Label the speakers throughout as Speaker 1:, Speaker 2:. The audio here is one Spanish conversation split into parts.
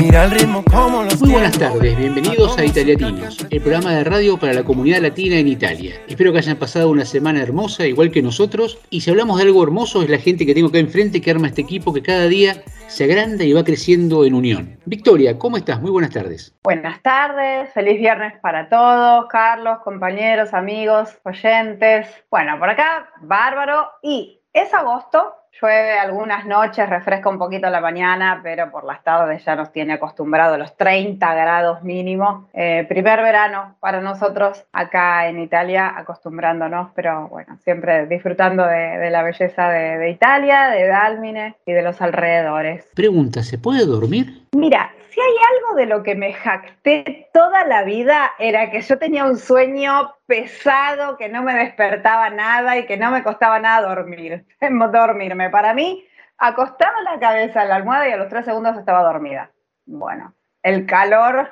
Speaker 1: Mira el ritmo como los
Speaker 2: Muy buenas tardes, bienvenidos a Italiatinos, el programa de radio para la comunidad latina en Italia. Espero que hayan pasado una semana hermosa, igual que nosotros. Y si hablamos de algo hermoso, es la gente que tengo acá enfrente que arma este equipo que cada día se agranda y va creciendo en unión. Victoria, ¿cómo estás? Muy buenas tardes.
Speaker 3: Buenas tardes, feliz viernes para todos, Carlos, compañeros, amigos, oyentes. Bueno, por acá, bárbaro. Y es agosto, Llueve algunas noches, refresca un poquito la mañana, pero por las tardes ya nos tiene acostumbrado a los 30 grados mínimo. Eh, primer verano para nosotros acá en Italia, acostumbrándonos, pero bueno, siempre disfrutando de, la belleza de, de, Italia, de Dálmine y de los alrededores.
Speaker 2: Pregunta, ¿se puede dormir?
Speaker 3: Mira, si hay algo de lo que me jacté toda la vida era que yo tenía un sueño pesado, que no me despertaba nada y que no me costaba nada dormir, dormirme. Para mí, acostaba la cabeza en la almohada y a los tres segundos estaba dormida. Bueno, el calor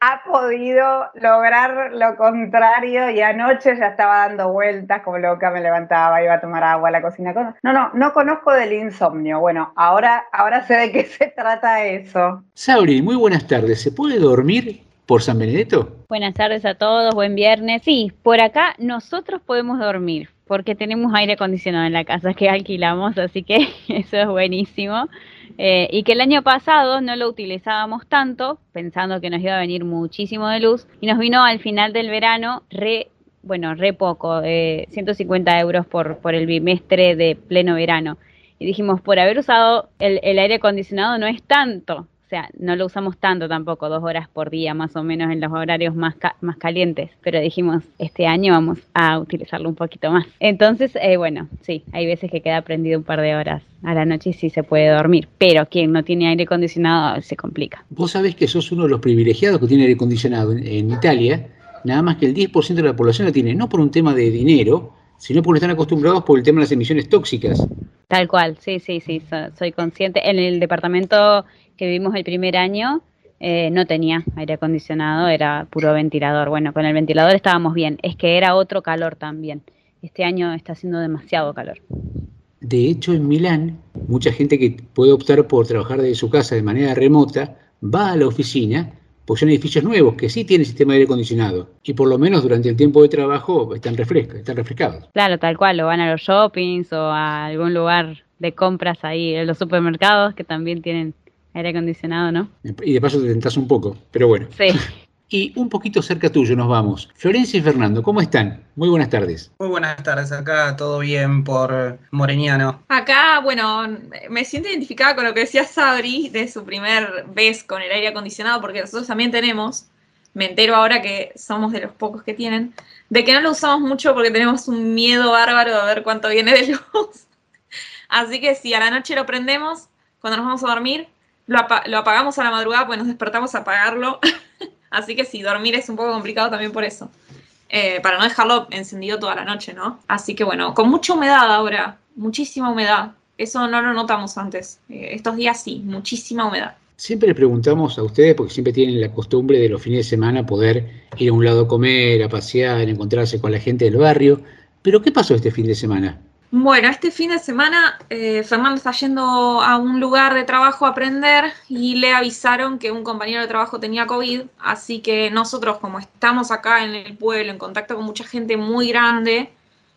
Speaker 3: ha podido lograr lo contrario y anoche ya estaba dando vueltas como loca, me levantaba, iba a tomar agua a la cocina. No, no, no conozco del insomnio. Bueno, ahora, ahora sé de qué se trata eso.
Speaker 2: Sauri, muy buenas tardes. ¿Se puede dormir por San Benedetto?
Speaker 4: Buenas tardes a todos, buen viernes. Sí, por acá nosotros podemos dormir porque tenemos aire acondicionado en la casa que alquilamos, así que eso es buenísimo. Eh, y que el año pasado no lo utilizábamos tanto, pensando que nos iba a venir muchísimo de luz, y nos vino al final del verano re, bueno, re poco, eh, 150 euros por, por el bimestre de pleno verano. Y dijimos, por haber usado el, aire acondicionado no es tanto, sea, no lo usamos tanto tampoco, dos horas por día más o menos en los horarios más, más calientes, pero dijimos, este año vamos a utilizarlo un poquito más. Entonces, eh, bueno, sí, hay veces que queda prendido un par de horas a la noche y sí se puede dormir, pero quien no tiene aire acondicionado se complica.
Speaker 2: Vos sabés que sos uno de los privilegiados que tiene aire acondicionado en, en Italia, nada más que el 10% de la población lo tiene, no por un tema de dinero, sino porque están acostumbrados por el tema de las emisiones tóxicas.
Speaker 4: Tal cual, sí, sí, sí, soy consciente. En el departamento que vivimos el primer año eh, no tenía aire acondicionado, era puro ventilador. Bueno, con el ventilador estábamos bien, es que era otro calor también. Este año está haciendo demasiado calor.
Speaker 2: De hecho, en Milán, mucha gente que puede optar por trabajar desde su casa de manera remota va a la oficina porque son edificios nuevos que sí tienen sistema de aire acondicionado y por lo menos durante el tiempo de trabajo están, refresca, están refrescados.
Speaker 4: Claro, tal cual, o van a los shoppings o a algún lugar de compras ahí, en los supermercados que también tienen aire acondicionado, ¿no?
Speaker 2: Y de paso te tentás un poco, pero bueno.
Speaker 4: Sí.
Speaker 2: Y un poquito cerca tuyo nos vamos. Florencia y Fernando, ¿cómo están? Muy buenas tardes.
Speaker 5: Muy buenas tardes, acá todo bien por Moreñano.
Speaker 6: Acá, bueno, me siento identificada con lo que decía Sabri de su primer vez con el aire acondicionado, porque nosotros también tenemos, me entero ahora que somos de los pocos que tienen, de que no lo usamos mucho porque tenemos un miedo bárbaro de ver cuánto viene de luz. Así que si a la noche lo prendemos, cuando nos vamos a dormir, lo, apagamos a la madrugada, pues nos despertamos a apagarlo. Así que sí, dormir es un poco complicado también por eso. Eh, para no dejarlo encendido toda la noche, ¿no? Así que bueno, con mucha humedad ahora, muchísima humedad. Eso no lo notamos antes. Eh, estos días sí, muchísima humedad.
Speaker 2: Siempre le preguntamos a ustedes, porque siempre tienen la costumbre de los fines de semana poder ir a un lado a comer, a pasear, encontrarse con la gente del barrio. Pero ¿qué pasó este fin de semana?
Speaker 6: Bueno, este fin de semana eh, Fernando está yendo a un lugar de trabajo a aprender y le avisaron que un compañero de trabajo tenía COVID, así que nosotros como estamos acá en el pueblo en contacto con mucha gente muy grande,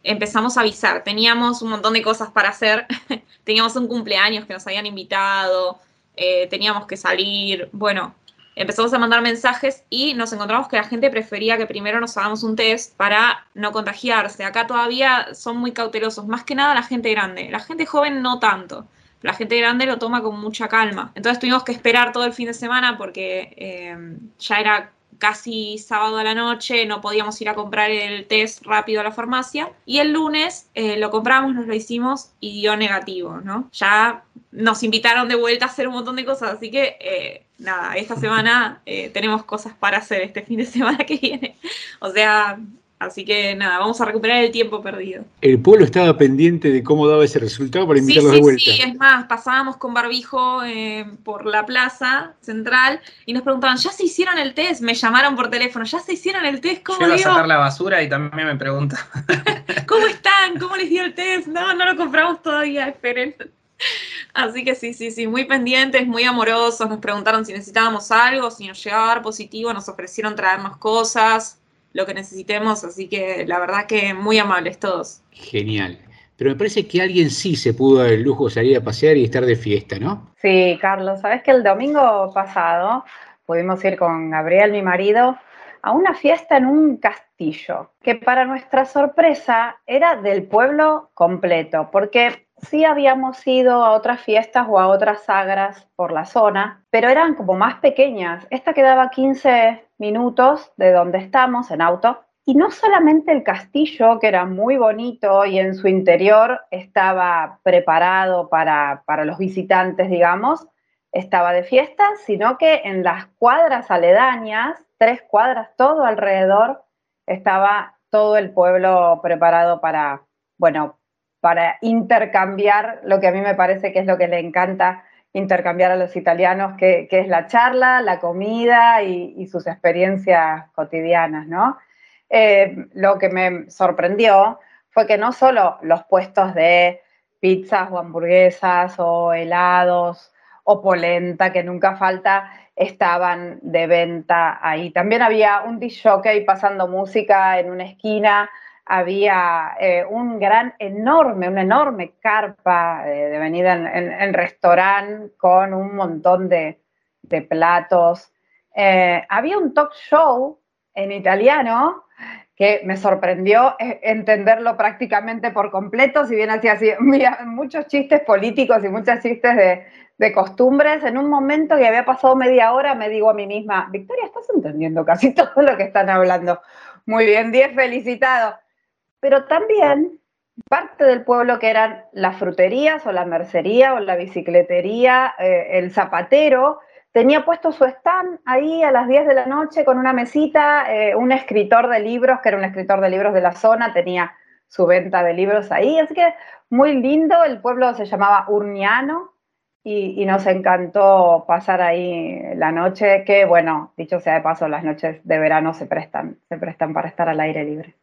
Speaker 6: empezamos a avisar. Teníamos un montón de cosas para hacer, teníamos un cumpleaños que nos habían invitado, eh, teníamos que salir, bueno, empezamos a mandar mensajes y nos encontramos que la gente prefería que primero nos hagamos un test para no contagiarse. Acá todavía son muy cautelosos, más que nada la gente grande. La gente joven no tanto. La gente grande lo toma con mucha calma. Entonces tuvimos que esperar todo el fin de semana porque eh, ya era casi sábado a la noche, no podíamos ir a comprar el test rápido a la farmacia. Y el lunes eh, lo compramos, nos lo hicimos y dio negativo, ¿no? Ya nos invitaron de vuelta a hacer un montón de cosas, así que eh, nada, esta semana eh, tenemos cosas para hacer este fin de semana que viene. O sea, Así que nada, vamos a recuperar el tiempo perdido.
Speaker 2: El pueblo estaba pendiente de cómo daba ese resultado para invitarlos
Speaker 6: sí,
Speaker 2: de vuelta.
Speaker 6: Sí, es más, pasábamos con barbijo eh, por la plaza central y nos preguntaban, ¿ya se hicieron el test? Me llamaron por teléfono, ¿ya se hicieron el test? ¿Cómo
Speaker 5: Yo iba a sacar la basura y también me preguntan.
Speaker 6: ¿Cómo están? ¿Cómo les dio el test? No, no lo compramos todavía, esperen. Así que sí, sí, sí, muy pendientes, muy amorosos. Nos preguntaron si necesitábamos algo, si nos llegaba a dar positivo, nos ofrecieron traernos cosas lo que necesitemos, así que la verdad que muy amables todos.
Speaker 2: Genial. Pero me parece que alguien sí se pudo dar el lujo de salir a pasear y estar de fiesta, ¿no?
Speaker 3: Sí, Carlos, sabes que el domingo pasado pudimos ir con Gabriel, mi marido, a una fiesta en un castillo, que para nuestra sorpresa era del pueblo completo, porque sí habíamos ido a otras fiestas o a otras sagras por la zona, pero eran como más pequeñas. Esta quedaba 15 minutos de donde estamos en auto. Y no solamente el castillo, que era muy bonito y en su interior estaba preparado para, para los visitantes, digamos, estaba de fiesta, sino que en las cuadras aledañas, tres cuadras, todo alrededor, estaba todo el pueblo preparado para, bueno, para intercambiar lo que a mí me parece que es lo que le encanta intercambiar a los italianos, que, es la charla, la comida y, sus experiencias cotidianas, ¿no? Eh, lo que me sorprendió fue que no solo los puestos de pizzas o hamburguesas o helados o polenta, que nunca falta, estaban de venta ahí. También había un disc jockey pasando música en una esquina, había eh, un gran, enorme, una enorme carpa eh, de venida en, restaurante con un montón de, platos. Eh, había un talk show en italiano que me sorprendió entenderlo prácticamente por completo, si bien hacía así, muchos chistes políticos y muchos chistes de, de costumbres. En un momento que había pasado media hora, me digo a mí misma, Victoria, estás entendiendo casi todo lo que están hablando. Muy bien, 10 felicitados pero también parte del pueblo que eran las fruterías o la mercería o la bicicletería, eh, el zapatero, tenía puesto su stand ahí a las 10 de la noche con una mesita, eh, un escritor de libros, que era un escritor de libros de la zona, tenía su venta de libros ahí, así que muy lindo, el pueblo se llamaba Urniano y, y, nos encantó pasar ahí la noche, que bueno, dicho sea de paso, las noches de verano se prestan, se prestan para estar al aire libre.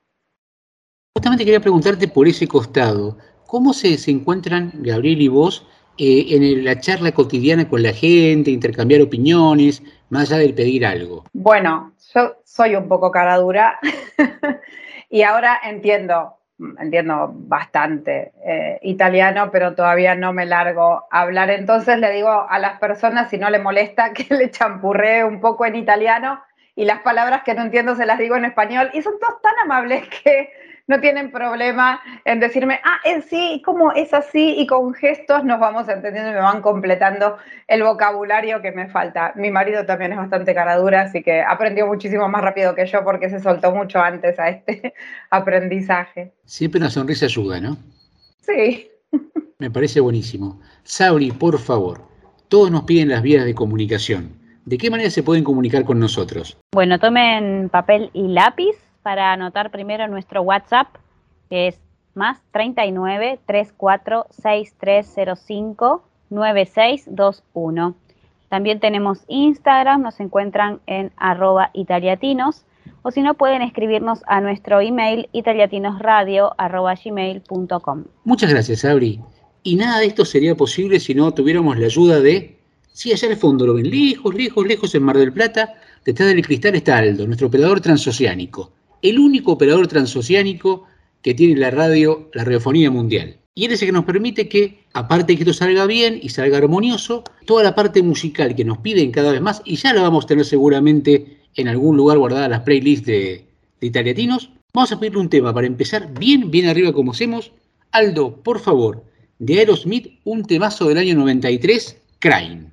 Speaker 2: Justamente quería preguntarte por ese costado, ¿cómo se, encuentran Gabriel y vos eh, en la charla cotidiana con la gente, intercambiar opiniones, más allá del pedir algo?
Speaker 3: Bueno, yo soy un poco cara dura y ahora entiendo, entiendo bastante eh, italiano, pero todavía no me largo a hablar. Entonces le digo a las personas, si no le molesta, que le champurree un poco en italiano y las palabras que no entiendo se las digo en español. Y son todos tan amables que no tienen problema en decirme, ah, es sí, como es así, y con gestos nos vamos entendiendo y me van completando el vocabulario que me falta. Mi marido también es bastante caradura, así que aprendió muchísimo más rápido que yo porque se soltó mucho antes a este aprendizaje.
Speaker 2: Siempre una sonrisa ayuda, ¿no?
Speaker 3: Sí.
Speaker 2: Me parece buenísimo. Sauri, por favor, todos nos piden las vías de comunicación. ¿De qué manera se pueden comunicar con nosotros?
Speaker 4: Bueno, tomen papel y lápiz para anotar primero nuestro WhatsApp, que es más 39 34 6305 9621. También tenemos Instagram, nos encuentran en arroba italiatinos, o si no pueden escribirnos a nuestro email italiatinosradio.gmail.com.
Speaker 2: Muchas gracias, Abri. Y nada de esto sería posible si no tuviéramos la ayuda de... Sí, allá al fondo lo ven, lejos, lejos, lejos en Mar del Plata, detrás del cristal está Aldo, nuestro operador transoceánico el único operador transoceánico que tiene la radio, la radiofonía mundial. Y él es el que nos permite que, aparte de que esto salga bien y salga armonioso, toda la parte musical que nos piden cada vez más, y ya la vamos a tener seguramente en algún lugar guardada las playlists de, de Italiatinos, vamos a pedirle un tema para empezar bien, bien arriba como hacemos. Aldo, por favor, de Aerosmith, un temazo del año 93, Crying.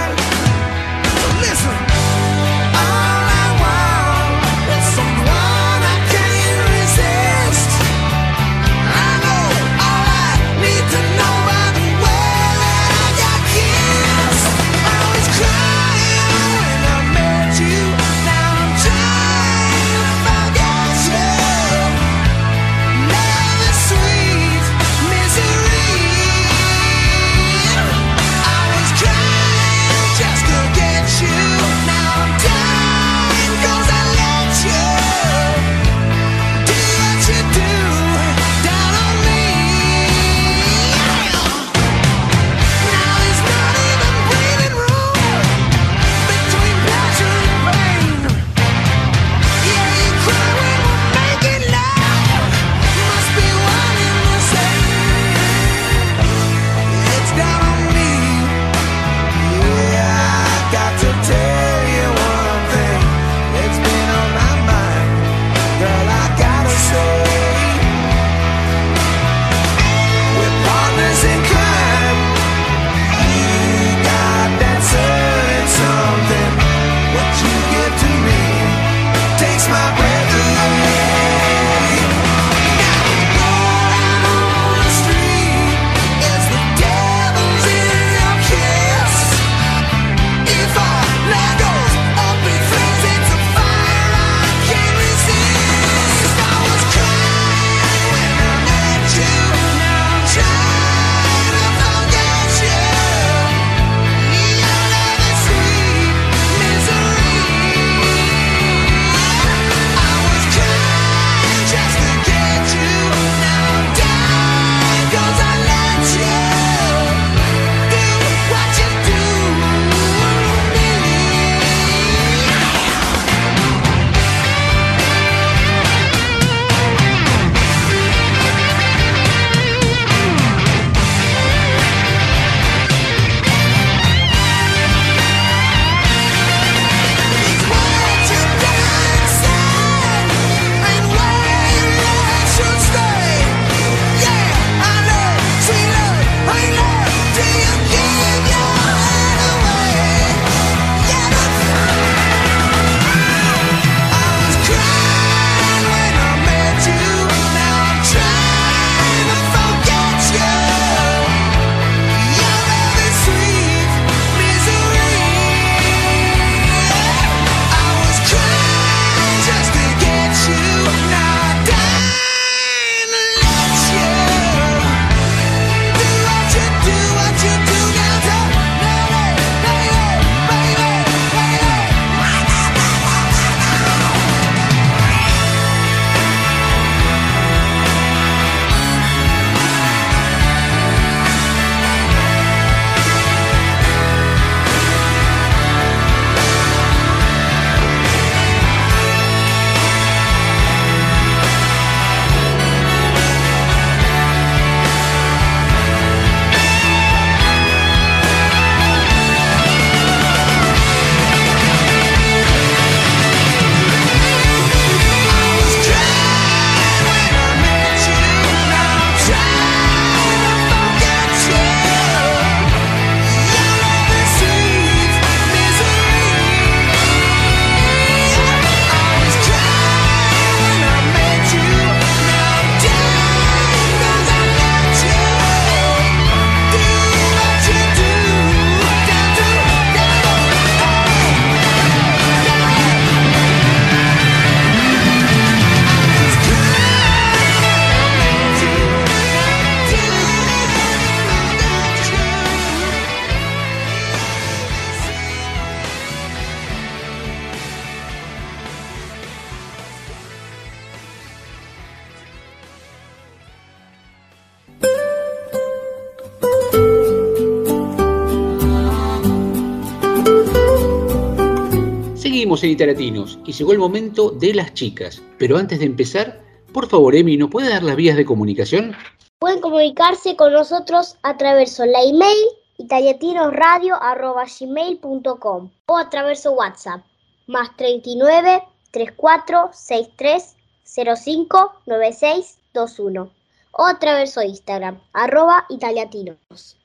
Speaker 2: Estamos en Itaratinos y llegó el momento de las chicas. Pero antes de empezar, por favor, Emi, ¿nos puede dar las vías de comunicación?
Speaker 7: Pueden comunicarse con nosotros a través de la email italiatinosradio.com o a través de WhatsApp más 39 34 63 05 96 21 o a través de Instagram arroba italiatinos.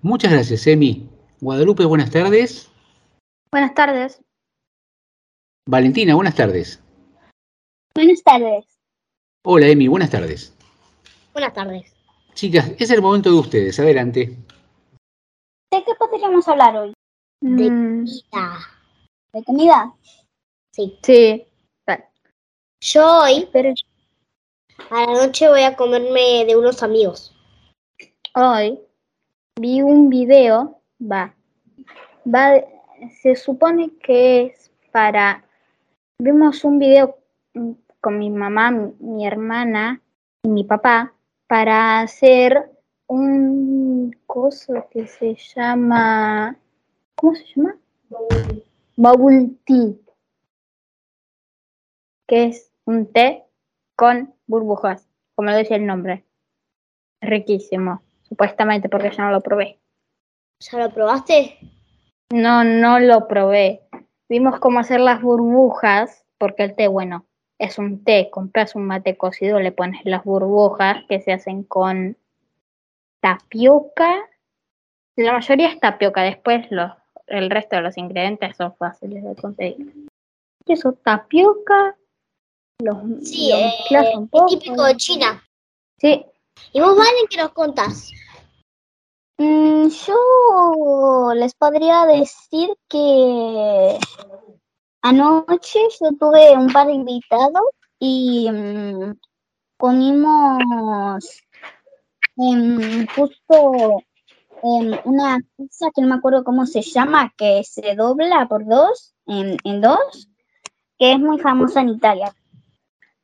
Speaker 2: Muchas gracias, Emi. Guadalupe, buenas tardes.
Speaker 8: Buenas tardes.
Speaker 2: Valentina, buenas tardes.
Speaker 8: Buenas tardes.
Speaker 2: Hola, Emi, buenas tardes.
Speaker 7: Buenas tardes.
Speaker 2: Chicas, es el momento de ustedes. Adelante.
Speaker 8: ¿De qué podríamos hablar hoy?
Speaker 7: De
Speaker 8: Mm,
Speaker 7: comida.
Speaker 8: ¿De comida?
Speaker 7: Sí.
Speaker 8: Sí.
Speaker 7: Yo hoy
Speaker 8: Pero
Speaker 7: a la noche voy a comerme de unos amigos.
Speaker 8: hoy vi un video, va, va, se supone que es para, vimos un video mm, con mi mamá, mi, mi hermana y mi papá para hacer un coso que se llama, ¿cómo se llama? Bubble tea, que es un té con burbujas, como lo dice el nombre. Riquísimo, supuestamente, porque yo no lo probé.
Speaker 7: ¿Ya lo probaste?
Speaker 8: No, no lo probé. Vimos cómo hacer las burbujas, porque el té, bueno, es un té. Compras un mate cocido, le pones las burbujas que se hacen con tapioca. La mayoría es tapioca, después los, el resto de los ingredientes son fáciles de conseguir. Eso, tapioca, los,
Speaker 7: Sí, eh, es típico de China.
Speaker 8: Sí,
Speaker 7: ¿Y vos, Valen, qué nos contás?
Speaker 8: Mm, yo les podría decir que anoche yo tuve un par de invitados y mm, comimos em, justo una pizza que no me acuerdo cómo se llama, que se dobla por dos, en, en dos, que es muy famosa en Italia.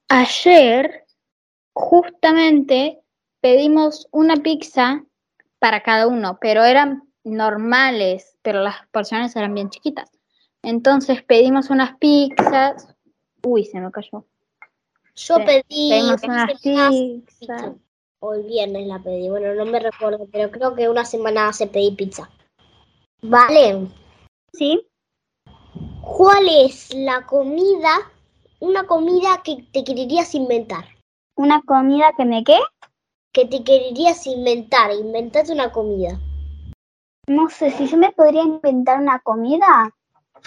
Speaker 8: Ayer, justamente, pedimos una pizza para cada uno, pero eran normales, pero las porciones eran bien chiquitas. Entonces pedimos unas pizzas. Uy, se me cayó.
Speaker 7: Yo
Speaker 8: Sí,
Speaker 7: pedí
Speaker 8: Pedimos unas pizzas.
Speaker 7: pizza. El viernes la pedí. Bueno, no me recuerdo, pero creo que una semana hace pedí pizza. Vale,
Speaker 8: Sí.
Speaker 7: ¿cuál es la comida, una comida que te quererías inventar?
Speaker 8: Una comida que me qué?
Speaker 7: Que te quererías inventar, inventate una comida.
Speaker 8: No sé, si yo me podría inventar una comida,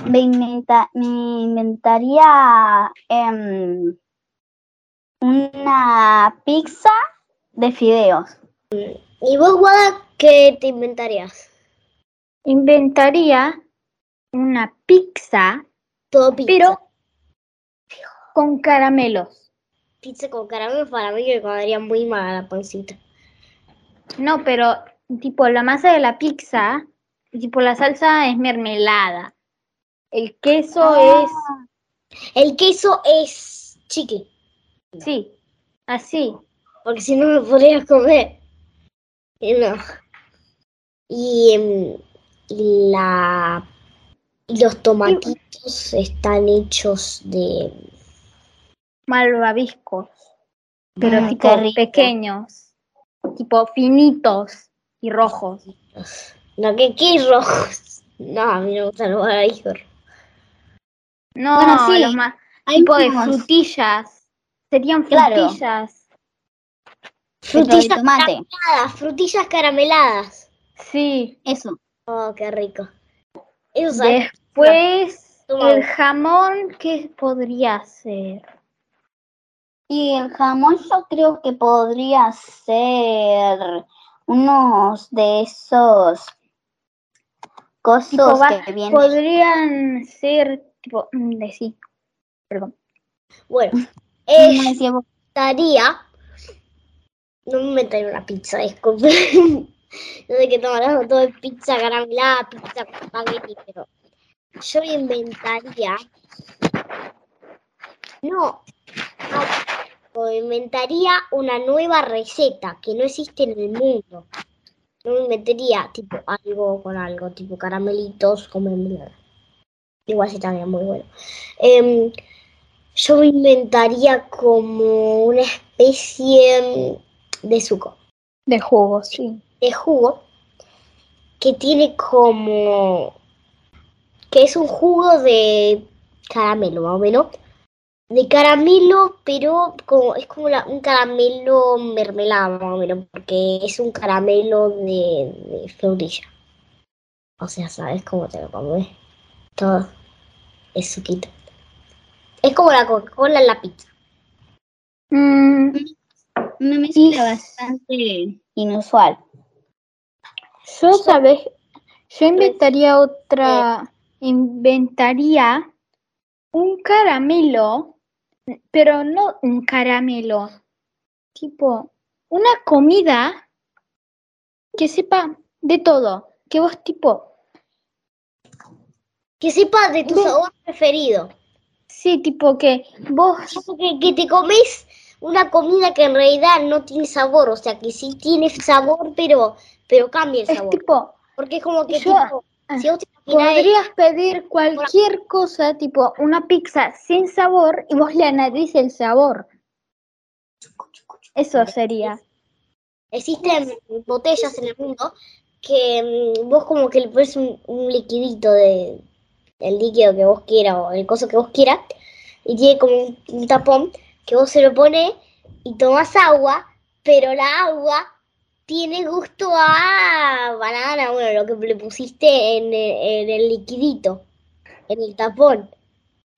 Speaker 8: me, inventa- me inventaría em, una pizza de fideos.
Speaker 7: ¿Y vos, Guada, qué te inventarías?
Speaker 8: Inventaría una pizza,
Speaker 7: Todo pizza.
Speaker 8: pero con caramelos.
Speaker 7: Pizza con caramelo para mí que me quedaría muy mal a la pancita.
Speaker 8: No, pero tipo la masa de la pizza, tipo la salsa es mermelada. El queso
Speaker 7: El queso es chicle,
Speaker 8: es, sí, así.
Speaker 7: porque si no me podrías comer. Y no. Y, em, y la y los tomatitos están hechos de
Speaker 8: Malvaviscos, pero
Speaker 7: Ah,
Speaker 8: tipo pequeños, tipo finitos y rojos.
Speaker 7: no que qué rojos. No, a mí no me gustan los malvaviscos.
Speaker 8: No,
Speaker 7: Bueno, sí,
Speaker 8: los más,
Speaker 7: hay
Speaker 8: tipo de frutillas. Serían
Speaker 7: Claro.
Speaker 8: frutillas.
Speaker 7: Frutillas
Speaker 8: tomate.
Speaker 7: carameladas, frutillas carameladas.
Speaker 8: Sí.
Speaker 7: Eso. Oh, qué rico. Eso.
Speaker 8: Después, el jamón, ¿qué podría ser?
Speaker 9: Y el jamón yo creo que podría ser unos de esos
Speaker 8: va-
Speaker 9: que vienen.
Speaker 8: podrían ser, tipo, mm, de sí. Perdón.
Speaker 7: Bueno,
Speaker 9: ¿Cómo
Speaker 7: eh, estaría. No me inventaría una pizza, disculpe. no sé qué estamos hablando, todo es pizza caramelada, pizza con espagueti, pero yo inventaría. No, inventaría una nueva receta que no existe en el mundo. No me inventaría tipo algo con algo, tipo caramelitos con mermelada. Igual sí también muy bueno. Em, yo me inventaría como una especie de suco.
Speaker 8: De jugo, sí.
Speaker 7: De jugo que tiene como que es un jugo de caramelo, más o menos. De caramelo, pero como, es como un caramelo mermelada, más o menos, porque es un caramelo de, de florilla. O sea, ¿sabes cómo te lo comes? Todo es suquito. Es como la Coca-Cola en la pizza.
Speaker 8: Mm, una mezcla bastante inusual. Yo, ¿sabes? Yo inventaría otra inventaría un caramelo, pero no un caramelo, tipo una comida que sepa de todo, que vos tipo...
Speaker 7: Que sepa de tu sabor preferido.
Speaker 8: Sí, tipo que vos...
Speaker 7: Que, que te comes una comida que en realidad no tiene sabor, o sea, que sí tiene sabor, pero, pero cambia el sabor.
Speaker 8: tipo...
Speaker 7: Porque es como que
Speaker 8: yo,
Speaker 7: tipo, si vos te
Speaker 8: Podrías pedir cualquier cosa, tipo una pizza sin sabor, y vos le añadís el sabor. Eso sería.
Speaker 7: Existen botellas en el mundo que mm, vos como que le pones un, liquidito de el líquido que vos quieras o el coso que vos quieras y tiene como un, un tapón que vos se lo pones y tomás agua, pero la agua tiene gusto a banana, bueno, lo que le pusiste en el, liquidito, en el tapón.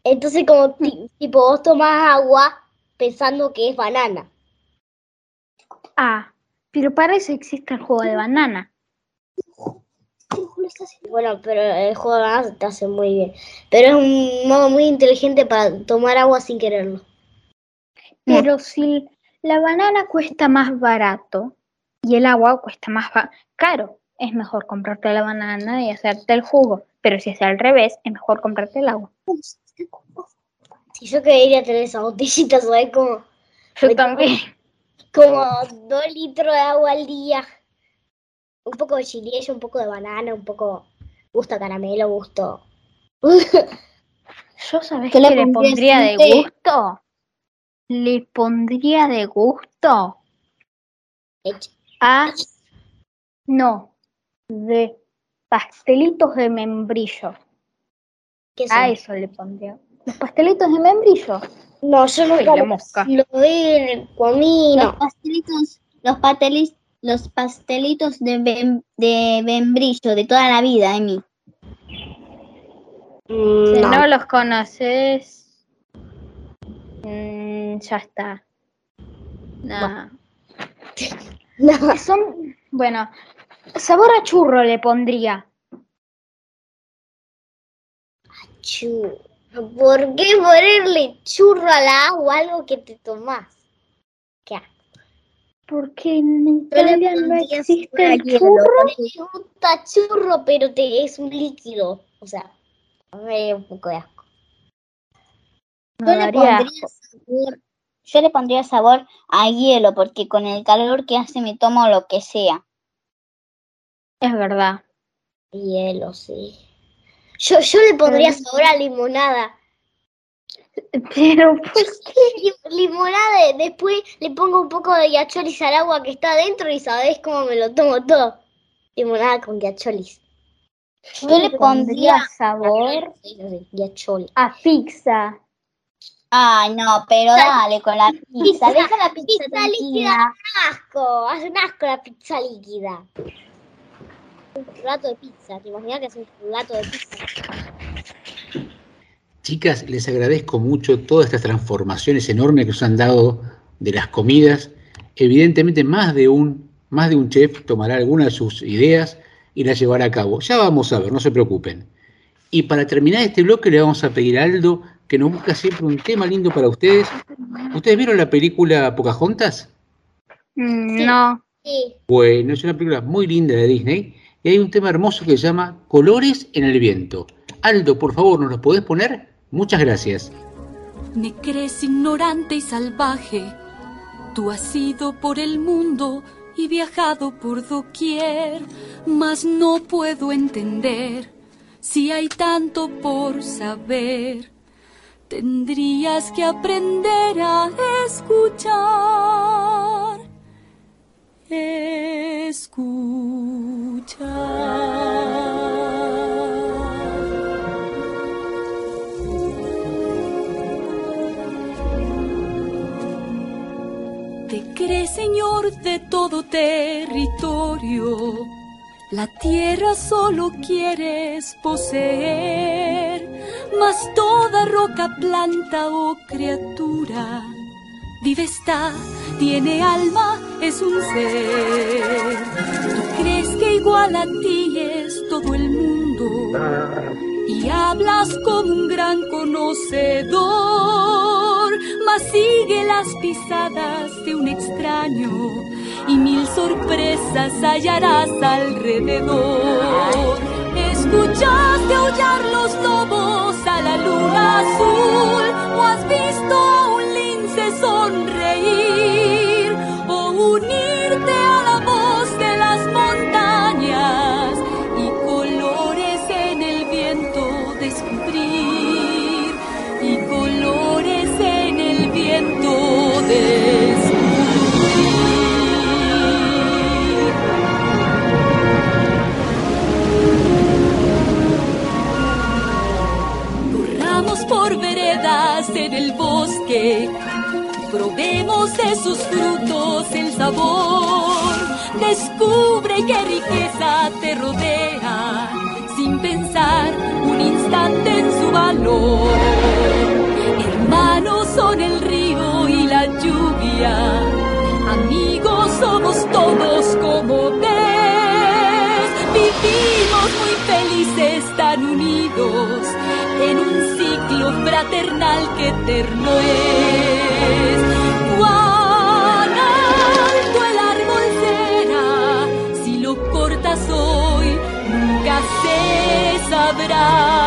Speaker 7: Entonces como tipo vos tomás agua pensando que es banana.
Speaker 8: Ah, pero para eso existe el juego de banana.
Speaker 7: Bueno, pero el juego de banana te hace muy bien. Pero es un modo muy inteligente para tomar agua sin quererlo.
Speaker 8: Pero si la banana cuesta más barato, y el agua cuesta más caro. Es mejor comprarte la banana y hacerte el jugo. Pero si es al revés, es mejor comprarte el agua.
Speaker 7: Si yo quería tener esa botellita, ¿sabes cómo?
Speaker 8: Yo también.
Speaker 7: Como dos litros de agua al día. Un poco de chile, un poco de banana, un poco gusto caramelo, gusto.
Speaker 8: ¿Yo sabes qué le pondría de gusto? Le pondría de gusto a no de pastelitos de membrillo. ¿Qué a eso le pondría. Los pastelitos de membrillo.
Speaker 7: No, yo no lo, lo vi, comí,
Speaker 8: Los pastelitos, los pastelitos, los pastelitos de, de membrillo de toda la vida, Emi. Mm, si no. los conoces, mm, ya está. No. Son, bueno, sabor a churro le pondría.
Speaker 7: Churro. ¿Por qué ponerle churro al agua algo que te tomás? ¿Qué?
Speaker 8: Porque en Italia no existe el churro.
Speaker 7: Me gusta churro, pero te, es un líquido. O sea, me da un poco de asco.
Speaker 8: No, le pondría sabor yo le pondría sabor a hielo porque con el calor que hace me tomo lo que sea. Es verdad.
Speaker 7: Hielo, sí. Yo, yo le pondría sabor a limonada.
Speaker 8: Pero, ¿por qué?
Speaker 7: Limonada, después le pongo un poco de yacholis al agua que está adentro y sabés cómo me lo tomo todo. Limonada con yacholis.
Speaker 8: Yo le pondría sabor a pizza. Ay, no, pero dale con la pizza. Deja la pizza, pizza líquida.
Speaker 7: asco. Hace un asco la pizza líquida. Un plato de pizza. ¿Te imaginas que es un plato de pizza?
Speaker 2: Chicas, les agradezco mucho todas estas transformaciones enormes que os han dado de las comidas. Evidentemente, más de un, más de un chef tomará alguna de sus ideas y las llevará a cabo. Ya vamos a ver, no se preocupen. Y para terminar este bloque le vamos a pedir a Aldo que nos busca siempre un tema lindo para ustedes. ¿Ustedes vieron la película Pocahontas?
Speaker 8: Mm, no.
Speaker 2: Bueno, es una película muy linda de Disney y hay un tema hermoso que se llama Colores en el viento. Aldo, por favor, ¿nos lo podés poner? Muchas gracias.
Speaker 10: Me crees ignorante y salvaje. Tú has ido por el mundo y viajado por doquier, mas no puedo entender si hay tanto por saber. Tendrías que aprender a escuchar. Te crees señor de todo territorio, la tierra solo quieres poseer, mas toda roca, planta o criatura vive está, tiene alma, es un ser. Tú crees que igual a ti es todo el mundo y hablas como un gran conocedor, mas sigue las pisadas de un extraño y mil sorpresas hallarás alrededor. ¿Escuchaste aullar los lobos a la luna azul o has visto probemos de sus frutos el sabor. Descubre qué riqueza te rodea, sin pensar un instante en su valor. Hermanos son el río y la lluvia, amigos somos todos como ves. Vivimos muy felices tan unidos en un fraternal que eterno es. Cuán alto el árbol será si lo cortas hoy, nunca se sabrá.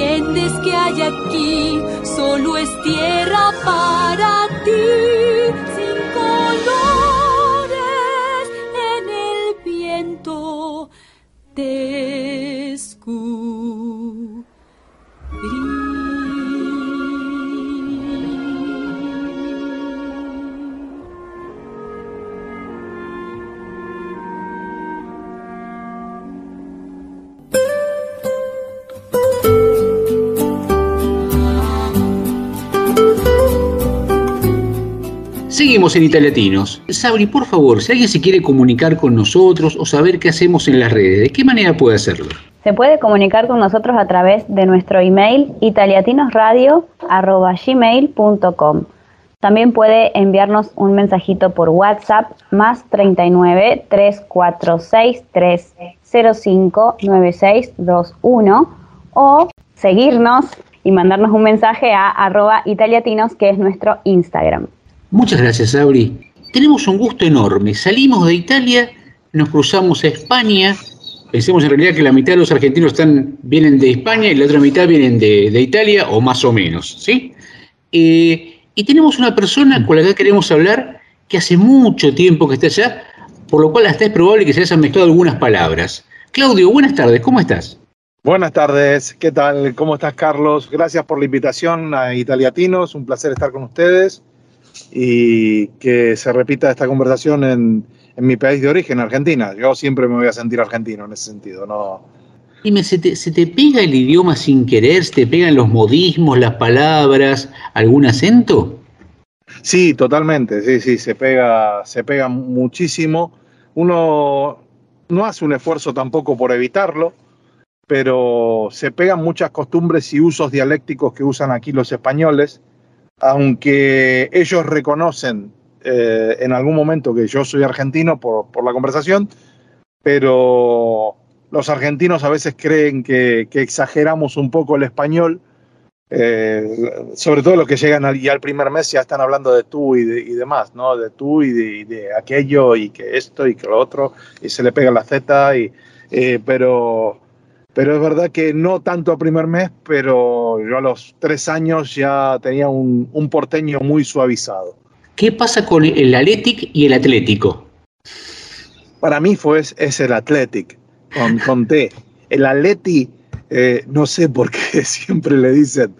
Speaker 10: Entiendes que hay aquí, solo es tierra para ti. Sin colores en el viento
Speaker 2: Seguimos en Italiatinos. Sabri, por favor, si alguien se quiere comunicar con nosotros o saber qué hacemos en las redes, ¿de qué manera puede hacerlo?
Speaker 4: Se puede comunicar con nosotros a través de nuestro email italiatinosradio.gmail.com También puede enviarnos un mensajito por WhatsApp más 39 346 305 9621 o seguirnos y mandarnos un mensaje a arroba italiatinos que es nuestro Instagram.
Speaker 2: Muchas gracias, Sabri. Tenemos un gusto enorme. Salimos de Italia, nos cruzamos a España. Pensemos en realidad que la mitad de los argentinos están, vienen de España y la otra mitad vienen de, de Italia, o más o menos, ¿sí? Eh, y tenemos una persona con la que queremos hablar que hace mucho tiempo que está allá, por lo cual hasta es probable que se hayan mezclado algunas palabras. Claudio, buenas tardes, ¿cómo estás?
Speaker 11: Buenas tardes, ¿qué tal? ¿Cómo estás, Carlos? Gracias por la invitación a Italiatinos, un placer estar con ustedes y que se repita esta conversación en, en, mi país de origen, Argentina. Yo siempre me voy a sentir argentino en ese sentido, no.
Speaker 2: Dime, ¿se te, ¿se te pega el idioma sin querer? ¿Se te pegan los modismos, las palabras, algún acento?
Speaker 11: Sí, totalmente, sí, sí, se pega, se pega muchísimo. Uno no hace un esfuerzo tampoco por evitarlo, pero se pegan muchas costumbres y usos dialécticos que usan aquí los españoles aunque ellos reconocen eh, en algún momento que yo soy argentino por, por, la conversación, pero los argentinos a veces creen que, exageramos un poco el español, eh, sobre todo los que llegan al, al primer mes ya están hablando de tú y, de, y demás, ¿no? De tú y de, y de, aquello y que esto y que lo otro, y se le pega la Z, y, eh, pero Pero es verdad que no tanto a primer mes, pero yo a los tres años ya tenía un, un porteño muy suavizado.
Speaker 2: ¿Qué pasa con el Athletic y el Atlético?
Speaker 11: Para mí fue es el Athletic, con, con T. El Atleti, eh, no sé por qué siempre le dicen.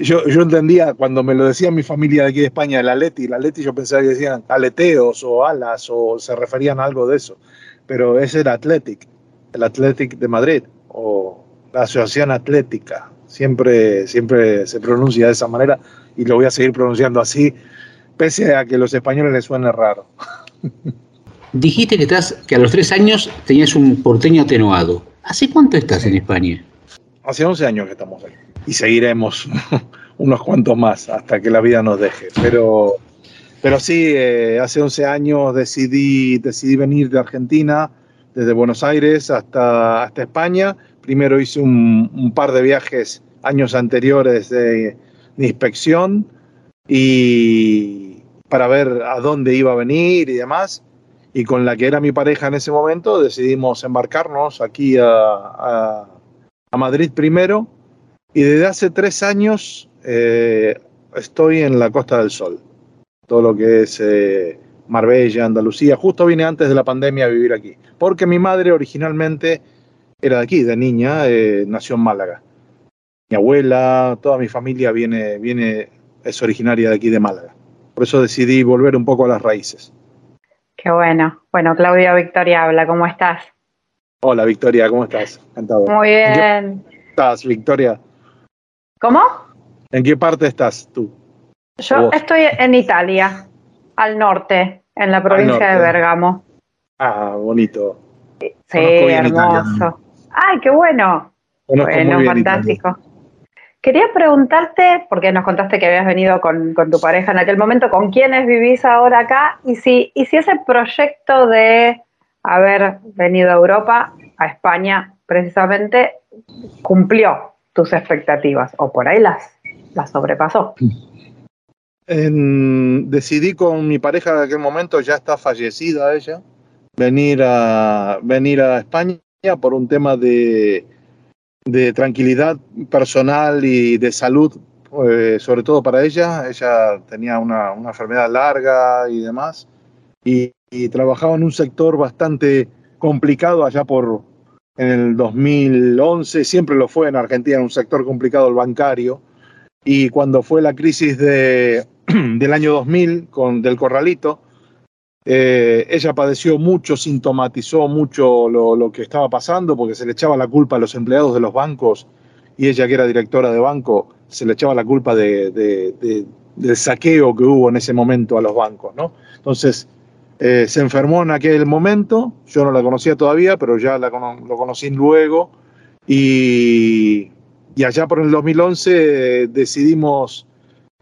Speaker 11: Yo, yo entendía cuando me lo decía mi familia de aquí de España, el Atleti, el Atleti, yo pensaba que decían aleteos o alas o se referían a algo de eso. Pero es el Athletic, el Athletic de Madrid o la Asociación Atlética. Siempre, siempre se pronuncia de esa manera y lo voy a seguir pronunciando así, pese a que los españoles les suene raro.
Speaker 2: Dijiste que, estás, que a los tres años tenías un porteño atenuado. ¿Hace cuánto estás en España?
Speaker 11: Hace 11 años que estamos ahí. Y seguiremos unos cuantos más hasta que la vida nos deje. Pero, pero sí, eh, hace 11 años decidí, decidí venir de Argentina, desde Buenos Aires hasta, hasta España. Primero hice un, un par de viajes años anteriores de, de inspección y para ver a dónde iba a venir y demás. Y con la que era mi pareja en ese momento decidimos embarcarnos aquí a, a, a Madrid primero. Y desde hace tres años eh, estoy en la Costa del Sol, todo lo que es eh, Marbella, Andalucía, justo vine antes de la pandemia a vivir aquí, porque mi madre originalmente era de aquí, de niña, eh, nació en Málaga. Mi abuela, toda mi familia viene, viene, es originaria de aquí de Málaga. Por eso decidí volver un poco a las raíces.
Speaker 3: Qué bueno. Bueno, Claudia Victoria habla, ¿cómo estás?
Speaker 11: Hola Victoria, ¿cómo estás? Encantado.
Speaker 3: Muy bien.
Speaker 11: ¿Qué estás, Victoria?
Speaker 3: ¿Cómo?
Speaker 11: ¿En qué parte estás tú?
Speaker 3: Yo estoy en Italia, al norte, en la provincia de Bergamo.
Speaker 11: Ah, bonito.
Speaker 3: Sí, hermoso. Ay, qué bueno.
Speaker 11: Conozco
Speaker 3: bueno,
Speaker 11: muy bien
Speaker 3: fantástico. Quería preguntarte, porque nos contaste que habías venido con, con tu pareja en aquel momento, ¿con quiénes vivís ahora acá? Y si, y si ese proyecto de haber venido a Europa, a España precisamente, cumplió tus expectativas, o por ahí las, las sobrepasó.
Speaker 11: En- decidí con mi pareja de aquel momento, ya está fallecida ella, venir a, venir a España por un tema de, de tranquilidad personal y de salud, eh, sobre todo para ella. Ella tenía una, una enfermedad larga y demás, y, trabajaba en un sector bastante complicado allá por en el 2011, siempre lo fue en Argentina, un sector complicado el bancario, y cuando fue la crisis de, del año 2000 con, del corralito, eh, ella padeció mucho, sintomatizó mucho lo, que estaba pasando porque se le echaba la culpa a los empleados de los bancos y ella que era directora de banco se le echaba la culpa de, de, de, del saqueo que hubo en ese momento a los bancos, ¿no? Entonces eh, se enfermó en aquel momento, yo no la conocía todavía, pero ya la, conocí luego y, y allá por el 2011 eh, decidimos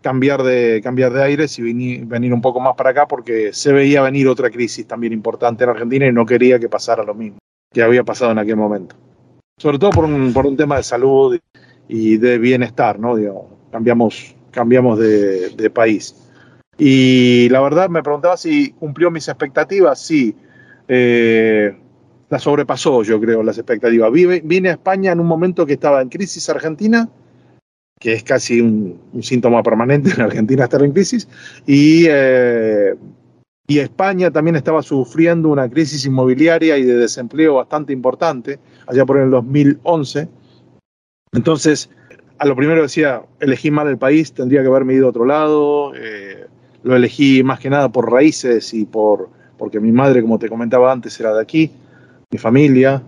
Speaker 11: cambiar de, cambiar de aires y venir, venir un poco más para acá porque se veía venir otra crisis también importante en Argentina y no quería que pasara lo mismo que había pasado en aquel momento. Sobre todo por un, por un tema de salud y de bienestar, ¿no? Digamos, cambiamos, cambiamos de, de país. Y la verdad me preguntaba si cumplió mis expectativas. Sí, eh, la sobrepasó, yo creo, las expectativas. Vine, vine a España en un momento que estaba en crisis Argentina que es casi un, síntoma permanente en Argentina estar en crisis, y, eh, y España también estaba sufriendo una crisis inmobiliaria y de desempleo bastante importante, allá por el 2011. Entonces, a lo primero decía, elegí mal el país, tendría que haberme ido a otro lado, eh, lo elegí más que nada por raíces y por, porque mi madre, como te comentaba antes, era de aquí, mi familia,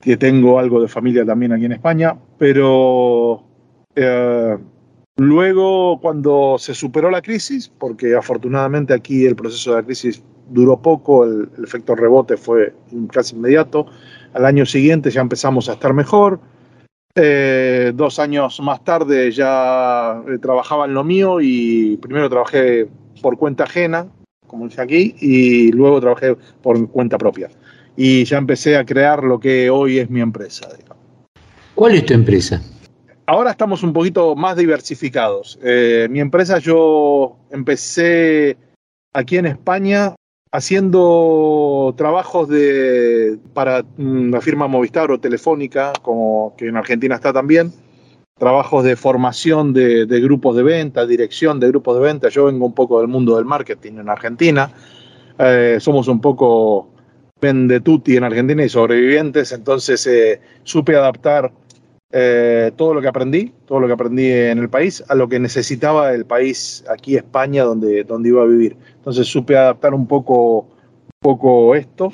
Speaker 11: que tengo algo de familia también aquí en España, pero eh, luego, cuando se superó la crisis, porque afortunadamente aquí el proceso de la crisis duró poco, el, efecto rebote fue casi inmediato, al año siguiente ya empezamos a estar mejor. Eh, dos años más tarde ya eh, trabajaba en lo mío y primero trabajé por cuenta ajena, como dice aquí, y luego trabajé por cuenta propia. Y ya empecé a crear lo que hoy es mi empresa.
Speaker 2: ¿Cuál es tu empresa?
Speaker 11: Ahora estamos un poquito más diversificados. Eh, mi empresa yo empecé aquí en España haciendo trabajos de, para mm, la firma Movistar o Telefónica, como que en Argentina está también, trabajos de formación de, grupos de venta, dirección de grupos de venta. Yo vengo un poco del mundo del marketing en Argentina. Eh, somos un poco vendetuti en Argentina y sobrevivientes, entonces eh, supe adaptar eh, todo lo que aprendí, todo lo que aprendí en el país, a lo que necesitaba el país aquí, España, donde, donde iba a vivir. Entonces supe adaptar un poco, poco esto.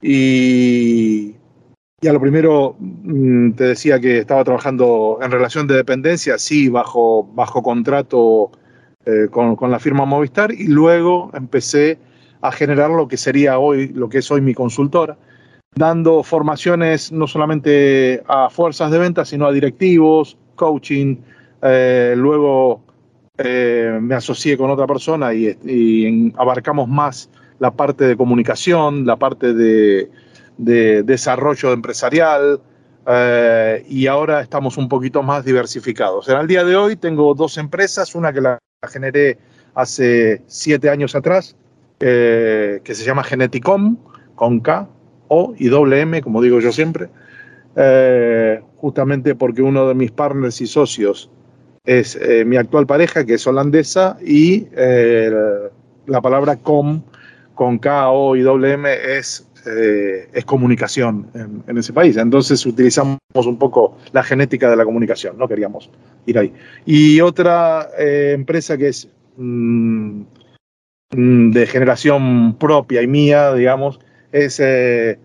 Speaker 11: Y, y a lo primero mm, te decía que estaba trabajando en relación de dependencia, sí, bajo, bajo contrato eh, con, con la firma Movistar, y luego empecé a generar lo que sería hoy, lo que es hoy mi consultora dando formaciones no solamente a fuerzas de venta, sino a directivos, coaching. Eh, luego eh, me asocié con otra persona y, abarcamos más la parte de comunicación, la parte de, de desarrollo empresarial. Eh, y ahora estamos un poquito más diversificados. En el día de hoy tengo dos empresas, una que la generé hace siete años atrás, que se llama Geneticom, con K, o y doble como digo yo siempre, eh, justamente porque uno de mis partners y socios es eh, mi actual pareja, que es holandesa, y eh, la palabra com, con K, O y doble es, es comunicación en, ese país. Entonces utilizamos un poco la genética de la comunicación, no queríamos ir ahí. Y otra empresa que es mmm, de generación propia y mía, digamos, es eh,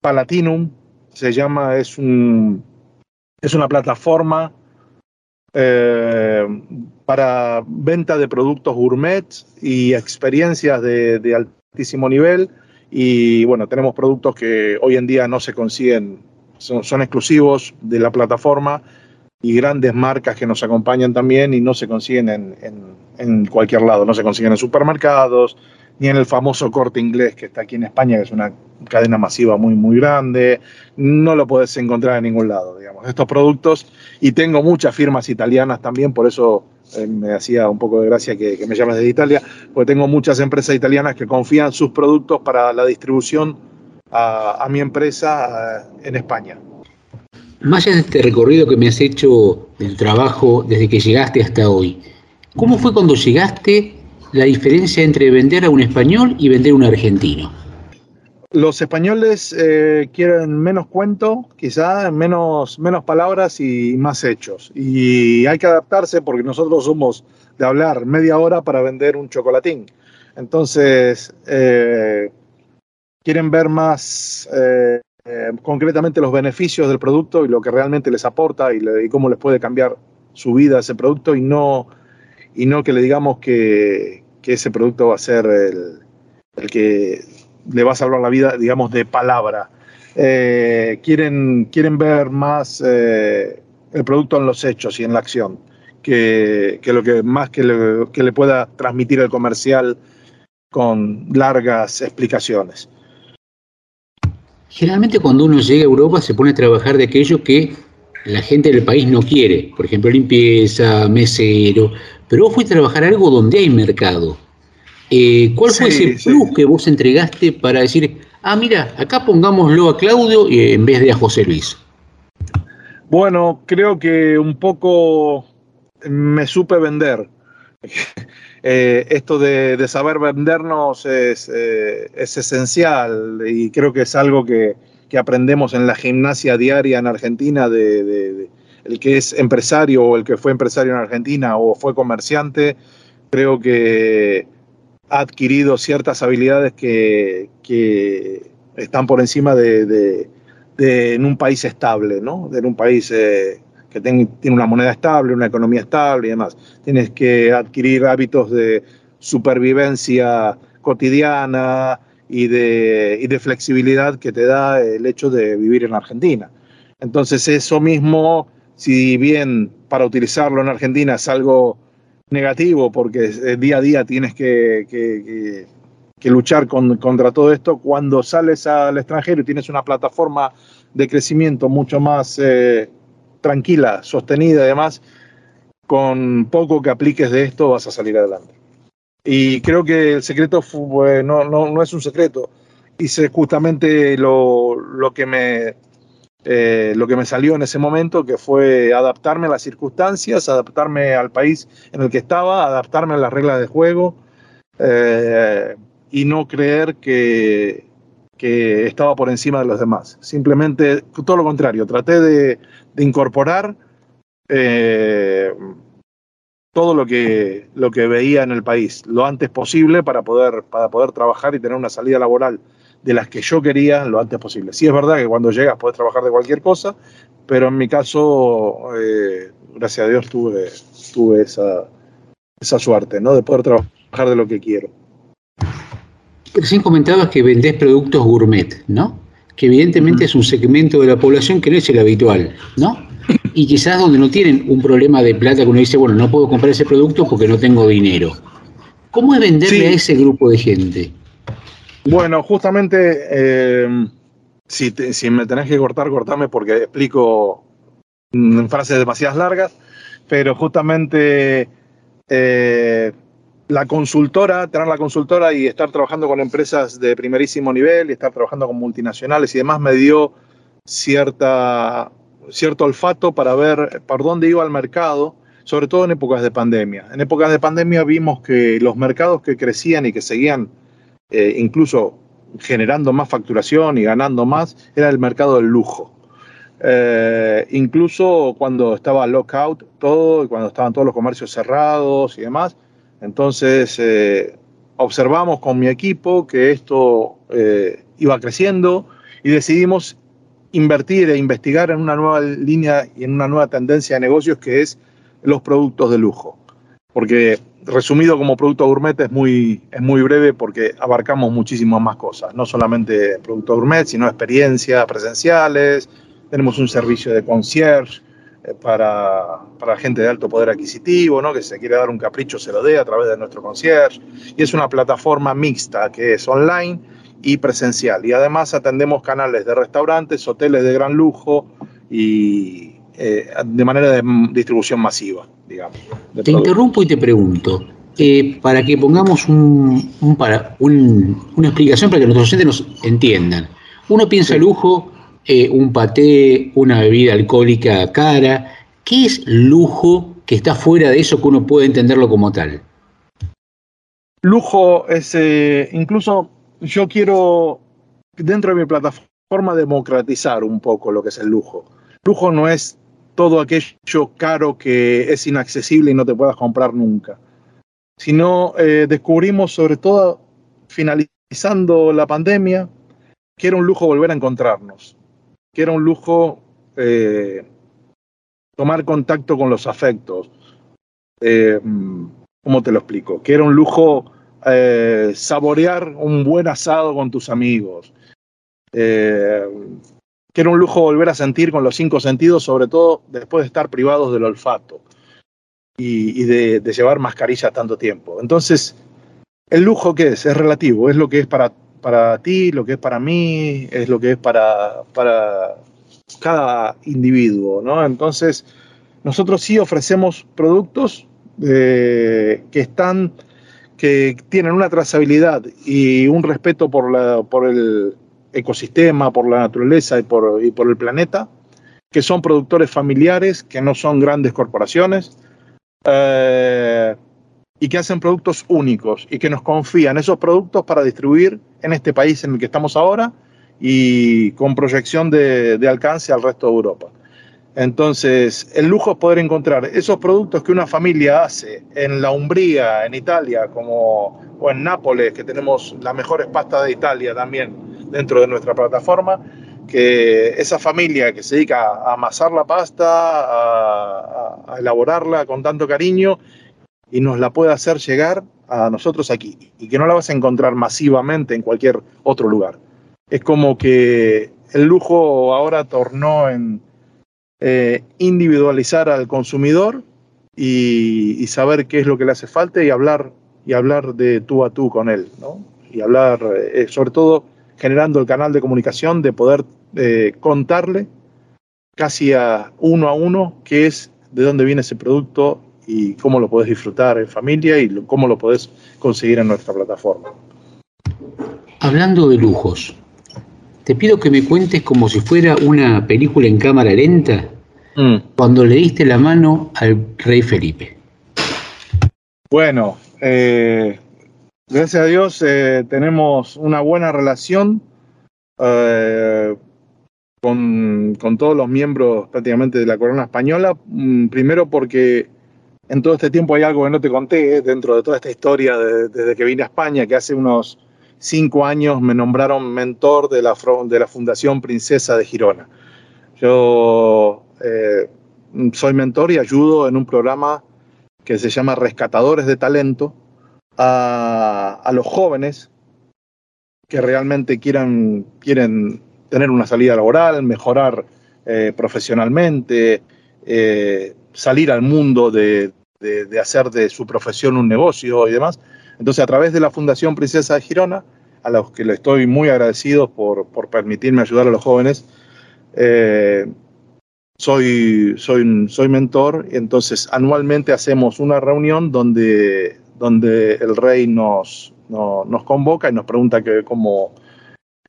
Speaker 11: Palatinum, se llama, es, un, es una plataforma eh, para venta de productos gourmet y experiencias de, altísimo nivel. Y bueno, tenemos productos que hoy en día no se consiguen, son, exclusivos de la plataforma y grandes marcas que nos acompañan también y no se consiguen en, en, en cualquier lado, no se consiguen en supermercados, ni en el famoso corte inglés que está aquí en España, que es una cadena masiva muy, muy grande. No lo puedes encontrar en ningún lado, digamos, estos productos. Y tengo muchas firmas italianas también, por eso eh, me hacía un poco de gracia que, me llames de Italia, porque tengo muchas empresas italianas que confían sus productos para la distribución a, a mi empresa eh, en España.
Speaker 2: Más allá de este recorrido que me has hecho del trabajo desde que llegaste hasta hoy, ¿cómo fue cuando llegaste la diferencia entre vender a un español y vender a un argentino?
Speaker 11: Los españoles eh, quieren menos cuento, quizá menos, menos palabras y más hechos. Y hay que adaptarse porque nosotros somos de hablar media hora para vender un chocolatín. Entonces, eh, quieren ver más eh, concretamente los beneficios del producto y lo que realmente les aporta y, y cómo les puede cambiar su vida ese producto y no y no que le digamos que, que ese producto va a ser el, el, que le va a salvar la vida, digamos, de palabra. Eh, quieren, quieren ver más eh, el producto en los hechos y en la acción, que, que lo que más que que le pueda transmitir el comercial con largas explicaciones.
Speaker 2: Generalmente cuando uno llega a Europa se pone a trabajar de aquello que la gente del país no quiere, por ejemplo, limpieza, mesero, pero vos fuiste a trabajar algo donde hay mercado. Eh, ¿Cuál fue sí, ese plus que vos entregaste para decir, ah, mira, acá pongámoslo a Claudio en vez de a José Luis?
Speaker 11: Bueno, creo que un poco me supe vender. eh, esto de, de, saber vendernos es, eh, es, esencial y creo que es algo que, que, aprendemos en la gimnasia diaria en Argentina de el que es empresario o el que fue empresario en Argentina o fue comerciante, creo que ha adquirido ciertas habilidades que, que están por encima de, de, de, en un país estable, ¿no? En un país eh, que tiene una moneda estable, una economía estable y demás. Tienes que adquirir hábitos de supervivencia cotidiana y de, y de flexibilidad que te da el hecho de vivir en Argentina. Entonces eso mismo si bien para utilizarlo en Argentina es algo negativo porque día a día tienes que, luchar con, contra todo esto, cuando sales al extranjero y tienes una plataforma de crecimiento mucho más eh, tranquila, sostenida y demás, con poco que apliques de esto vas a salir adelante. Y creo que el secreto fue, no, no, no es un secreto. Hice justamente lo, lo que me eh, lo que me salió en ese momento, que fue adaptarme a las circunstancias, adaptarme al país en el que estaba, adaptarme a las reglas de juego eh, y no creer que, que, estaba por encima de los demás. Simplemente todo lo contrario, traté de, de incorporar eh, todo lo que, lo que veía en el país lo antes posible para poder, para poder trabajar y tener una salida laboral de las que yo quería lo antes posible. Sí es verdad que cuando llegas puedes trabajar de cualquier cosa, pero en mi caso, eh, gracias a Dios, tuve, tuve esa, esa suerte, ¿no? De poder trabajar de lo que quiero.
Speaker 2: Recién comentabas que vendés productos gourmet, ¿no? Que evidentemente es un segmento de la población que no es el habitual, ¿no? Y quizás donde no tienen un problema de plata que uno dice, bueno, no puedo comprar ese producto porque no tengo dinero. ¿Cómo es venderle sí. a ese grupo de gente?
Speaker 11: Bueno, justamente, eh, si, me tenés que cortar, cortame porque explico en frases demasiadas largas, pero justamente eh, la consultora, tener la consultora y estar trabajando con empresas de primerísimo nivel y estar trabajando con multinacionales y demás me dio cierta, cierto olfato para ver por dónde iba el mercado, sobre todo en épocas de pandemia. En épocas de pandemia vimos que los mercados que crecían y que seguían eh, incluso generando más facturación y ganando más, era el mercado del lujo. Eh, incluso cuando estaba lockout todo, y cuando estaban todos los comercios cerrados y demás. Entonces eh, observamos con mi equipo que esto iba creciendo y decidimos invertir e investigar en una nueva línea y en una nueva tendencia de negocios que es los productos de lujo. Porque resumido como producto gourmet es muy, es muy breve porque abarcamos muchísimas más cosas, no solamente producto gourmet, sino experiencias presenciales, tenemos un servicio de concierge eh, para, para, gente de alto poder adquisitivo, ¿no? que se quiere dar un capricho se lo dé a través de nuestro concierge, y es una plataforma mixta que es online y presencial, y además atendemos canales de restaurantes, hoteles de gran lujo y eh, de manera de distribución masiva, digamos.
Speaker 2: Te producto. interrumpo y te pregunto, eh, para que pongamos un, un, para, un, una explicación para que nuestros oyentes nos entiendan. Uno piensa sí. lujo, eh, un paté, una bebida alcohólica cara. ¿Qué es lujo que está fuera de eso que uno puede entenderlo como tal?
Speaker 11: Lujo es, incluso yo quiero, dentro de mi plataforma, democratizar un poco lo que es el lujo. Lujo no es todo aquello caro que es inaccesible y no te puedas comprar nunca, sino eh, descubrimos sobre todo finalizando la pandemia que era un lujo volver a encontrarnos, que era un lujo eh, tomar contacto con los afectos. Eh, ¿Cómo te lo explico? Que era un lujo eh, saborear un buen asado con tus amigos. Que era un lujo volver a sentir con los cinco sentidos, sobre todo después de estar privados del olfato y, de, llevar mascarilla tanto tiempo. Entonces, ¿el lujo qué es? Es relativo, es lo que es para, para ti, lo que es para mí, es lo que es para, para cada individuo, ¿no? Entonces, nosotros sí ofrecemos productos eh, que están, que tienen una trazabilidad y un respeto por, la, por el ecosistema, por la naturaleza y por, y por el planeta, que son productores familiares, que no son grandes corporaciones, eh, y que hacen productos únicos y que nos confían esos productos para distribuir en este país en el que estamos ahora y con proyección de, de alcance al resto de Europa. Entonces, el lujo es poder encontrar esos productos que una familia hace en la Umbría, en Italia, como, o en Nápoles, que tenemos las mejores pastas de Italia también dentro de nuestra plataforma, que esa familia que se dedica a amasar la pasta, a, elaborarla con tanto cariño y nos la puede hacer llegar a nosotros aquí y que no la vas a encontrar masivamente en cualquier otro lugar. Es como que el lujo ahora tornó en eh, individualizar al consumidor y, saber qué es lo que le hace falta y hablar y hablar de tú a tú con él, ¿no? Y hablar, eh, sobre todo, generando el canal de comunicación de poder eh, contarle casi a uno a uno qué es, de dónde viene ese producto y cómo lo podés disfrutar en familia y lo- cómo lo podés conseguir en nuestra plataforma.
Speaker 2: Hablando de lujos, te pido que me cuentes como si fuera una película en cámara lenta cuando le diste la mano al rey Felipe.
Speaker 11: Bueno, eh, gracias a Dios eh, tenemos una buena relación eh, con, con todos los miembros prácticamente de la corona española. Mm, Primero porque en todo este tiempo hay algo que no te conté dentro de toda esta historia de- desde que vine a España, que hace unos cinco años me nombraron mentor de la, de la Fundación Princesa de Girona. Yo eh, soy mentor y ayudo en un programa que se llama Rescatadores de Talento a, los jóvenes que realmente quieran, quieren tener una salida laboral, mejorar eh, profesionalmente, eh, salir al mundo de- de hacer de su profesión un negocio y demás. Entonces, a través de la Fundación Princesa de Girona, a los que le estoy muy agradecido por, por permitirme ayudar a los jóvenes, eh, soy, soy, soy mentor y entonces anualmente hacemos una reunión donde, donde el rey nos, no- nos convoca y nos pregunta que cómo,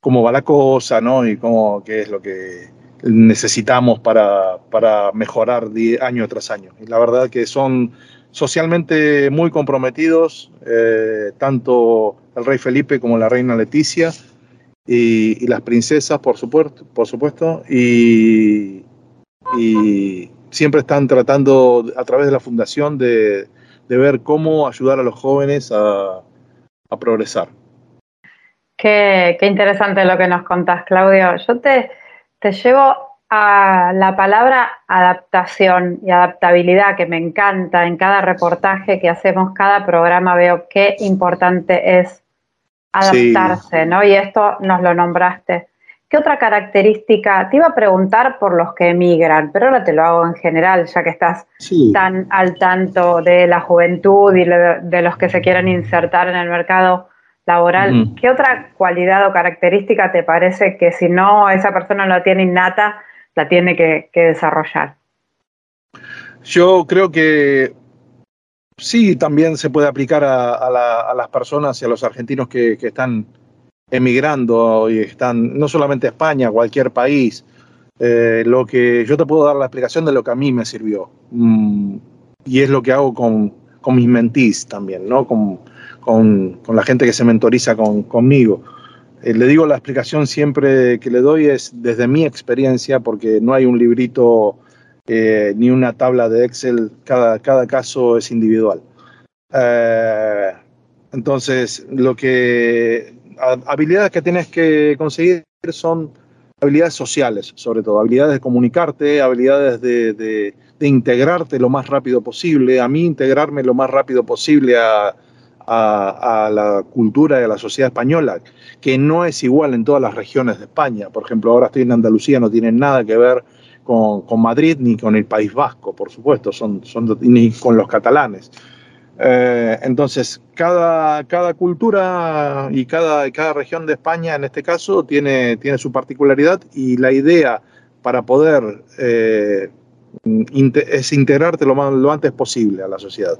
Speaker 11: cómo va la cosa, ¿no? Y cómo, qué es lo que necesitamos para, para mejorar año tras año. Y la verdad que son socialmente muy comprometidos, eh, tanto el rey Felipe como la reina Leticia y, las princesas, por supuesto, por supuesto y, y siempre están tratando a través de la fundación de, de ver cómo ayudar a los jóvenes a, a progresar.
Speaker 3: Qué, qué interesante lo que nos contás, Claudio. Yo te, te llevo a la palabra adaptación y adaptabilidad, que me encanta en cada reportaje que hacemos, cada programa, veo qué importante es adaptarse, ¿no? Y esto nos lo nombraste. ¿Qué otra característica? Te iba a preguntar por los que emigran, pero ahora te lo hago en general, ya que estás tan al tanto de la juventud y de, los que se quieren insertar en el mercado laboral. ¿Qué otra cualidad o característica te parece que si no esa persona no la tiene innata, la tiene que, desarrollar?
Speaker 11: Yo creo que sí, también se puede aplicar a, a la- a las personas y a los argentinos que, están emigrando y están no solamente a España, cualquier país. Eh, lo que yo te puedo dar la explicación de lo que a mí me sirvió. Mm, y es lo que hago con, mis mentees también, ¿no? Con, la gente que se mentoriza con- conmigo. Eh, le digo la explicación siempre que le doy es desde mi experiencia, porque no hay un librito eh, ni una tabla de Excel, cada, cada caso es individual. Eh, entonces, lo que ha- habilidades que tienes que conseguir son habilidades sociales, sobre todo, habilidades de comunicarte, habilidades de, de- de integrarte lo más rápido posible. A mí integrarme lo más rápido posible a, a- la cultura y a la sociedad española, que no es igual en todas las regiones de España. Por ejemplo, ahora estoy en Andalucía, no tiene nada que ver con, con Madrid ni con el País Vasco, por supuesto, son, son, ni con los catalanes. Eh, entonces, cada, cada cultura y cada, cada región de España, en este caso, tiene, tiene su particularidad y la idea para poder eh, es integrarte lo, más- lo antes posible a la sociedad.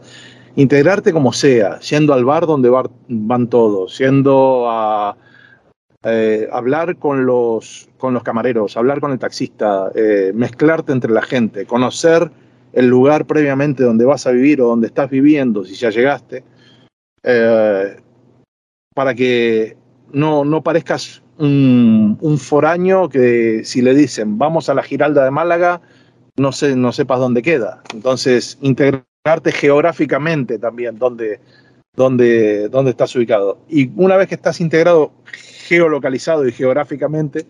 Speaker 11: Integrarte como sea, yendo al bar donde van todos, yendo a eh, hablar con los, con los camareros, hablar con el taxista, eh, mezclarte entre la gente, conocer el lugar previamente donde vas a vivir o donde estás viviendo, si ya llegaste, eh, para que no, no parezcas un, un foraño que si le dicen vamos a la Giralda de Málaga, no, sé, no sepas dónde queda. Entonces, integrarte geográficamente también, dónde, dónde, dónde estás ubicado. Y una vez que estás integrado geolocalizado y geográficamente,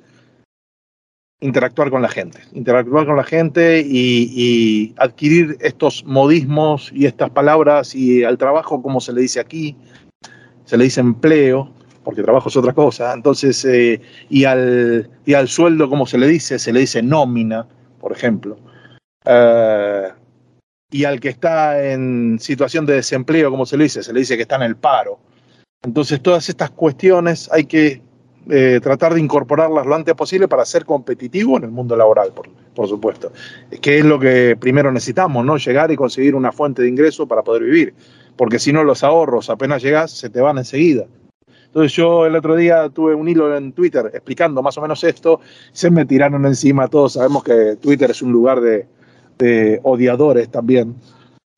Speaker 11: interactuar con la gente, interactuar con la gente y, adquirir estos modismos y estas palabras y al trabajo, como se le dice aquí, se le dice empleo, porque trabajo es otra cosa, entonces, eh, y, al, y al sueldo, como se le dice, se le dice nómina, por ejemplo. Eh, y al que está en situación de desempleo, como se le dice, se le dice que está en el paro. Entonces, todas estas cuestiones hay que eh, tratar de incorporarlas lo antes posible para ser competitivo en el mundo laboral, por- por supuesto. Que es lo que primero necesitamos, ¿no? Llegar y conseguir una fuente de ingreso para poder vivir. Porque si no, los ahorros, apenas llegas, se te van enseguida. Entonces yo el otro día tuve un hilo en Twitter explicando más o menos esto, se me tiraron encima todos, sabemos que Twitter es un lugar de, de odiadores también,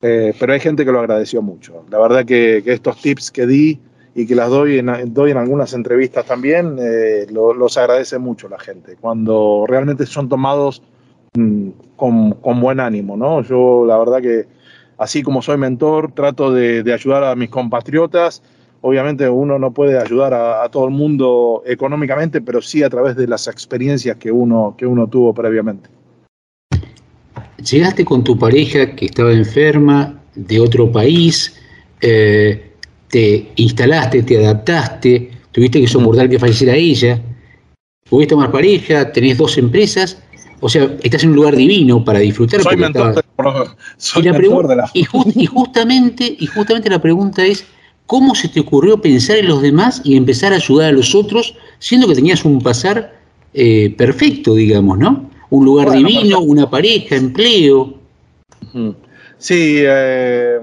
Speaker 11: eh, pero hay gente que lo agradeció mucho. La verdad que, que estos tips que di y que las doy en, doy en algunas entrevistas también, eh, lo, los agradece mucho la gente, cuando realmente son tomados mm, con, con, buen ánimo, ¿no? Yo la verdad que así como soy mentor, trato de, de ayudar a mis compatriotas obviamente uno no puede ayudar a, a, todo el mundo económicamente, pero sí a través de las experiencias que uno, que uno tuvo previamente.
Speaker 2: Llegaste con tu pareja que estaba enferma de otro país, eh, te instalaste, te adaptaste, tuviste que soportar que falleciera ella, pudiste tomar pareja, tenés dos empresas, o sea, estás en un lugar divino para disfrutar.
Speaker 11: Soy mentor, estaba... soy
Speaker 2: y, mentor de la... y, just, y, justamente, y justamente la pregunta es, ¿Cómo se te ocurrió pensar en los demás y empezar a ayudar a los otros, siendo que tenías un pasar eh, perfecto, digamos, ¿no? Un lugar bueno, divino, una pareja, empleo.
Speaker 11: Sí, eh,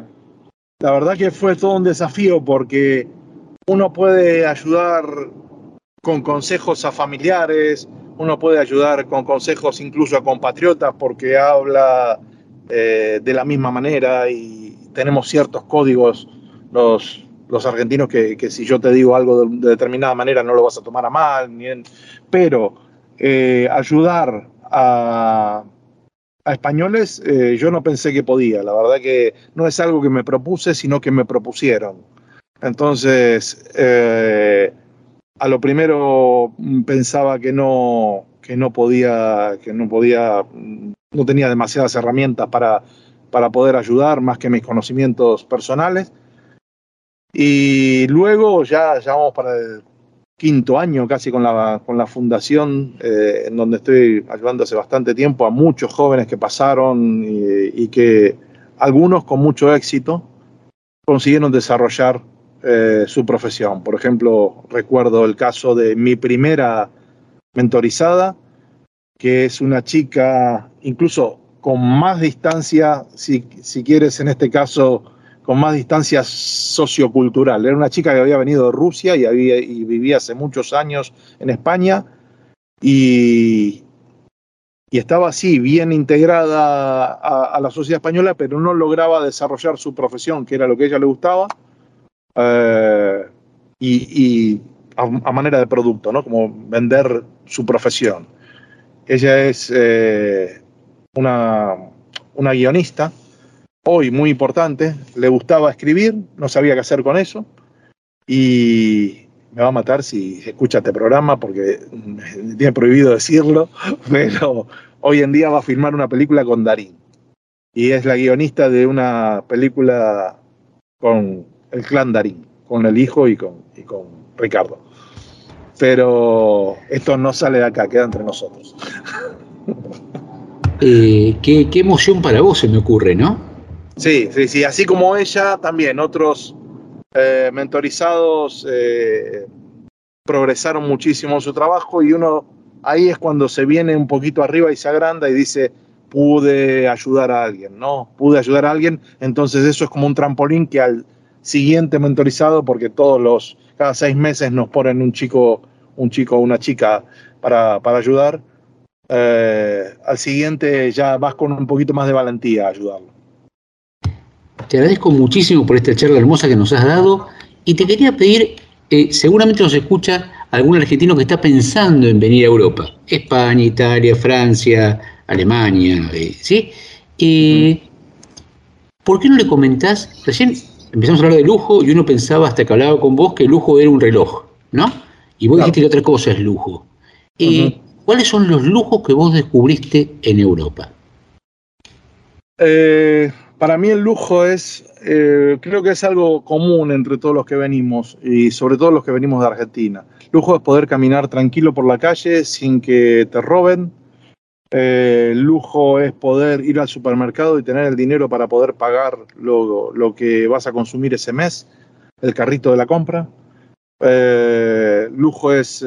Speaker 11: la verdad que fue todo un desafío porque uno puede ayudar con consejos a familiares, uno puede ayudar con consejos incluso a compatriotas porque habla eh, de la misma manera y tenemos ciertos códigos los, los argentinos que, que, si yo te digo algo de, de, determinada manera no lo vas a tomar a mal, ni en, pero eh, ayudar a, españoles eh, yo no pensé que podía, la verdad que no es algo que me propuse, sino que me propusieron. Entonces, eh, a lo primero pensaba que no, que no podía, que no podía, no tenía demasiadas herramientas para, para poder ayudar más que mis conocimientos personales y luego ya, ya vamos para el quinto año casi con la, con la fundación, eh, en donde estoy ayudando hace bastante tiempo a muchos jóvenes que pasaron y, que algunos con mucho éxito consiguieron desarrollar eh, su profesión. Por ejemplo, recuerdo el caso de mi primera mentorizada, que es una chica incluso con más distancia, si, si quieres en este caso, con más distancia sociocultural. Era una chica que había venido de Rusia y, había, y vivía hace muchos años en España y, y estaba así, bien integrada a, la sociedad española, pero no lograba desarrollar su profesión, que era lo que a ella le gustaba, eh, y, a, manera de producto, ¿no? como vender su profesión. Ella es eh, una, una guionista hoy muy importante, le gustaba escribir, no sabía qué hacer con eso y me va a matar si escucha este programa porque tiene prohibido decirlo, pero hoy en día va a filmar una película con Darín y es la guionista de una película con el clan Darín, con el hijo y con, y con Ricardo. Pero esto no sale de acá, queda entre nosotros.
Speaker 2: Eh, qué, qué emoción para vos se me ocurre, ¿no?
Speaker 11: Sí, sí, sí, así como ella, también otros eh, mentorizados eh, progresaron muchísimo en su trabajo y uno ahí es cuando se viene un poquito arriba y se agranda y dice, pude ayudar a alguien, ¿no? Pude ayudar a alguien, entonces eso es como un trampolín que al siguiente mentorizado, porque todos los, cada seis meses nos ponen un chico, un chico o una chica para, para ayudar, eh, al siguiente ya vas con un poquito más de valentía a ayudarlo.
Speaker 2: Te agradezco muchísimo por esta charla hermosa que nos has dado y te quería pedir, eh, seguramente nos escucha algún argentino que está pensando en venir a Europa, España, Italia, Francia, Alemania, eh, ¿sí? Eh, ¿Por qué no le comentás? Recién empezamos a hablar de lujo y uno pensaba hasta que hablaba con vos que el lujo era un reloj, ¿no? Y vos claro. dijiste que otra cosa es lujo. Uh -huh. ¿Cuáles son los lujos que vos descubriste en Europa?
Speaker 11: Eh, para mí el lujo es, eh, creo que es algo común entre todos los que venimos y sobre todo los que venimos de Argentina. Lujo es poder caminar tranquilo por la calle sin que te roben. Eh, lujo es poder ir al supermercado y tener el dinero para poder pagar lo, lo que vas a consumir ese mes, el carrito de la compra. Eh, lujo es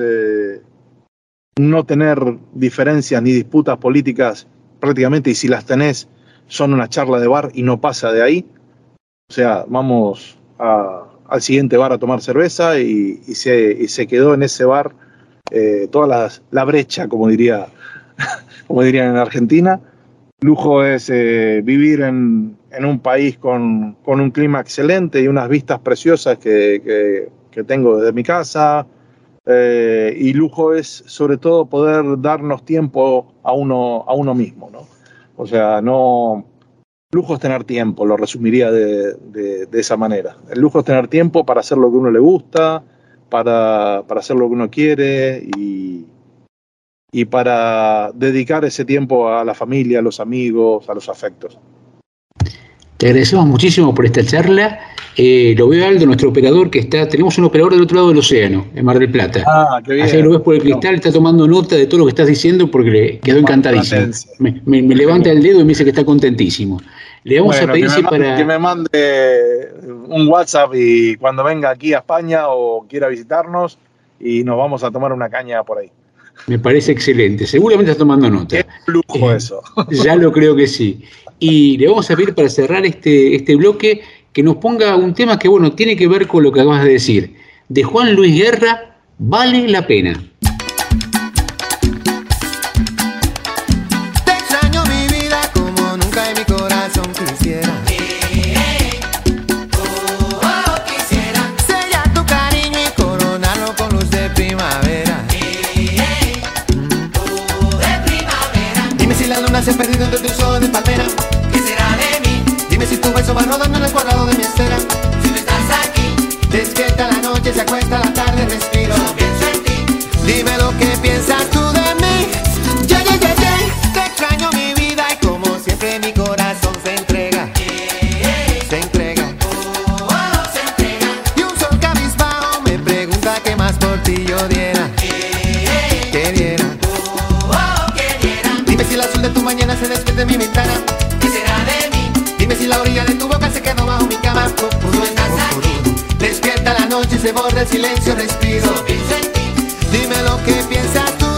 Speaker 11: no tener diferencias ni disputas políticas prácticamente, y si las tenés, son una charla de bar y no pasa de ahí. O sea, vamos a- al siguiente bar a tomar cerveza y, y se, y se quedó en ese bar eh, toda las- la brecha, como diría, como dirían en Argentina. Lujo es eh, vivir en, en un país con, con un clima excelente y unas vistas preciosas que, que- que tengo desde mi casa. Eh, y lujo es sobre todo poder darnos tiempo a uno, a uno mismo, ¿no? O sea, no... Lujo es tener tiempo, lo resumiría de, de- esa manera. El lujo es tener tiempo para hacer lo que uno le gusta, para, para hacer lo que uno quiere y, y para dedicar ese tiempo a la familia, a los amigos, a los afectos.
Speaker 2: Te agradecemos muchísimo por esta charla. Eh, lo veo a Aldo, nuestro operador, que está, tenemos un operador del otro lado del océano, en Mar del Plata.
Speaker 11: Ah, qué bien.
Speaker 2: Allá lo ves por el cristal, está tomando nota de todo lo que estás diciendo porque le quedó encantadísimo. Me, me- me levanta el dedo y me dice que está contentísimo. Le vamos
Speaker 11: Bueno,
Speaker 2: a pedir
Speaker 11: que, mande,
Speaker 2: para...
Speaker 11: que me mande un WhatsApp y cuando venga aquí a España o quiera visitarnos y nos vamos a tomar una caña por ahí.
Speaker 2: Me parece excelente. Seguramente está tomando nota.
Speaker 11: Qué lujo eso.
Speaker 2: Ya lo creo que sí. Y le vamos a pedir para cerrar este, este bloque que nos ponga un tema que, bueno, tiene que ver con lo que acabas de decir. De Juan Luis Guerra, vale la pena.
Speaker 12: Perdido entre tus ojos de palmera. Dime si tu beso va rodando en el cuadrado de mi esfera. Si no estás aquí, despierta la noche, se acuesta la tarde, respiro. pienso en ti. Dime lo que piensas tú de mí. Ya, ya, ya, ya. Te extraño mi vida y como siempre mi corazón se entrega. Se entrega. Y un sol cabizbajo me pregunta qué más por ti yo diera. Que diera. Dime si el azul de tu mañana se despierta en mi ventana. Si la orilla de tu boca se quedó bajo mi cama. Estás aquí. Despierta la noche y se borra el silencio, respiro. Dime lo que piensas tú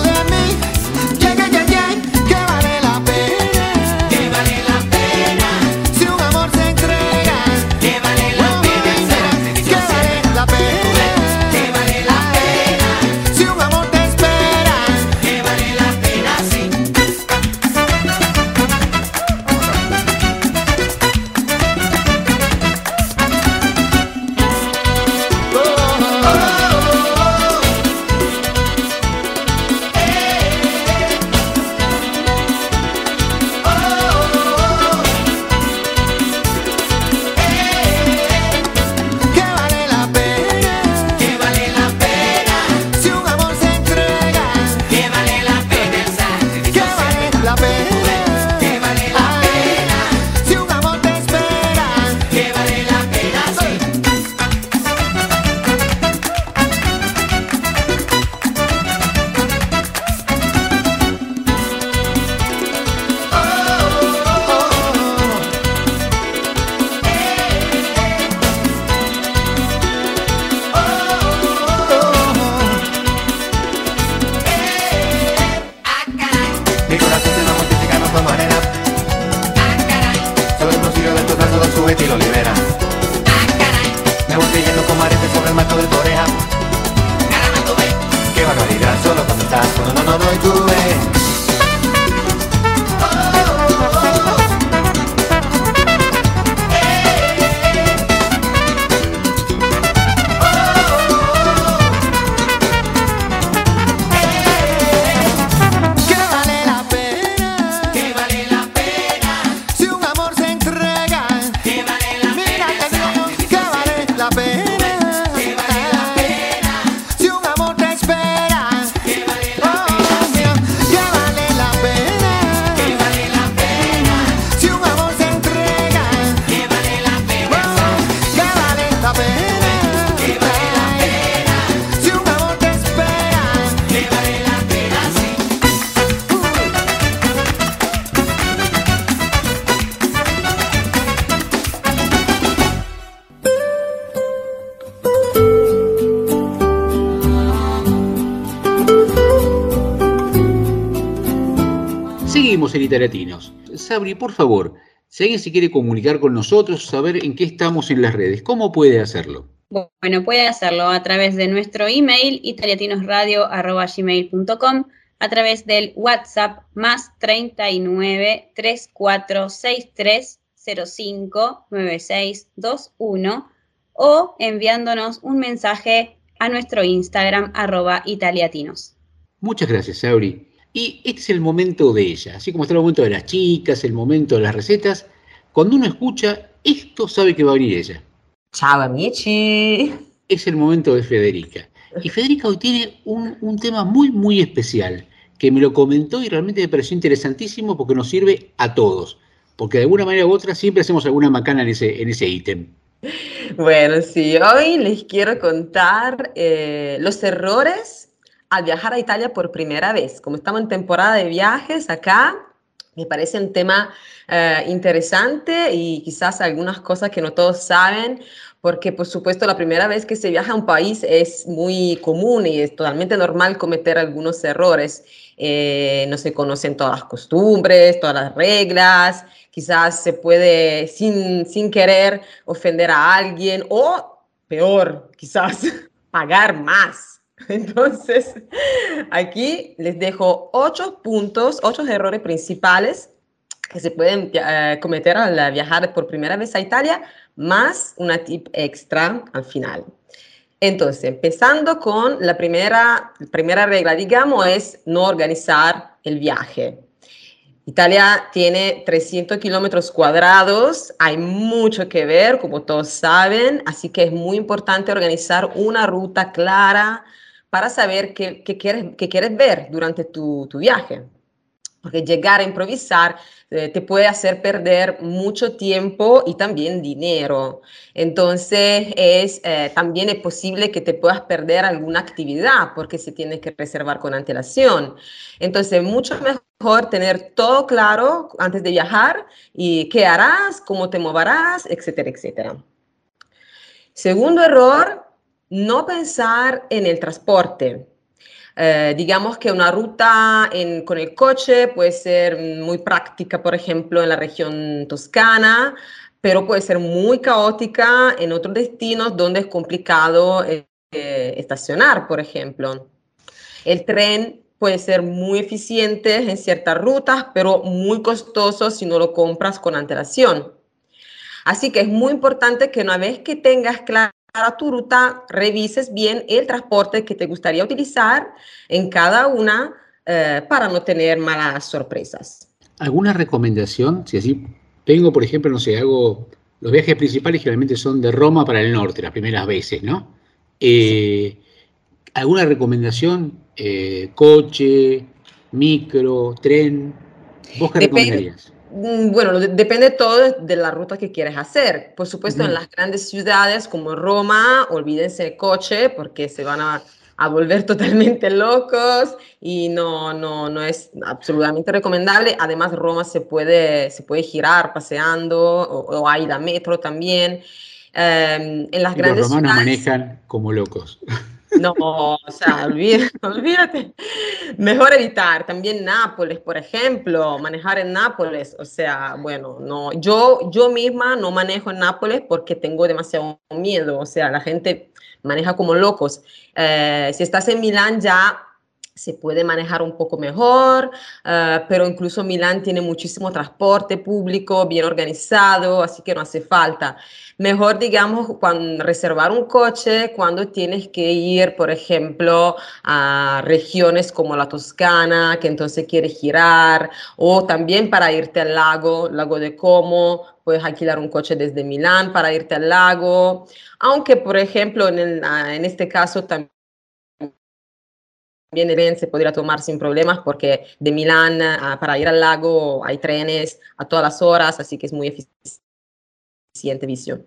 Speaker 2: Sabri, por favor, si alguien se quiere comunicar con nosotros, saber en qué estamos en las redes, ¿cómo puede hacerlo?
Speaker 13: Bueno, puede hacerlo a través de nuestro email italiatinosradio.gmail.com, a través del WhatsApp más 39 3463 05 9621 o enviándonos un mensaje a nuestro Instagram arroba italiatinos.
Speaker 2: Muchas gracias, Sabri. Y este es el momento de ella, así como está el momento de las chicas, el momento de las recetas. Cuando uno escucha esto, sabe que va a venir ella.
Speaker 14: Ciao amici.
Speaker 2: Es el momento de Federica. Y Federica hoy tiene un, un tema muy, muy especial, que me lo comentó y realmente me pareció interesantísimo porque nos sirve a todos. Porque de alguna manera u otra siempre hacemos alguna macana en ese en ese ítem.
Speaker 14: Bueno, sí, hoy les quiero contar eh, los errores al viajar a Italia por primera vez. Como estamos en temporada de viajes acá, me parece un tema eh, interesante y quizás algunas cosas que no todos saben, porque por supuesto la primera vez que se viaja a un país es muy común y es totalmente normal cometer algunos errores. Eh, no se conocen todas las costumbres, todas las reglas, quizás se puede sin, sin querer ofender a alguien o peor, quizás pagar más. Entonces, aquí les dejo ocho puntos, ocho errores principales que se pueden eh, cometer al viajar por primera vez a Italia, más una tip extra al final. Entonces, empezando con la primera, primera regla, digamos, es no organizar el viaje. Italia tiene 300 kilómetros cuadrados, hay mucho que ver, como todos saben, así que es muy importante organizar una ruta clara para saber qué, quieres, ver durante tu, viaje porque llegar a improvisar eh, te puede hacer perder mucho tiempo y también dinero. Entonces, es, eh, también es posible que te puedas perder alguna actividad porque se tiene que reservar con antelación. Entonces, mucho mejor tener todo claro antes de viajar y qué harás, cómo te moverás, etcétera, etcétera. Segundo error, no pensar en el transporte. Eh, digamos que una ruta con el coche puede ser muy práctica, por ejemplo, en la región toscana, pero puede ser muy caótica en otros destinos donde es complicado eh, estacionar, por ejemplo. El tren puede ser muy eficiente en ciertas rutas, pero muy costoso si no lo compras con antelación. Así que es muy importante que una vez que tengas claro para tu ruta revises bien el transporte que te gustaría utilizar en cada una eh, para no tener malas sorpresas.
Speaker 2: ¿Alguna recomendación? Si así tengo, por ejemplo, no sé, hago los viajes principales generalmente son de Roma para el norte, las primeras veces, ¿no? Eh, ¿Alguna recomendación? Eh, ¿Coche, micro, tren? ¿Vos qué recomendarías?
Speaker 14: Mm, bueno, depende todo de la ruta que quieres hacer. Por supuesto, en las grandes ciudades como Roma, olvídense el coche porque se van a, volver totalmente locos y no, no, no es absolutamente recomendable. Además, Roma se puede, se puede girar paseando o, hay la metro también.
Speaker 2: Em, en las grandes los romanos manejan como locos.
Speaker 14: No, o sea, olvídate, Mejor evitar. También Nápoles, por ejemplo, manejar en Nápoles. O sea, bueno, no, yo, yo misma no manejo en Nápoles porque tengo demasiado miedo. O sea, la gente maneja como locos. Eh, si estás en Milán ya se puede manejar un poco mejor, eh, pero incluso Milán tiene muchísimo transporte público, bien organizado, así que no hace falta. Mejor, digamos, cuando, reservar un coche cuando tienes que ir, por ejemplo, a regiones como la Toscana, que entonces quieres girar, o también para irte al lago, lago de Como, puedes alquilar un coche desde Milán para irte al lago, aunque, por ejemplo, en, en este caso también también tren se podría tomar sin problemas porque de Milán ah, para ir al lago hay trenes a todas las horas, así que es muy eficiente visión.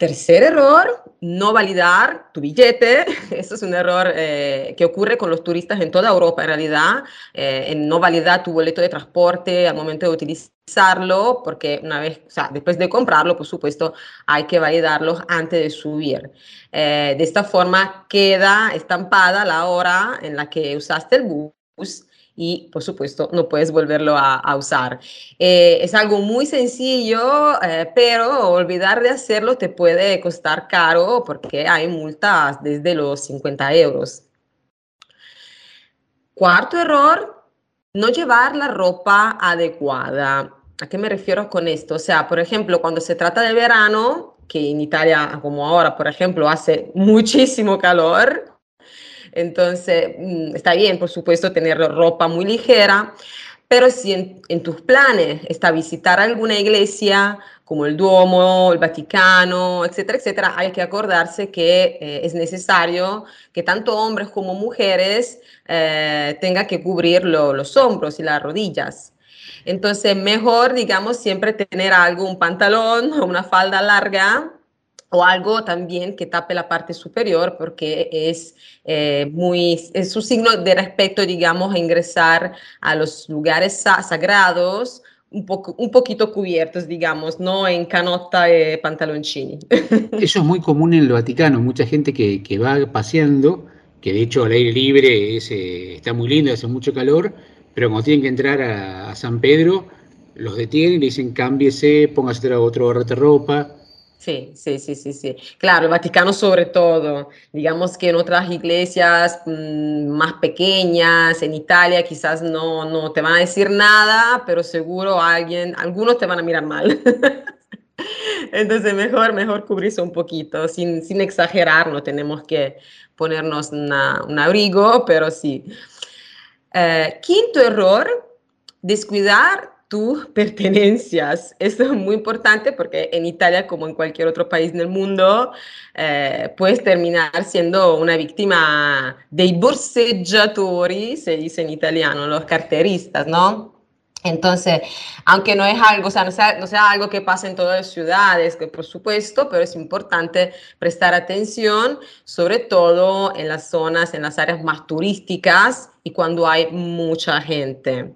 Speaker 14: Tercer error, no validar tu billete. Eso es un error eh, que ocurre con los turistas en toda Europa en realidad, eh, en no validar tu boleto de transporte al momento de utilizarlo, porque una vez, o sea, después de comprarlo, por supuesto, hay que validarlo antes de subir. Eh, de esta forma queda estampada la hora en la que usaste el bus y por supuesto no puedes volverlo a, usar. Eh, es algo muy sencillo, eh, pero olvidar de hacerlo te puede costar caro porque hay multas desde los 50 euros. Cuarto error, no llevar la ropa adecuada. ¿A qué me refiero con esto? O sea, por ejemplo, cuando se trata de verano, que en Italia, como ahora, por ejemplo, hace muchísimo calor, entonces mm, está bien, por supuesto, tener ropa muy ligera, pero si en, tus planes está visitar alguna iglesia como el Duomo, el Vaticano, etcétera, etcétera, hay que acordarse que eh, es necesario que tanto hombres como mujeres eh, tengan que cubrir los hombros y las rodillas. Entonces, mejor, digamos, siempre tener algo, un pantalón o una falda larga o algo también que tape la parte superior porque es eh, muy, es un signo de respeto, digamos, a ingresar a los lugares sagrados un, poco, un poquito cubiertos, digamos, no en canota y pantaloncini.
Speaker 2: Eso es muy común en el Vaticano, mucha gente que, que va paseando, que de hecho al aire libre es, eh, está muy lindo, hace mucho calor, pero cuando tienen que entrar a, a San Pedro, los detienen y le dicen cámbiese, póngase otro barrete de ropa.
Speaker 14: Sí, sí, sí, sí, sí. Claro, el Vaticano sobre todo. Digamos que en otras iglesias mmm, más pequeñas, en Italia quizás no, no te van a decir nada, pero seguro alguien, algunos te van a mirar mal. Entonces mejor, mejor cubrirse un poquito, sin, sin exagerar, no tenemos que ponernos una, un abrigo, pero sí. Eh, quinto error, descuidar tus pertenencias. Esto es muy importante porque en Italia, como en cualquier otro país del mundo, eh, puedes terminar siendo una víctima dei borseggiatori, se dice en italiano, los carteristas, ¿no? Entonces, aunque no es algo, sea, no sea, no sea algo que pasa en todas las ciudades, que por supuesto, pero es importante prestar atención, sobre todo en las zonas, en las áreas más turísticas y cuando hay mucha gente.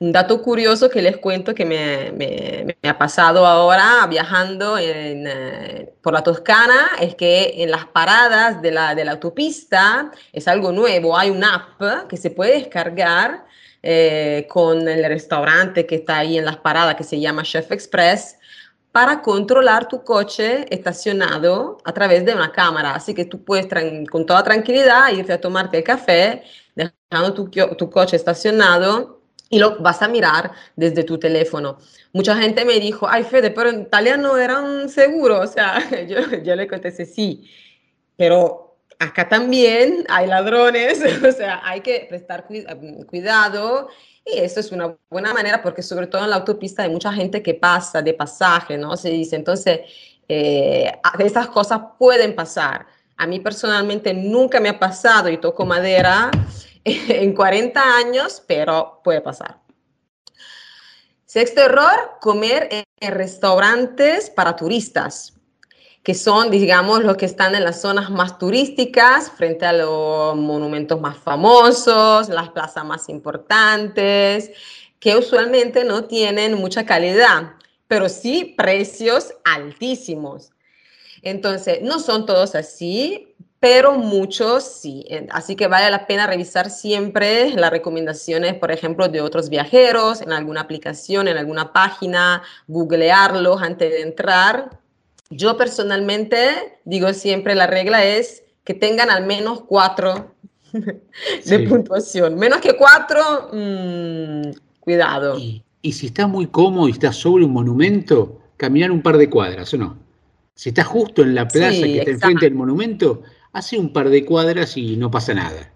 Speaker 14: Un dato curioso que les cuento que me, ha pasado ahora viajando en, eh, por la Toscana es que en las paradas de la, de la autopista es algo nuevo. Hay una app que se puede descargar eh, con el restaurante que está ahí en las paradas que se llama Chef Express para controlar tu coche estacionado a través de una cámara. Así que tú puedes con toda tranquilidad irte a tomarte el café, dejando tu, tu coche estacionado y lo vas a mirar desde tu teléfono. Mucha gente me dijo, ay Fede, pero en Italia no eran seguros. O sea, yo, yo le contesté, sí, pero acá también hay ladrones, o sea, hay que prestar cuidado y esto es una buena manera porque sobre todo en la autopista hay mucha gente que pasa de pasaje, ¿no? Se dice, entonces, eh, estas cosas pueden pasar. A mí personalmente nunca me ha pasado y toco madera en 40 años, pero puede pasar. Sexto error, comer en restaurantes para turistas, que son, digamos, los que están en las zonas más turísticas, frente a los monumentos más famosos, las plazas más importantes, que usualmente no tienen mucha calidad, pero sí precios altísimos. Entonces, no son todos así, pero muchos sí. Así que vale la pena revisar siempre las recomendaciones, por ejemplo, de otros viajeros en alguna aplicación, en alguna página, googlearlos antes de entrar. Yo personalmente digo siempre la regla es que tengan al menos cuatro de puntuación. Menos que cuatro, mmm, cuidado.
Speaker 2: Y, y si estás muy cómodo y estás sobre un monumento, caminar un par de cuadras, ¿o no? Si estás justo en la plaza
Speaker 14: Sí,
Speaker 2: que está enfrente del monumento, hace un par de cuadras y no pasa nada.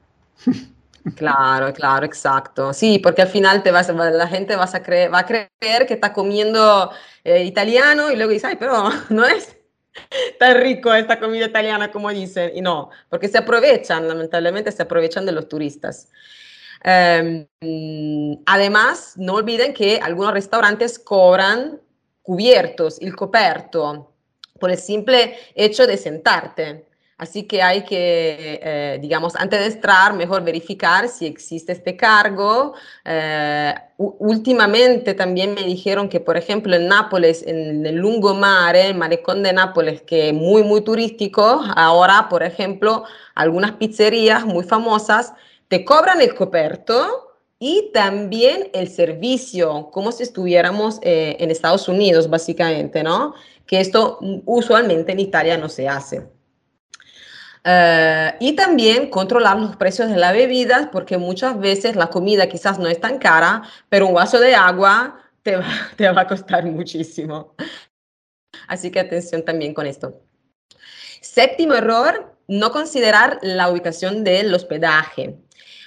Speaker 14: Claro, claro, exacto. Sí, porque al final la gente va a creer que está comiendo eh, italiano y luego dice, ay, pero no es tan rico esta comida italiana como dicen. Y no, porque se aprovechan, lamentablemente se aprovechan de los turistas. Eh, además, no olviden que algunos restaurantes cobran cubiertos, el coperto, por el simple hecho de sentarte. Así que hay que, eh, digamos, antes de entrar, mejor verificar si existe este cargo. Eh, últimamente también me dijeron que, por ejemplo, en Nápoles, en el lungomare, el malecón de Nápoles, que es muy, muy turístico, ahora, por ejemplo, algunas pizzerías muy famosas te cobran el coperto, y también el servicio, como si estuviéramos eh, en Estados Unidos, básicamente, ¿no? Que esto usualmente en Italia no se hace. Eh, y también controlar los precios de las bebidas, porque muchas veces la comida quizás no es tan cara, pero un vaso de agua te va, te va a costar muchísimo. Así que atención también con esto. Séptimo error, no considerar la ubicación del hospedaje.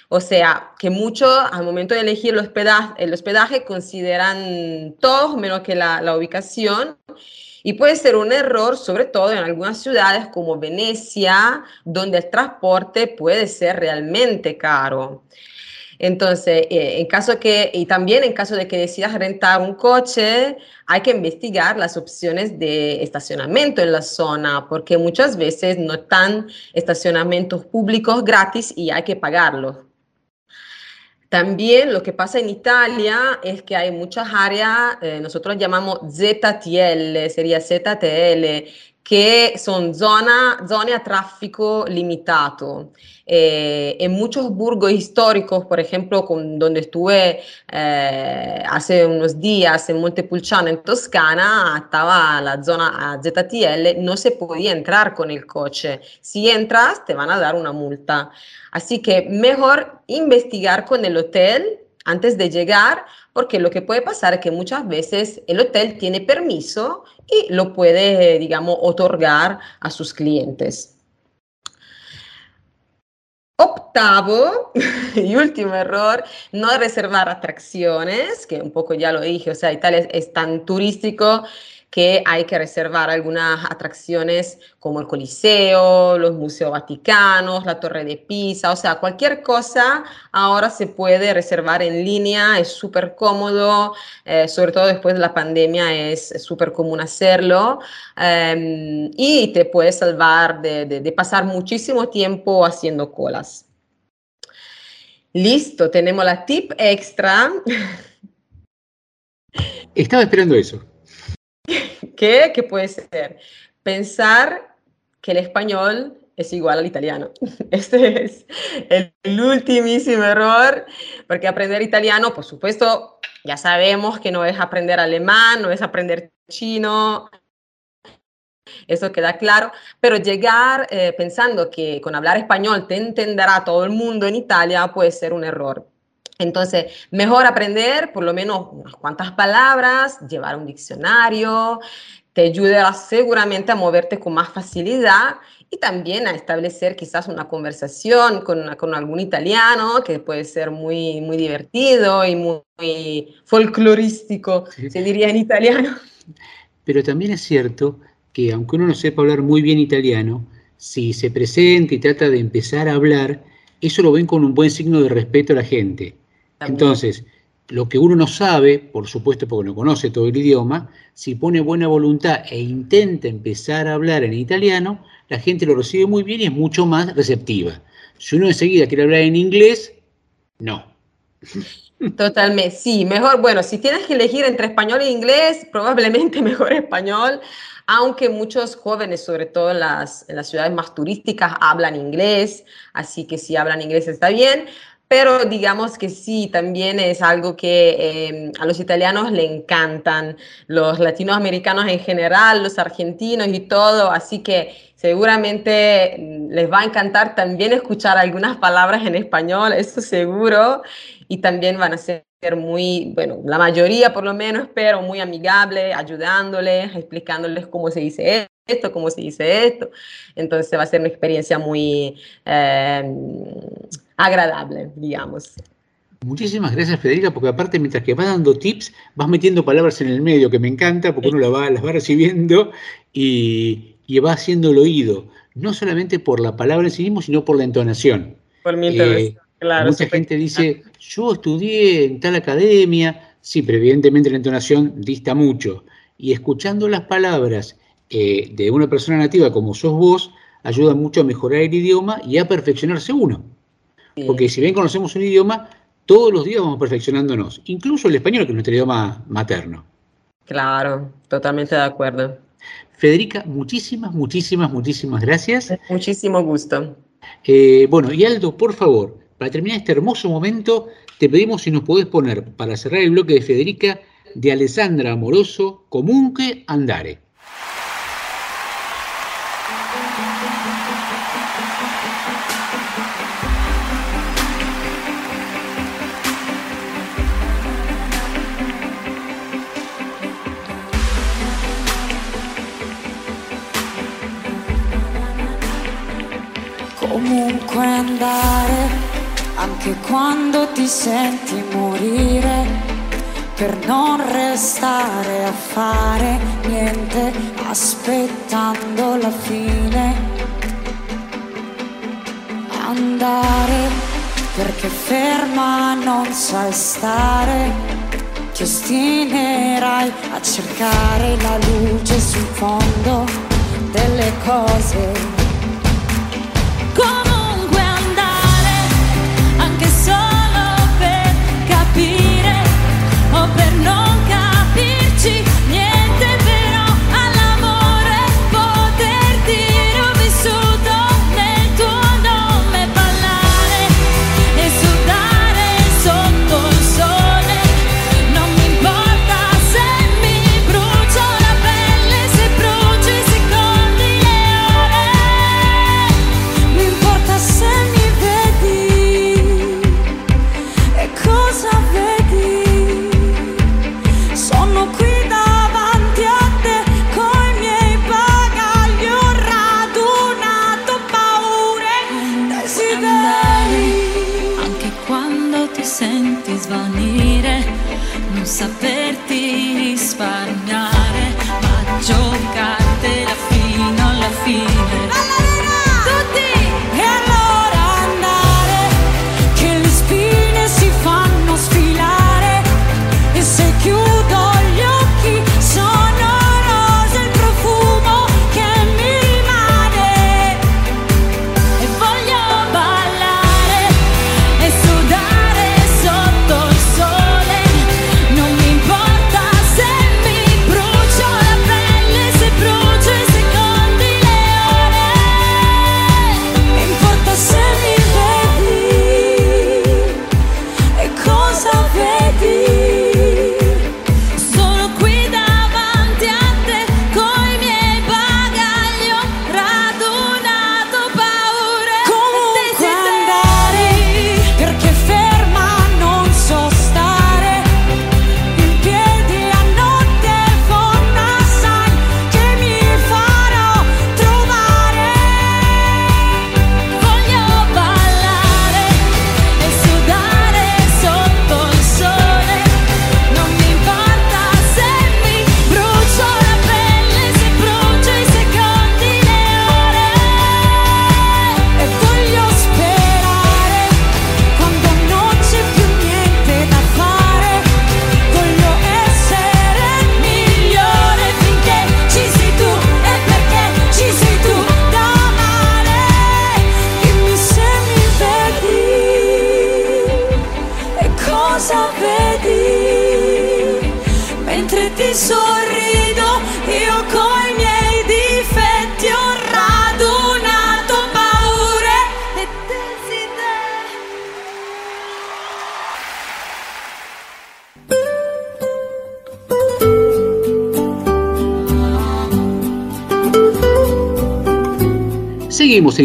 Speaker 14: O sea, que muchos al momento de elegir el hospedaje, el hospedaje consideran todo menos que la, la ubicación. Y puede ser un error, sobre todo en algunas ciudades como Venecia, donde el transporte puede ser realmente caro. Entonces, eh, en caso que, y también en caso de que decidas rentar un coche, hay que investigar las opciones de estacionamiento en la zona, porque muchas veces no están estacionamientos públicos gratis y hay que pagarlos. También lo que pasa en Italia es que hay muchas áreas, eh, nosotros llamamos ZTL, sería ZTL, que son zona, zone a tráfico limitado. Eh, en muchos burgos históricos, por ejemplo, con, donde estuve eh, hace unos días en Montepulciano, en Toscana, estaba la zona ZTL, no se podía entrar con el coche. Si entras, te van a dar una multa. Así que mejor investigar con el hotel antes de llegar, porque lo que puede pasar es que muchas veces el hotel tiene permiso y lo puede, digamos, otorgar a sus clientes. Octavo y último error, no reservar atracciones, que un poco ya lo dije, o sea, Italia es, tan turístico que hay que reservar algunas atracciones como el Coliseo, los Museos Vaticanos, la Torre de Pisa, o sea, cualquier cosa ahora se puede reservar en línea, es súper cómodo, eh, sobre todo después de la pandemia es súper común hacerlo em, y te puede salvar de, de pasar muchísimo tiempo haciendo colas. Listo, tenemos la tip extra.
Speaker 2: Estaba esperando eso.
Speaker 14: ¿Qué? ¿Qué puede ser? Pensar que el español es igual al italiano. Este es el ultimísimo error, porque aprender italiano, por supuesto, ya sabemos que no es aprender alemán, no es aprender chino, eso queda claro, pero llegar eh, pensando que con hablar español te entenderá todo el mundo en Italia puede ser un error. Entonces, mejor aprender por lo menos unas cuantas palabras, llevar un diccionario, te ayudará seguramente a moverte con más facilidad y también a establecer quizás una conversación con, con algún italiano que puede ser muy, muy divertido y muy, folclorístico, se diría en italiano.
Speaker 2: Pero también es cierto que aunque uno no sepa hablar muy bien italiano, si se presenta y trata de empezar a hablar, eso lo ven con un buen signo de respeto a la gente. Entonces, lo que uno no sabe, por supuesto porque no conoce todo el idioma, si pone buena voluntad e intenta empezar a hablar en italiano, la gente lo recibe muy bien y es mucho más receptiva. Si uno enseguida quiere hablar en inglés, no.
Speaker 14: Totalmente, sí, mejor, bueno, si tienes que elegir entre español e inglés, probablemente mejor español, aunque muchos jóvenes, sobre todo en las, en las ciudades más turísticas, hablan inglés, así que si hablan inglés está bien, pero digamos que sí, también es algo que em, a los italianos le encantan, los latinoamericanos en general, los argentinos y todo, así que seguramente mm, les va a encantar también escuchar algunas palabras en español, eso seguro, y también van a ser muy, bueno, la mayoría por lo menos, pero muy amigable, ayudándoles, explicándoles cómo se dice esto, cómo se dice esto. Entonces va a ser una experiencia muy... Eh, agradable, digamos.
Speaker 2: Muchísimas gracias, Federica, porque aparte, mientras que vas dando tips, vas metiendo palabras en el medio, que me encanta, porque uno las va, las va recibiendo y, y, va haciendo el oído, no solamente por la palabra en sí mismo, sino por la entonación.
Speaker 14: Por mi entonación, eh, claro.
Speaker 2: Mucha gente dice, yo estudié en tal academia, sí, pero evidentemente la entonación dista mucho. Y escuchando las palabras eh, de una persona nativa como sos vos, ayuda mucho a mejorar el idioma y a perfeccionarse uno. Porque si bien conocemos un idioma, todos los días vamos perfeccionándonos, incluso el español, que es nuestro idioma materno.
Speaker 14: Claro, totalmente de acuerdo.
Speaker 2: Federica, muchísimas, muchísimas, muchísimas gracias.
Speaker 14: Muchísimo gusto.
Speaker 2: Eh, bueno, y Aldo, por favor, para terminar este hermoso momento, te pedimos si nos podés poner, para cerrar el bloque de Federica, de Alessandra Amoroso, Comunque Andare.
Speaker 15: Andare, anche quando ti senti morire, per non restare a fare niente, aspettando la fine. Andare, perché ferma non sai stare, ti ostinerai a cercare la luce sul fondo delle cose. Comunque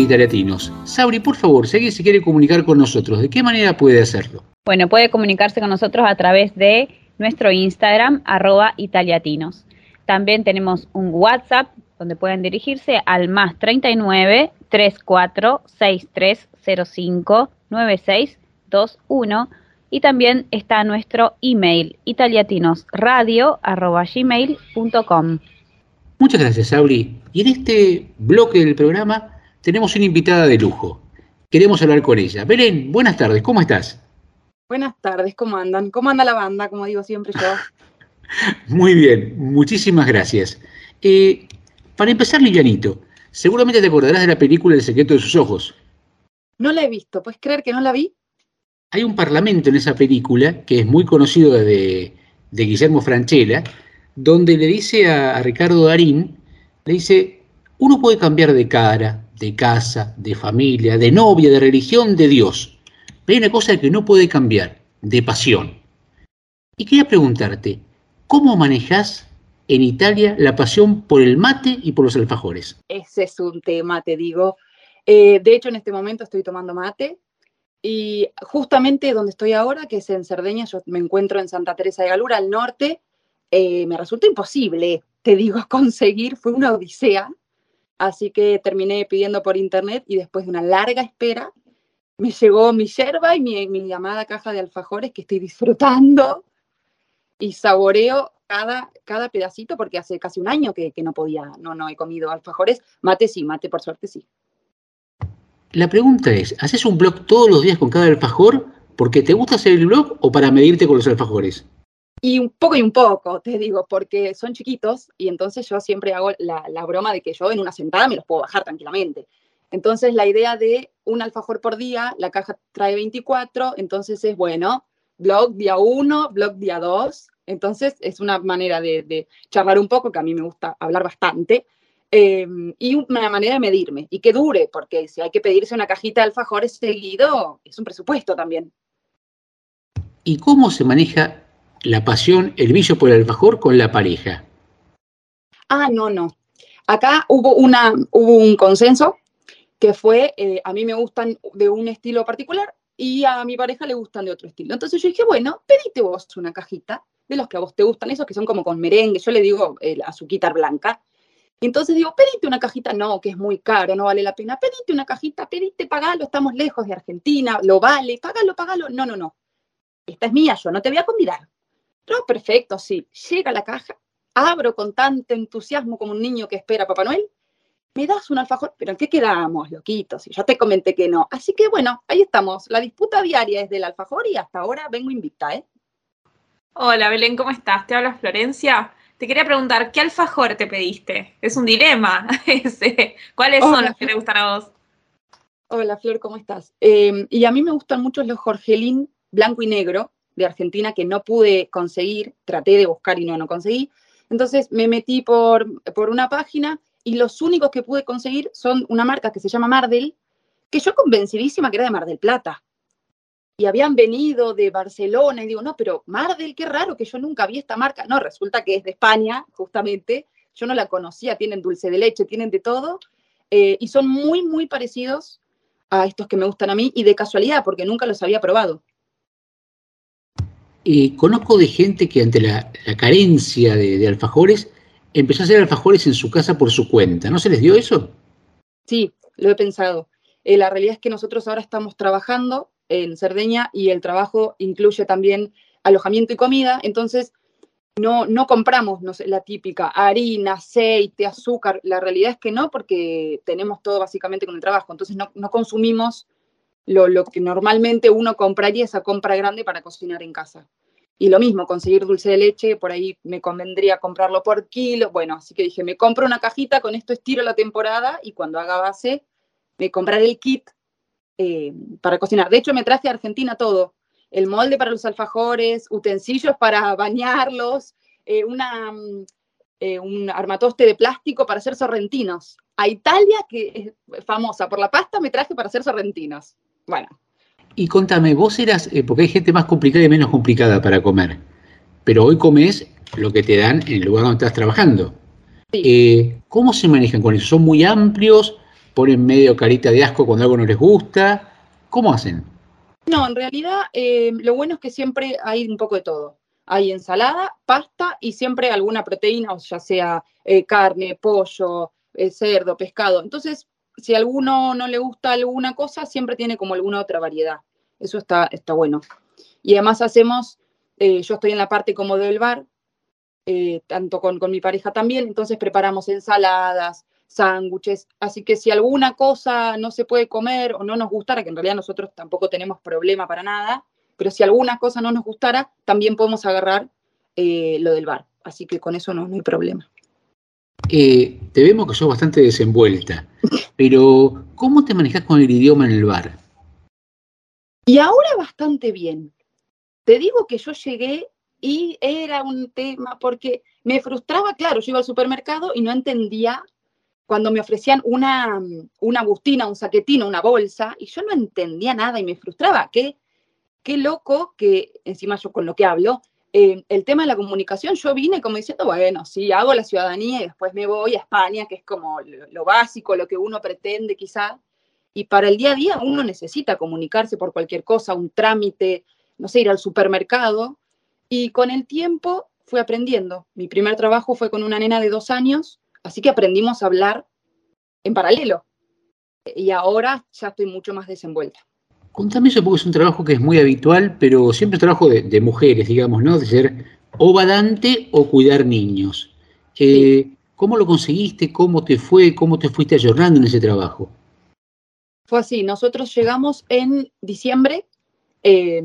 Speaker 2: Italiatinos. Sabri, por favor, si alguien se quiere comunicar con nosotros, ¿de qué manera puede hacerlo?
Speaker 4: Bueno, puede comunicarse con nosotros a través de nuestro Instagram, arroba italiatinos. También tenemos un WhatsApp donde pueden dirigirse al más 39 34 6305 9621 y también está nuestro email italiatinosradio arroba gmail.com.
Speaker 2: Muchas gracias, Sabri. Y en este bloque del programa tenemos una invitada de lujo. Queremos hablar con ella. Belén, buenas tardes, ¿cómo estás?
Speaker 16: Buenas tardes, ¿cómo andan? ¿Cómo anda la banda? Como digo siempre yo.
Speaker 2: Muy bien, muchísimas gracias. Eh, para empezar, Lilianito, seguramente te acordarás de la película El secreto de sus ojos.
Speaker 16: No la he visto, ¿puedes creer que no la vi?
Speaker 2: Hay un parlamento en esa película que es muy conocido de, de Guillermo Franchella, donde le dice a, a Ricardo Darín, le dice, uno puede cambiar de cara, de casa, de familia, de novia, de religión, de Dios, Pero hay una cosa que no puede cambiar, de pasión. Y quería preguntarte, ¿cómo manejas en Italia la pasión por el mate y por los alfajores?
Speaker 16: Ese es un tema, te digo. Eh, de hecho, en este momento estoy tomando mate y justamente donde estoy ahora, que es en Cerdeña, yo me encuentro en Santa Teresa de Galura, al norte, eh, me resulta imposible, te digo, conseguir, fue una odisea, así que terminé pidiendo por internet y después de una larga espera, me llegó mi yerba y mi, mi llamada caja de alfajores que estoy disfrutando y saboreo cada, cada pedacito porque hace casi un año que, que no podía, no, no he comido alfajores. Mate sí, mate por suerte sí.
Speaker 2: La pregunta es, ¿haces un blog todos los días con cada alfajor porque te gusta hacer el blog o para medirte con los alfajores?
Speaker 16: Y un poco y un poco, te digo, porque son chiquitos y entonces yo siempre hago la, la broma de que yo en una sentada me los puedo bajar tranquilamente. Entonces la idea de un alfajor por día, la caja trae 24, entonces es bueno, blog día 1, blog día 2, entonces es una manera de, de charlar un poco, que a mí me gusta hablar bastante, eh, y una manera de medirme y que dure, porque si hay que pedirse una cajita de alfajores seguido, es un presupuesto también.
Speaker 2: ¿Y cómo se maneja la pasión, el vicio por el alfajor con la pareja?
Speaker 16: Ah, no, no. Acá hubo, una, hubo un consenso que fue, eh, a mí me gustan de un estilo particular y a mi pareja le gustan de otro estilo. Entonces yo dije, bueno, pedite vos una cajita de los que a vos te gustan, esos que son como con merengue, yo le digo el azuquitar blanca. Entonces digo, pedite una cajita, no, que es muy caro, no vale la pena. Pedite una cajita, pedite, pagalo, estamos lejos de Argentina, lo vale, págalo, págalo. No, no, no. Esta es mía, yo no te voy a convidar. No, perfecto, sí. Llega la caja, abro con tanto entusiasmo como un niño que espera a Papá Noel. Me das un alfajor, pero ¿en qué quedamos, loquitos? Y yo te comenté que no. Así que bueno, ahí estamos. La disputa diaria es del alfajor y hasta ahora vengo invicta, ¿eh?
Speaker 6: Hola Belén, ¿cómo estás? Te habla Florencia. Te quería preguntar, ¿qué alfajor te pediste? Es un dilema ese. ¿Cuáles son los que te gustan a vos?
Speaker 16: Hola Flor, ¿cómo estás? Eh, y a mí me gustan mucho los Jorgelín blanco y negro de Argentina que no pude conseguir, traté de buscar y no, no conseguí. Entonces me metí por, por una página y los únicos que pude conseguir son una marca que se llama Mardel, que yo convencidísima que era de Mar del Plata. Y habían venido de Barcelona y digo, no, pero Mardel, qué raro que yo nunca vi esta marca. No, resulta que es de España, justamente. Yo no la conocía, tienen dulce de leche, tienen de todo. eh, y son muy, muy parecidos a estos que me gustan a mí y de casualidad, porque nunca los había probado.
Speaker 2: Eh, conozco de gente que ante la, carencia de, alfajores empezó a hacer alfajores en su casa por su cuenta. ¿No se les dio eso?
Speaker 16: Sí, lo he pensado. Eh, la realidad es que nosotros ahora estamos trabajando en Cerdeña y el trabajo incluye también alojamiento y comida, entonces no, no compramos la típica harina, aceite, azúcar. La realidad es que no, porque tenemos todo básicamente con el trabajo, entonces no, no consumimos lo, lo que normalmente uno compraría, esa compra grande para cocinar en casa. Y lo mismo, conseguir dulce de leche, por ahí me convendría comprarlo por kilo. Bueno, así que dije, me compro una cajita, con esto estiro la temporada y cuando haga base, me compraré el kit eh, para cocinar. De hecho, me traje a Argentina todo. El molde para los alfajores, utensilios para bañarlos, eh, una, eh, un armatoste de plástico para hacer sorrentinos. A Italia, que es famosa por la pasta, me traje para hacer sorrentinos. Bueno,
Speaker 2: Y contame, vos eras, eh, porque hay gente más complicada y menos complicada para comer, pero hoy comes lo que te dan en el lugar donde estás trabajando. Eh, ¿Cómo se manejan con eso? ¿Son muy amplios? ¿Ponen medio carita de asco cuando algo no les gusta? ¿Cómo hacen?
Speaker 16: No, en realidad eh, lo bueno es que siempre hay un poco de todo. Hay ensalada, pasta y siempre alguna proteína, o ya sea eh, carne, pollo, eh, cerdo, pescado. Entonces, si a alguno no le gusta alguna cosa, siempre tiene como alguna otra variedad. Eso está, está bueno. Y además hacemos, eh, yo estoy en la parte como del bar, eh, tanto con, con mi pareja también, entonces preparamos ensaladas, sándwiches, así que si alguna cosa no se puede comer o no nos gustara, que en realidad nosotros tampoco tenemos problema para nada, pero si alguna cosa no nos gustara, también podemos agarrar eh, lo del bar, así que con eso no, no hay problema.
Speaker 2: Eh, te vemos que sos bastante desenvuelta, pero ¿cómo te manejas con el idioma en el bar?
Speaker 16: Y ahora bastante bien. Te digo que yo llegué y era un tema porque me frustraba, claro, yo iba al supermercado y no entendía cuando me ofrecían una, una bustina, un saquetino, una bolsa, y yo no entendía nada y me frustraba. Qué, qué loco que, encima yo con lo que hablo, eh, el tema de la comunicación, yo vine como diciendo, bueno, sí, hago la ciudadanía y después me voy a España, que es como lo, lo básico, lo que uno pretende quizá. Y para el día a día uno necesita comunicarse por cualquier cosa, un trámite, no sé, ir al supermercado. Y con el tiempo fui aprendiendo. Mi primer trabajo fue con una nena de dos años, así que aprendimos a hablar en paralelo. Y ahora ya estoy mucho más desenvuelta.
Speaker 2: Contame eso porque es un trabajo que es muy habitual, pero siempre es trabajo de, de mujeres, digamos, ¿no? De ser o badante o cuidar niños. Eh, ¿Cómo lo conseguiste? ¿Cómo te fue? ¿Cómo te fuiste ayornando en ese trabajo?
Speaker 16: Fue así, nosotros llegamos en diciembre, eh,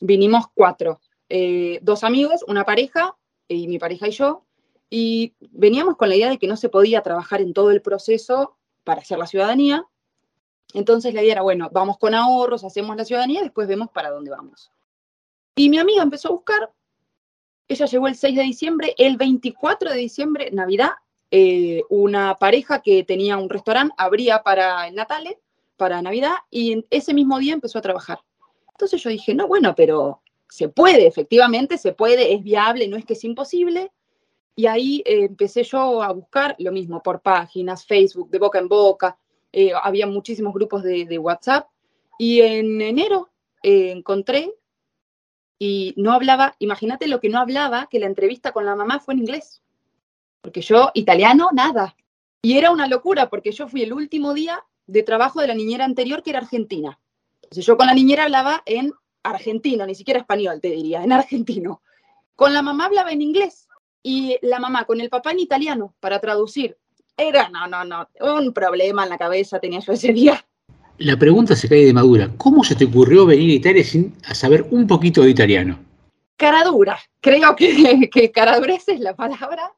Speaker 16: vinimos cuatro, eh, dos amigos, una pareja, y mi pareja y yo, y veníamos con la idea de que no se podía trabajar en todo el proceso para hacer la ciudadanía. Entonces la idea era, bueno, vamos con ahorros, hacemos la ciudadanía después vemos para dónde vamos. Y mi amiga empezó a buscar, ella llegó el 6 de diciembre, el 24 de diciembre, Navidad, eh, una pareja que tenía un restaurante abría para el Natale, para Navidad, y ese mismo día empezó a trabajar. Entonces yo dije, no, bueno, pero se puede, efectivamente, se puede, es viable, no es que es imposible. Y ahí eh, empecé yo a buscar lo mismo por páginas, Facebook, de boca en boca, eh, había muchísimos grupos de, WhatsApp. Y en enero eh, encontré y no hablaba, imagínate lo que no hablaba, que la entrevista con la mamá fue en inglés. Porque yo, italiano, nada. Y era una locura, porque yo fui el último día de trabajo de la niñera anterior, que era argentina. Entonces yo con la niñera hablaba en argentino, ni siquiera español, te diría, en argentino. Con la mamá hablaba en inglés y la mamá con el papá en italiano para traducir. Era, no, no, no, un problema en la cabeza tenía yo ese día.
Speaker 2: La pregunta se cae de madura. ¿Cómo se te ocurrió venir a Italia sin saber un poquito de italiano?
Speaker 16: Cara dura, creo que, que cara dura esa es la palabra.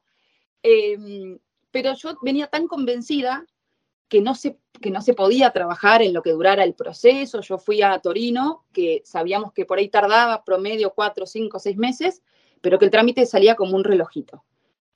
Speaker 16: Eh, pero yo venía tan convencida que no, se, que no se podía trabajar en lo que durara el proceso. Yo fui a Torino, que sabíamos que por ahí tardaba promedio cuatro, cinco, seis meses, pero que el trámite salía como un relojito.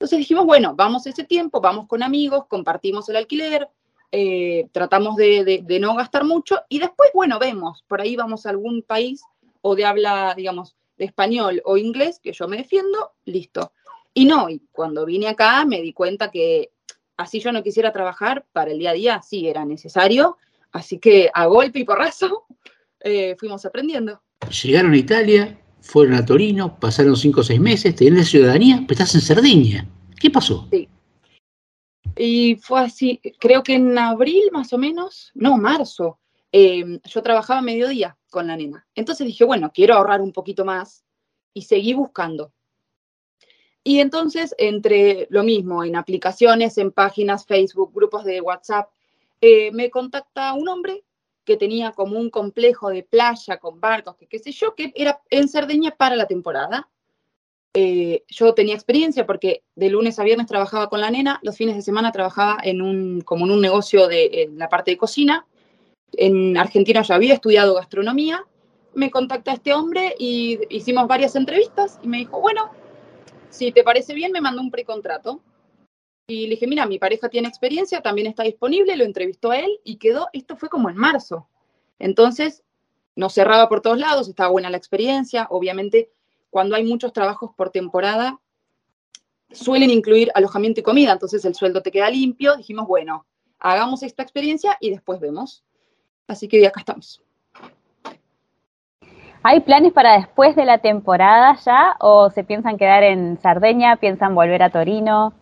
Speaker 16: Entonces dijimos, bueno, vamos ese tiempo, vamos con amigos, compartimos el alquiler, eh, tratamos de, de, de, no gastar mucho y después, bueno, vemos, por ahí vamos a algún país o de habla, digamos, de español o inglés, que yo me defiendo, listo. Y no, y cuando vine acá me di cuenta que así yo no quisiera trabajar para el día a día, sí era necesario, así que a golpe y porrazo eh, fuimos aprendiendo.
Speaker 2: Llegaron a Italia, fueron a Torino, pasaron cinco o seis meses, tenían la ciudadanía, pero estás en Cerdeña. ¿Qué pasó?
Speaker 16: Sí. Y fue así, creo que en abril más o menos, no, marzo, eh, yo trabajaba mediodía con la nena. Entonces dije, bueno, quiero ahorrar un poquito más y seguí buscando. Y entonces, entre lo mismo, en aplicaciones, en páginas, Facebook, grupos de WhatsApp, eh, me contacta un hombre que tenía como un complejo de playa con barcos, que qué sé yo, que era en Cerdeña para la temporada. Eh, yo tenía experiencia porque de lunes a viernes trabajaba con la nena, los fines de semana trabajaba en un, como en un negocio de en la parte de cocina. En Argentina yo había estudiado gastronomía. Me contacta este hombre y hicimos varias entrevistas y me dijo, bueno, si te parece bien, me mandó un precontrato. Y le dije, mira, mi pareja tiene experiencia, también está disponible, lo entrevistó a él y quedó, esto fue como en marzo. Entonces, nos cerraba por todos lados, estaba buena la experiencia. Obviamente, cuando hay muchos trabajos por temporada, suelen incluir alojamiento y comida, entonces el sueldo te queda limpio. Dijimos, bueno, hagamos esta experiencia y después vemos. Así que acá estamos.
Speaker 4: ¿Hay planes para después de la temporada ya o se piensan quedar en Sardeña, piensan volver a Torino?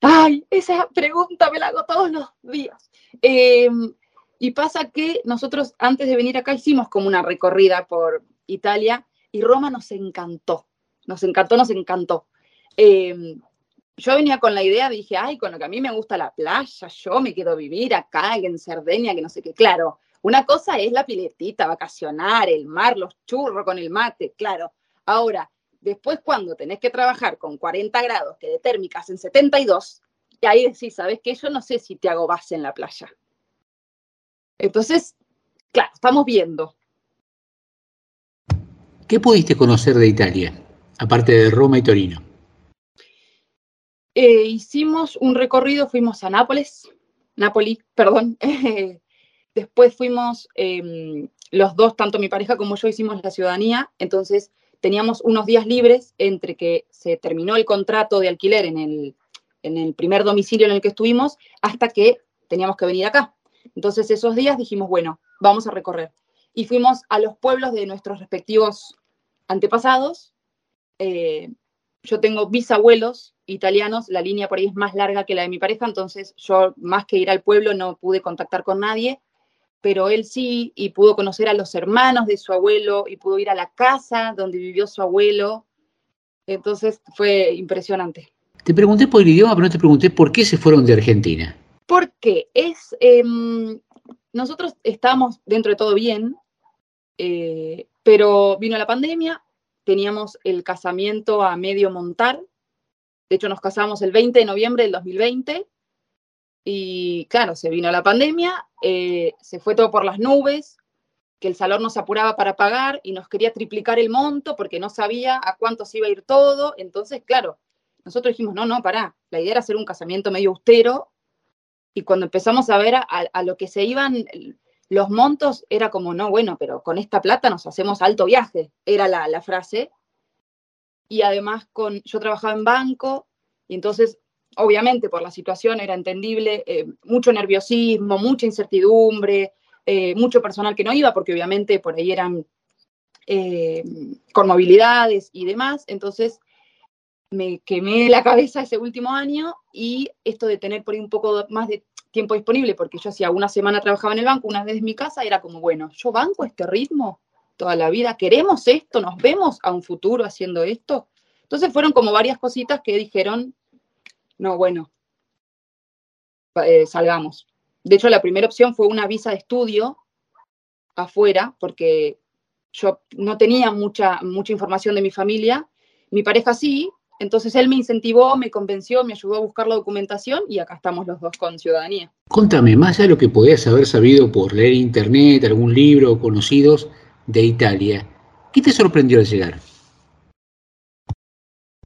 Speaker 16: Ay, esa pregunta me la hago todos los días. Eh, y pasa que nosotros antes de venir acá hicimos como una recorrida por Italia y Roma nos encantó, nos encantó, nos encantó. Eh, yo venía con la idea, dije, ay, con lo que a mí me gusta la playa, yo me quedo a vivir acá en Cerdeña, que no sé qué, claro. Una cosa es la piletita, vacacionar, el mar, los churros con el mate, claro. Ahora, después cuando tenés que trabajar con 40 grados, que de térmicas en 72, y ahí decís, ¿sabes qué? Yo no sé si te hago base en la playa. Entonces, claro, estamos viendo.
Speaker 2: ¿Qué pudiste conocer de Italia, aparte de Roma y Torino?
Speaker 16: Eh, hicimos un recorrido, fuimos a Nápoles, Nápoli, perdón. Después fuimos, em, los dos, tanto mi pareja como yo, hicimos la ciudadanía, entonces teníamos unos días libres entre que se terminó el contrato de alquiler en el, en el primer domicilio en el que estuvimos hasta que teníamos que venir acá. Entonces esos días dijimos, bueno, vamos a recorrer. Y fuimos a los pueblos de nuestros respectivos antepasados. Eh, yo tengo bisabuelos italianos, la línea por ahí es más larga que la de mi pareja, entonces yo más que ir al pueblo no pude contactar con nadie, pero él sí, y pudo conocer a los hermanos de su abuelo, y pudo ir a la casa donde vivió su abuelo. Entonces fue impresionante.
Speaker 2: Te pregunté por el idioma, pero no te pregunté por qué se fueron de Argentina.
Speaker 16: Porque es, em, nosotros estábamos dentro de todo bien, eh, pero vino la pandemia, teníamos el casamiento a medio montar, de hecho nos casamos el 20 de noviembre del 2020 y claro, se vino la pandemia, eh, se fue todo por las nubes, que el salón nos apuraba para pagar y nos quería triplicar el monto porque no sabía a cuánto se iba a ir todo, entonces claro, nosotros dijimos, no, no, pará, la idea era hacer un casamiento medio austero y cuando empezamos a ver a, a lo que se iban los montos, era como, no, bueno, pero con esta plata nos hacemos alto viaje, era la, la frase. Y además, con, yo trabajaba en banco y entonces, obviamente, por la situación era entendible, eh, mucho nerviosismo, mucha incertidumbre, eh, mucho personal que no iba, porque obviamente por ahí eran eh, con movilidades y demás. Entonces, me quemé la cabeza ese último año y esto de tener por ahí un poco más de tiempo disponible, porque yo hacía una semana trabajaba en el banco, una vez en mi casa, era como, bueno, yo banco este ritmo toda la vida, queremos esto, nos vemos a un futuro haciendo esto. Entonces fueron como varias cositas que dijeron, no, bueno, eh, salgamos. De hecho, la primera opción fue una visa de estudio afuera, porque yo no tenía mucha, mucha información de mi familia. Mi pareja sí, entonces él me incentivó, me convenció, me ayudó a buscar la documentación y acá estamos los dos con ciudadanía.
Speaker 2: Contame, más allá de lo que podías haber sabido por leer internet, algún libro o conocidos de Italia, ¿qué te sorprendió al llegar?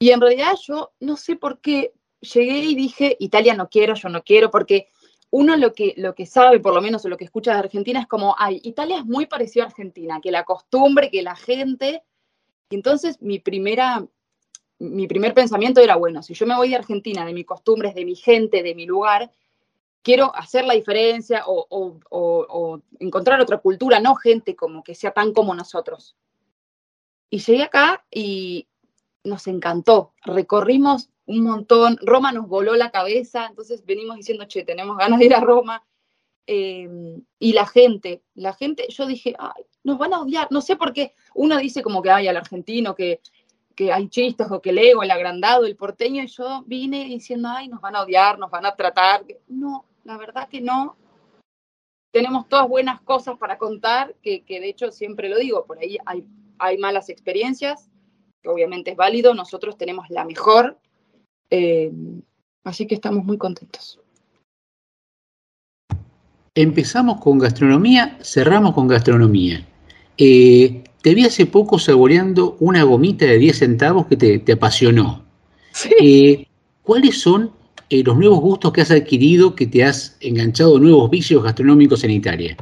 Speaker 16: Y en realidad yo no sé por qué llegué y dije, Italia no quiero, yo no quiero, porque uno lo que, lo que sabe, por lo menos o lo que escucha de Argentina, es como, ay, Italia es muy parecido a Argentina, que la costumbre, que la gente. Y entonces mi primera mi primer pensamiento era, bueno, si yo me voy de Argentina, de mis costumbres, de mi gente, de mi lugar, quiero hacer la diferencia o, o, o, o, encontrar otra cultura, no gente como que sea tan como nosotros. Y llegué acá y nos encantó, recorrimos un montón, Roma nos voló la cabeza, entonces venimos diciendo, che, tenemos ganas de ir a Roma. Eh, y la gente, la gente, yo dije, ay, nos van a odiar, no sé por qué, uno dice como que hay al argentino que que hay chistes o que el ego, el agrandado, el porteño, y yo vine diciendo, ay, nos van a odiar, nos van a tratar. No, la verdad que no. Tenemos todas buenas cosas para contar, que, que de hecho siempre lo digo, por ahí hay, hay malas experiencias, que obviamente es válido, nosotros tenemos la mejor, eh, así que estamos muy contentos.
Speaker 2: Empezamos con gastronomía, cerramos con gastronomía. Eh, te vi hace poco saboreando una gomita de 10 centavos que te, te apasionó.
Speaker 16: Sí.
Speaker 2: Eh, ¿Cuáles son eh, los nuevos gustos que has adquirido que te has enganchado nuevos vicios gastronómicos en Italia?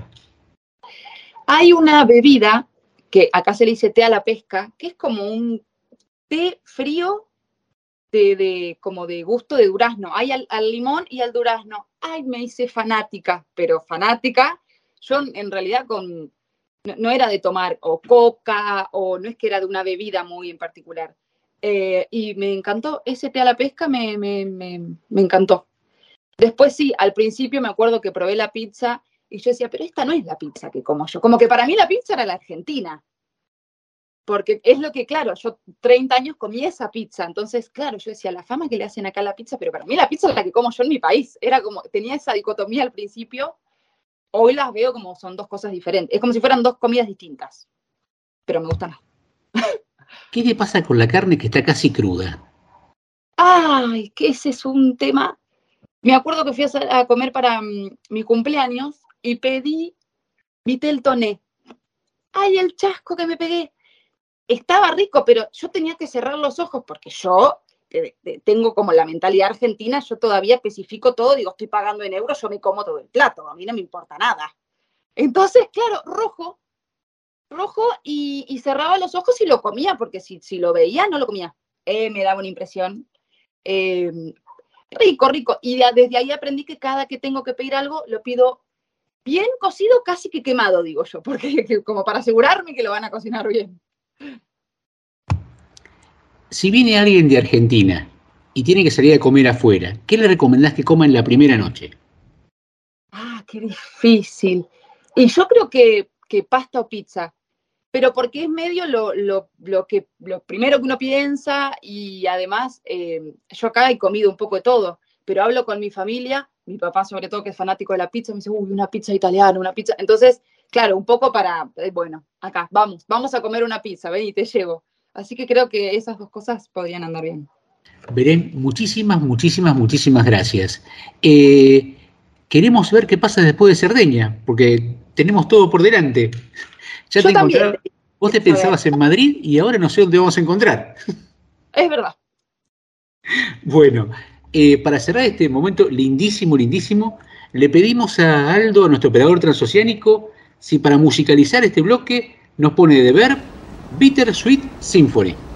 Speaker 16: Hay una bebida que acá se le dice té a la pesca, que es como un té frío de, como de gusto de durazno. Hay al, limón y al durazno. Ay, me hice fanática, pero fanática. Yo en realidad con no, no, era de tomar o coca o no es que era de una bebida muy en particular. Eh, y me encantó, ese té a la pesca me, me, me, me, encantó. Después sí, al principio me acuerdo que probé la pizza y yo decía, pero esta no es la pizza que como yo. Como que para mí la pizza era la argentina. Porque es lo que, claro, yo 30 años comí esa pizza. Entonces, claro, yo decía, la fama que le hacen acá a la pizza, pero para mí la pizza es la que como yo en mi país. Era como, tenía esa dicotomía al principio hoy las veo como son dos cosas diferentes. Es como si fueran dos comidas distintas, pero me gustan más.
Speaker 2: ¿Qué te pasa con la carne que está casi cruda?
Speaker 16: Ay, que ese es un tema. Me acuerdo que fui a, comer para um, mi cumpleaños y pedí vitel toné. Ay, el chasco que me pegué. Estaba rico, pero yo tenía que cerrar los ojos porque yo tengo como la mentalidad argentina, yo todavía especifico todo, digo, estoy pagando en euros, yo me como todo el plato, a mí no me importa nada. Entonces, claro, rojo, rojo y, cerraba los ojos y lo comía, porque si, si lo veía, no lo comía. Eh, me daba una impresión. eh, rico, rico. Y de- desde ahí aprendí que cada que tengo que pedir algo, lo pido bien cocido, casi que quemado, digo yo, porque que- como para asegurarme que lo van a cocinar bien.
Speaker 2: Si viene alguien de Argentina y tiene que salir a comer afuera, ¿qué le recomendás que coma en la primera noche?
Speaker 16: Ah, qué difícil. Y yo creo que, pasta o pizza, pero porque es medio lo, lo, lo que, lo primero que uno piensa y además eh, yo acá he comido un poco de todo, pero hablo con mi familia, mi papá sobre todo que es fanático de la pizza, me dice, uy, una pizza italiana, una pizza. Entonces, claro, un poco para, eh, bueno, acá, vamos, vamos a comer una pizza, ven y te llevo. Así que creo que esas dos cosas podrían andar bien.
Speaker 2: Belén, muchísimas, muchísimas, muchísimas gracias. Eh, queremos ver qué pasa después de Cerdeña, porque tenemos todo por delante. Ya
Speaker 16: Yo
Speaker 2: te
Speaker 16: también.
Speaker 2: vos te pensabas en Madrid y ahora no sé dónde vamos a encontrar.
Speaker 16: Es verdad.
Speaker 2: Bueno, eh, para cerrar este momento lindísimo, lindísimo, le pedimos a Aldo, a nuestro operador transoceánico, si para musicalizar este bloque nos pone de ver Bitter Sweet Symphony.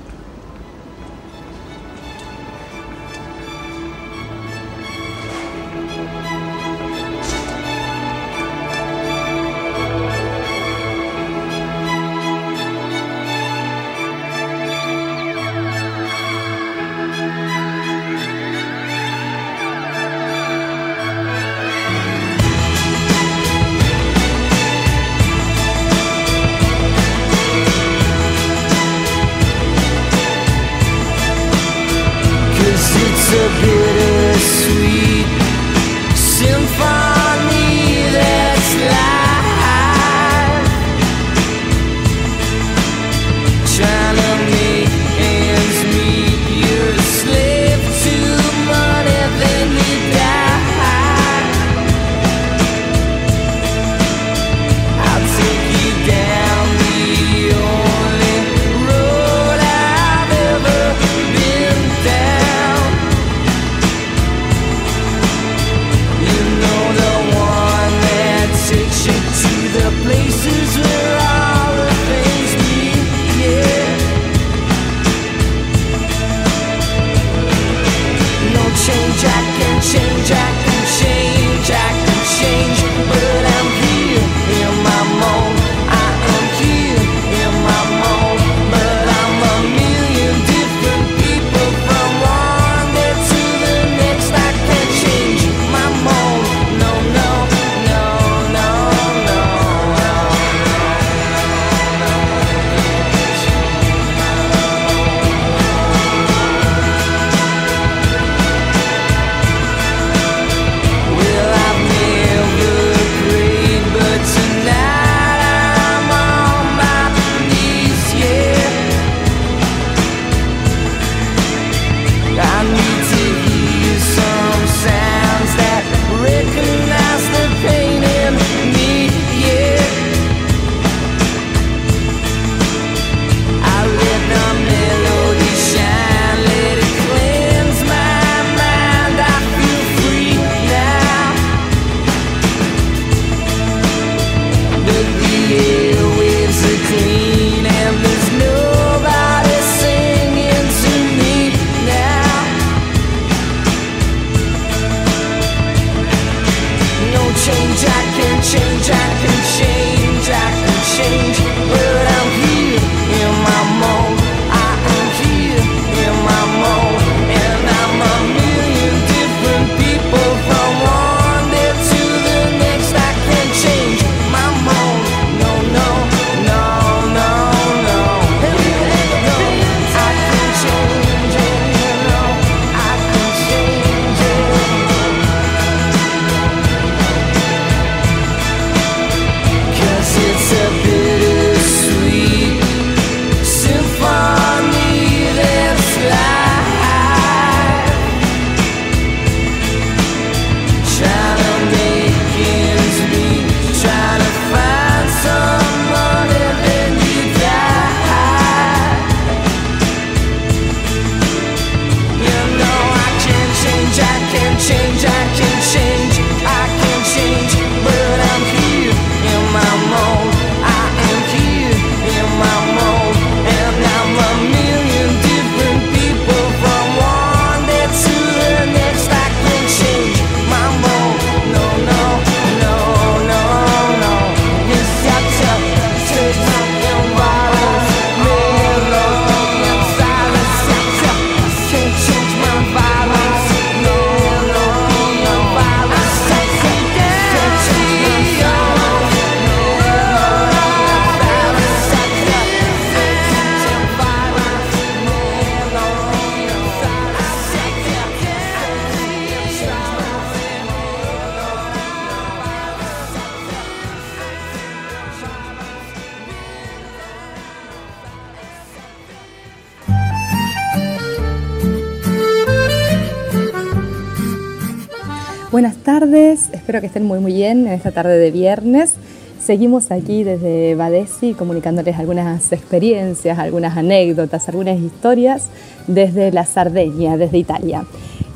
Speaker 17: Espero que estén muy muy bien en esta tarde de viernes. Seguimos aquí desde Badesi comunicándoles algunas experiencias, algunas anécdotas, algunas historias desde la Sardeña, desde Italia.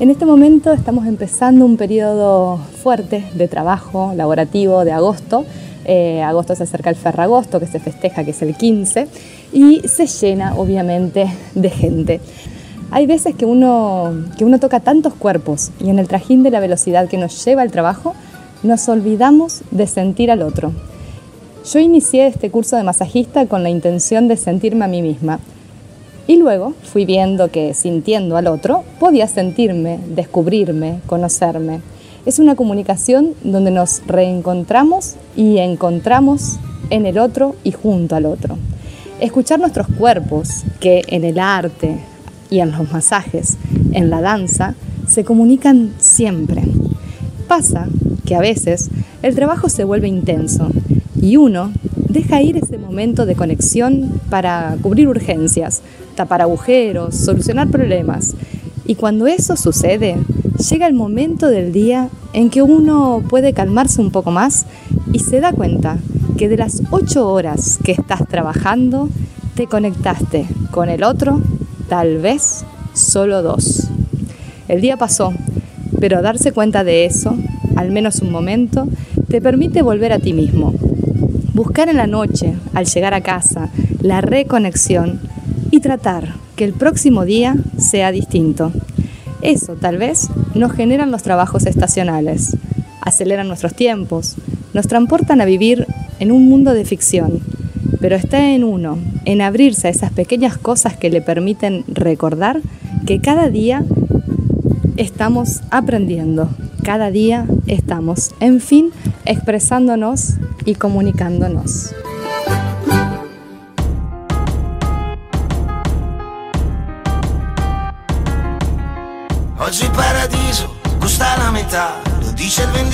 Speaker 17: En este momento estamos empezando un periodo fuerte de trabajo laborativo de agosto. Eh, agosto se acerca el Ferragosto, que se festeja, que es el 15, y se llena obviamente de gente. Hay veces que uno, que uno toca tantos cuerpos y en el trajín de la velocidad que nos lleva al trabajo, nos olvidamos de sentir al otro. Yo inicié este curso de masajista con la intención de sentirme a mí misma. Y luego fui viendo que sintiendo al otro podía sentirme, descubrirme, conocerme. Es una comunicación donde nos reencontramos y encontramos en el otro y junto al otro. Escuchar nuestros cuerpos, que en el arte y en los masajes, en la danza, se comunican siempre. Pasa que a veces el trabajo se vuelve intenso y uno deja ir ese momento de conexión para cubrir urgencias, tapar agujeros, solucionar problemas. Y cuando eso sucede, llega el momento del día en que uno puede calmarse un poco más y se da cuenta que de las ocho horas que estás trabajando, te conectaste con el otro, tal vez solo dos. El día pasó, pero darse cuenta de eso, al menos un momento, te permite volver a ti mismo. Buscar en la noche, al llegar a casa, la reconexión y tratar que el próximo día sea distinto. Eso tal vez nos generan los trabajos estacionales, aceleran nuestros tiempos, nos transportan a vivir en un mundo de ficción, pero está en uno, en abrirse a esas pequeñas cosas que le permiten recordar que cada día estamos aprendiendo, cada día estamos, en fin, expresándonos y comunicándonos.
Speaker 18: Paradiso la lo dice di.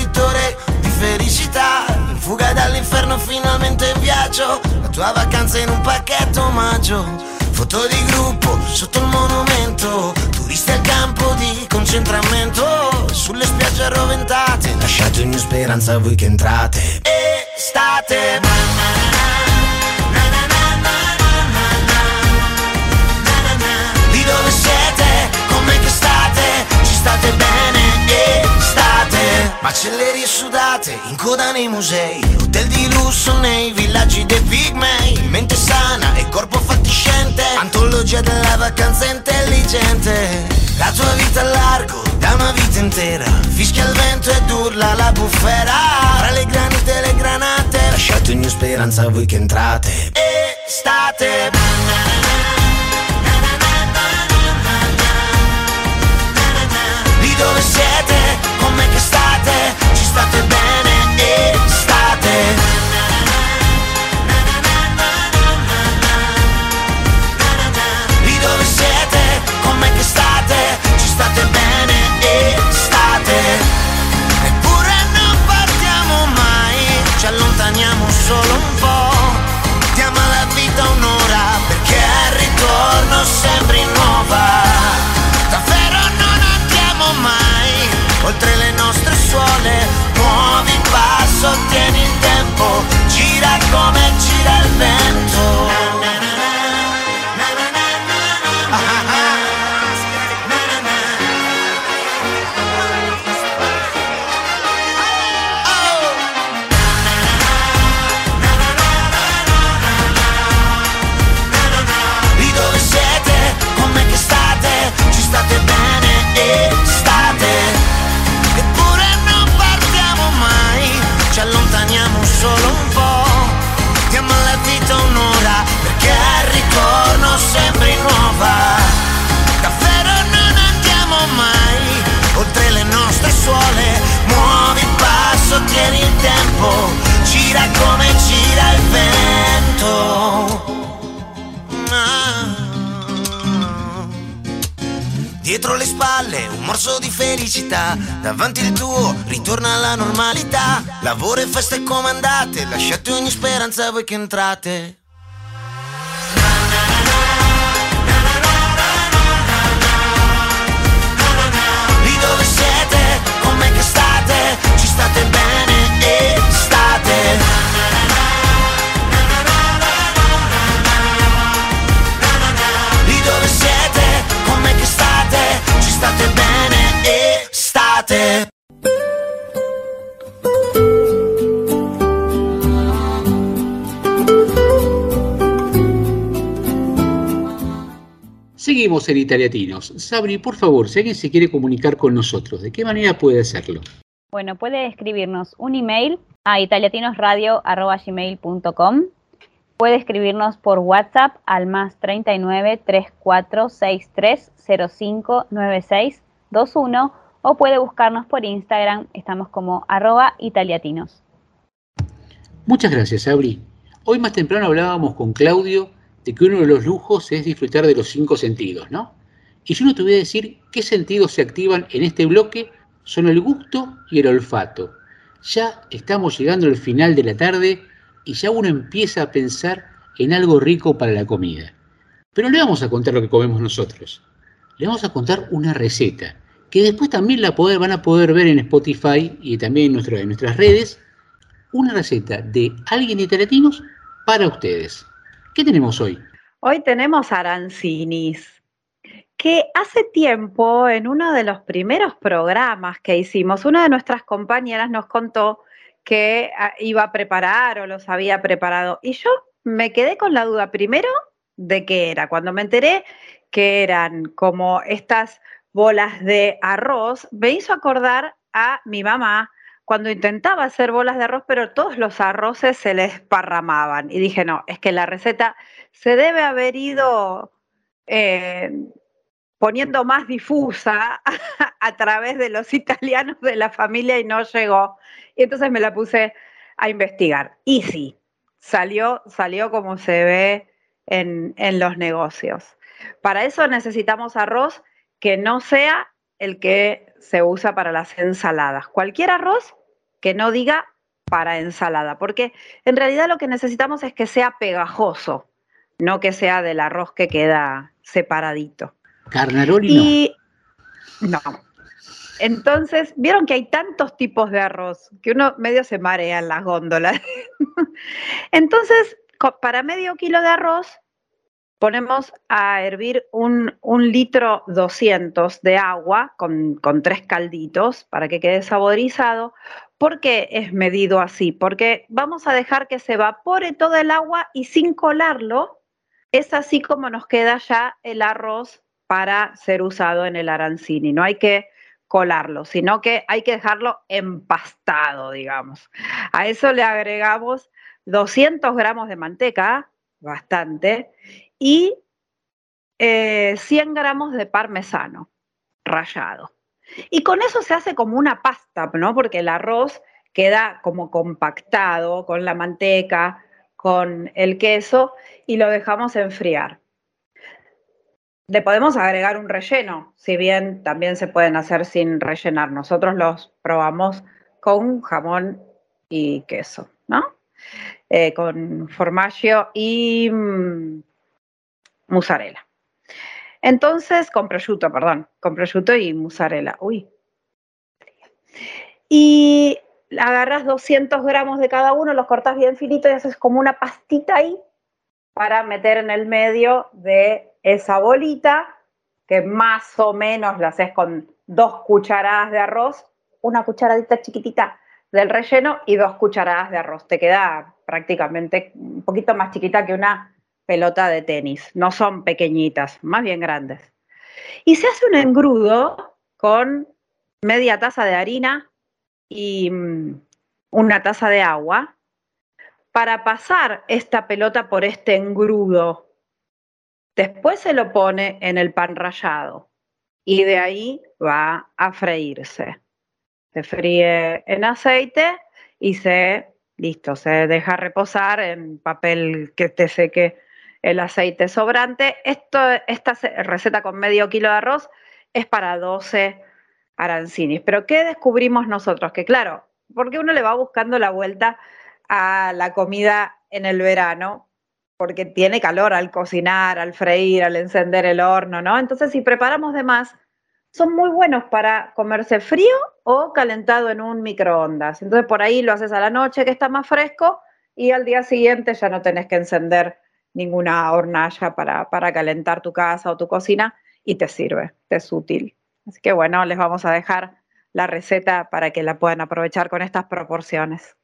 Speaker 18: Fuga dall'inferno finalmente in viaggio, la tua vacanza in un pacchetto omaggio. Foto di gruppo sotto il monumento, turisti al campo di concentramento. Sulle spiagge arroventate, lasciate ogni speranza voi che entrate. Estate. Macellerie sudate, in coda nei musei, hotel di lusso nei villaggi dei pigmei. Mente sana e corpo fatiscente, antologia della vacanza intelligente. La tua vita a largo, da una vita intera, fischia il vento ed urla la bufera. Tra le granite e le granate, lasciate ogni speranza a voi che entrate. Estate. Lì dove siete, con me che state, ci state bene e state. Lì dove siete, con me che state, ci state bene e state. Eppure non partiamo mai, ci allontaniamo solo un po'. Diamo alla vita un'ora perché al ritorno sembri passo, tieni il tempo, gira come gira il vento. Gira come gira il vento. Dietro le spalle un morso di felicità, davanti il tuo ritorna alla normalità. Lavoro e feste comandate, lasciate ogni speranza voi che entrate. Lì dove siete, con me che state, state bene
Speaker 2: Seguimos en Italiatinos. Sabri, por favor, si alguien se quiere comunicar con nosotros, ¿de qué manera puede hacerlo?
Speaker 4: Bueno, puede escribirnos un email a italiatinosradio.gmail.com Puede escribirnos por WhatsApp al más 39 34 63 05 96 21 o puede buscarnos por Instagram, estamos como arroba italiatinos.
Speaker 2: Muchas gracias, Sabri. Hoy más temprano hablábamos con Claudio de que uno de los lujos es disfrutar de los cinco sentidos, ¿no? Y yo no te voy a decir qué sentidos se activan en este bloque, son el gusto y el olfato. Ya estamos llegando al final de la tarde y ya uno empieza a pensar en algo rico para la comida. Pero le vamos a contar lo que comemos nosotros. Le vamos a contar una receta que después también la van a poder ver en Spotify y también en nuestras redes. Una receta de alguien de Italiatinos para ustedes. ¿Qué tenemos hoy?
Speaker 3: Hoy tenemos arancinis, que hace tiempo, en uno de los primeros programas que hicimos, una de nuestras compañeras nos contó que ah, iba a preparar o los había preparado. Y yo me quedé con la duda primero de qué era. Cuando me enteré que eran como estas bolas de arroz, me hizo acordar a mi mamá cuando intentaba hacer bolas de arroz, pero todos los arroces se les esparramaban. Y dije, no, es que la receta se debe haber ido eh, poniendo más difusa a través de los italianos de la familia y no llegó. Y entonces me la puse a investigar. Y sí, salió, salió como se ve en, en los negocios. Para eso necesitamos arroz que no sea el que se usa para las ensaladas. Cualquier arroz que no diga para ensalada, porque en realidad lo que necesitamos es que sea pegajoso, no que sea del arroz que queda separadito.
Speaker 2: Carnaroli no.
Speaker 3: Y no. Entonces, vieron que hay tantos tipos de arroz que uno medio se marea en las góndolas. Entonces, para medio kilo de arroz ponemos a hervir un, litro 200 de agua con, tres calditos para que quede saborizado. ¿Por qué es medido así? Porque vamos a dejar que se evapore todo el agua y sin colarlo, es así como nos queda ya el arroz para ser usado en el arancini. No hay que colarlo, sino que hay que dejarlo empastado, digamos. A eso le agregamos 200 gramos de manteca, bastante, y eh, 100 gramos de parmesano rallado. Y con eso se hace como una pasta, ¿no? Porque el arroz queda como compactado con la manteca, con el queso y lo dejamos enfriar. Le podemos agregar un relleno, si bien también se pueden hacer sin rellenar. Nosotros los probamos con jamón y queso, ¿no? Eh, con formaggio y mm, mozzarella. Entonces, con prosciutto, perdón, con prosciutto y mozzarella. Uy. Y agarras 200 gramos de cada uno, los cortas bien finito y haces como una pastita ahí para meter en el medio de esa bolita, que más o menos la haces con dos cucharadas de arroz, una cucharadita chiquitita del relleno y dos cucharadas de arroz. Te queda prácticamente un poquito más chiquita que una pelota de tenis. No son pequeñitas, más bien grandes. Y se hace un engrudo con media taza de harina y mm, una taza de agua para pasar esta pelota por este engrudo. Después se lo pone en el pan rallado y de ahí va a freírse. Se fríe en aceite y se, listo, se deja reposar en papel que te seque el aceite sobrante. Esto, esta receta con medio kilo de arroz es para 12 arancinis. Pero ¿qué descubrimos nosotros? Que claro, porque uno le va buscando la vuelta a la comida en el verano, porque tiene calor al cocinar, al freír, al encender el horno, ¿no? Entonces, si preparamos de más, son muy buenos para comerse frío o calentado en un microondas. Entonces por ahí lo haces a la noche que está más fresco y al día siguiente ya no tenés que encender ninguna hornalla para, para calentar tu casa o tu cocina y te sirve, te es útil. Así que bueno, les vamos a dejar la receta para que la puedan aprovechar con estas proporciones.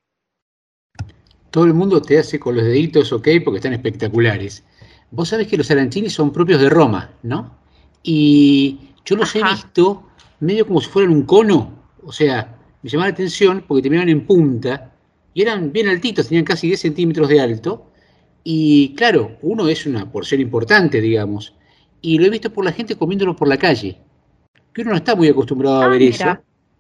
Speaker 2: Todo el mundo te hace con los deditos ok porque están espectaculares. Vos sabés que los arancini son propios de Roma, ¿no? Y yo los he visto medio como si fueran un cono. O sea, me llamaba la atención porque terminaban en punta y eran bien altitos, tenían casi 10 centímetros de alto. Y claro, uno es una porción importante, digamos. Y lo he visto por la gente comiéndolo por la calle. Que uno no está muy acostumbrado a ver eso.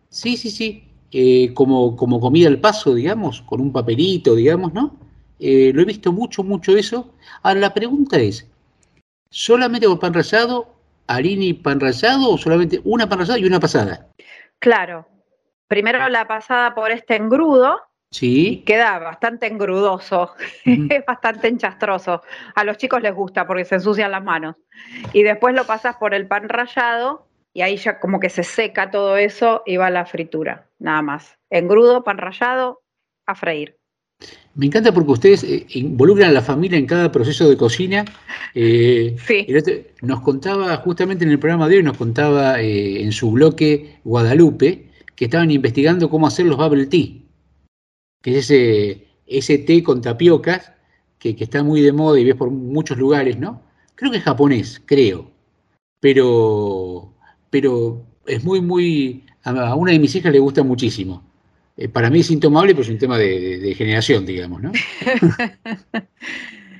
Speaker 2: Sí, sí, sí. Eh, como, como comida al paso, digamos, con un papelito, digamos, ¿no? Eh, lo he visto mucho, mucho eso. Ahora, la pregunta es, ¿solamente con pan rallado, harina y pan rallado o solamente una pan rallada y una pasada?
Speaker 3: Claro, primero la pasada por este engrudo,
Speaker 2: Sí.
Speaker 3: queda bastante engrudoso, es bastante enchastroso. A los chicos les gusta porque se ensucian las manos. Y después lo pasas por el pan rallado y ahí ya como que se seca todo eso y va a la fritura, nada más. Engrudo, pan rallado, a freír.
Speaker 2: Me encanta porque ustedes eh, involucran a la familia en cada proceso de cocina. Eh, nos contaba, justamente en el programa de hoy, nos contaba eh, en su bloque Guadalupe que estaban investigando cómo hacer los bubble tea, que es ese, ese té con tapiocas que, que está muy de moda y ves por muchos lugares, ¿no? Creo que es japonés, creo. Pero, pero es muy, muy. A una de mis hijas le gusta muchísimo. Eh, para mí es intomable, pero es un tema de, de- de generación, digamos, ¿no?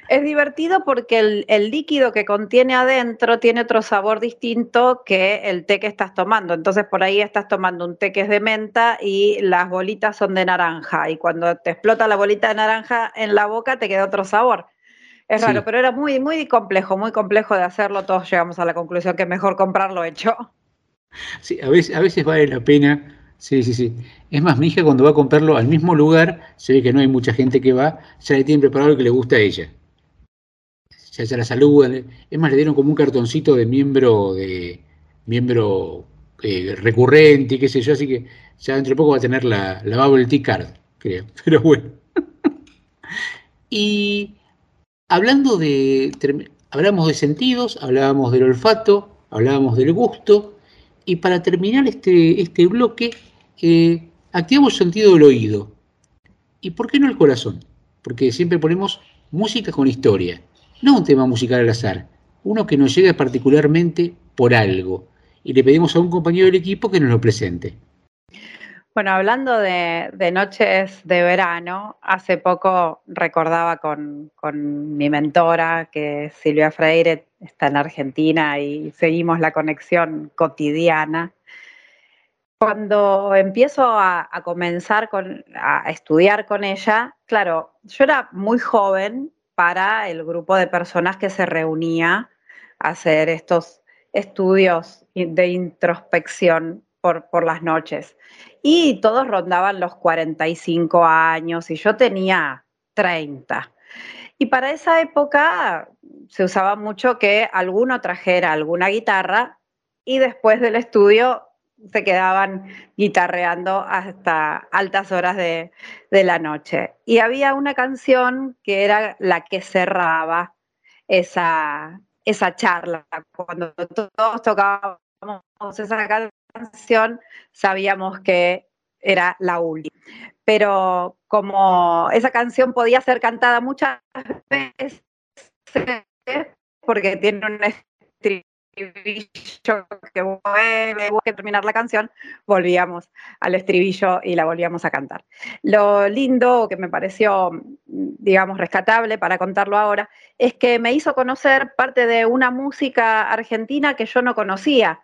Speaker 3: Es divertido porque el, el líquido que contiene adentro tiene otro sabor distinto que el té que estás tomando. Entonces por ahí estás tomando un té que es de menta y las bolitas son de naranja. Y cuando te explota la bolita de naranja en la boca te queda otro sabor. Es
Speaker 2: Sí.
Speaker 3: raro, pero era muy, muy complejo, muy complejo de hacerlo. Todos llegamos a la conclusión que es mejor comprarlo hecho.
Speaker 2: Sí, a veces, a veces vale la pena. Sí, sí, sí. Es más, mi hija cuando va a comprarlo al mismo lugar, se ve que no hay mucha gente que va, ya le tienen preparado lo que le gusta a ella. Ya, ya la saludan. Es más, le dieron como un cartoncito de miembro de miembro eh, recurrente y qué sé yo, así que ya dentro de poco va a tener la, la Bubble Tea Card, creo. Pero bueno. Y hablando de, hablamos de sentidos, hablábamos del olfato, hablábamos del gusto, y para terminar este, este bloque, eh, activamos el sentido del oído. ¿Y por qué no el corazón? Porque siempre ponemos música con historia, no un tema musical al azar, uno que nos llega particularmente por algo, y le pedimos a un compañero del equipo que nos lo presente.
Speaker 3: Bueno, hablando de, de noches de verano, hace poco recordaba con, con mi mentora que Silvia Freire está en Argentina y seguimos la conexión cotidiana. Cuando empiezo a, a comenzar con, a estudiar con ella, claro, yo era muy joven para el grupo de personas que se reunía a hacer estos estudios de introspección por, por las noches. Y todos rondaban los 45 años y yo tenía 30. Y para esa época se usaba mucho que alguno trajera alguna guitarra y después del estudio se quedaban guitarreando hasta altas horas de, de la noche. Y había una canción que era la que cerraba esa, esa charla. Cuando todos tocábamos esa canción, sabíamos que era la última. Pero como esa canción podía ser cantada muchas veces, porque tiene un estribillo que vuelve, que terminar la canción, volvíamos al estribillo y la volvíamos a cantar. Lo lindo que me pareció, digamos, rescatable para contarlo ahora, es que me hizo conocer parte de una música argentina que yo no conocía,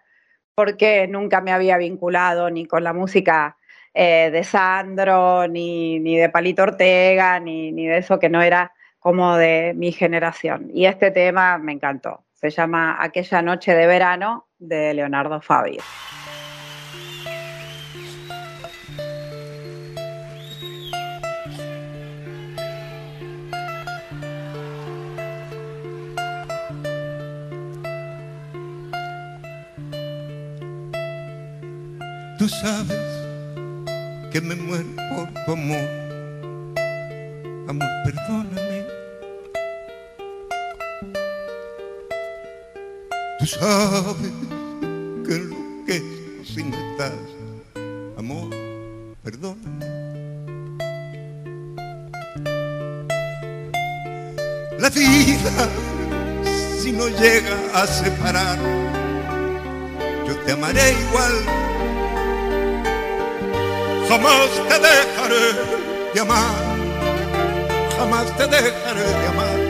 Speaker 3: porque nunca me había vinculado ni con la música eh, de Sandro, ni, ni de Palito Ortega, ni, ni de eso que no era como de mi generación. Y este tema me encantó. Se llama Aquella noche de verano de Leonardo Fabio.
Speaker 19: Tú sabes que me muero por tu amor. Amor, perdóname. Tú sabes que enloquezco si no estás. Amor, perdóname. La vida, si no llega a separar, yo te amaré igual. Jamás te dejaré de amar, jamás te dejaré de amar.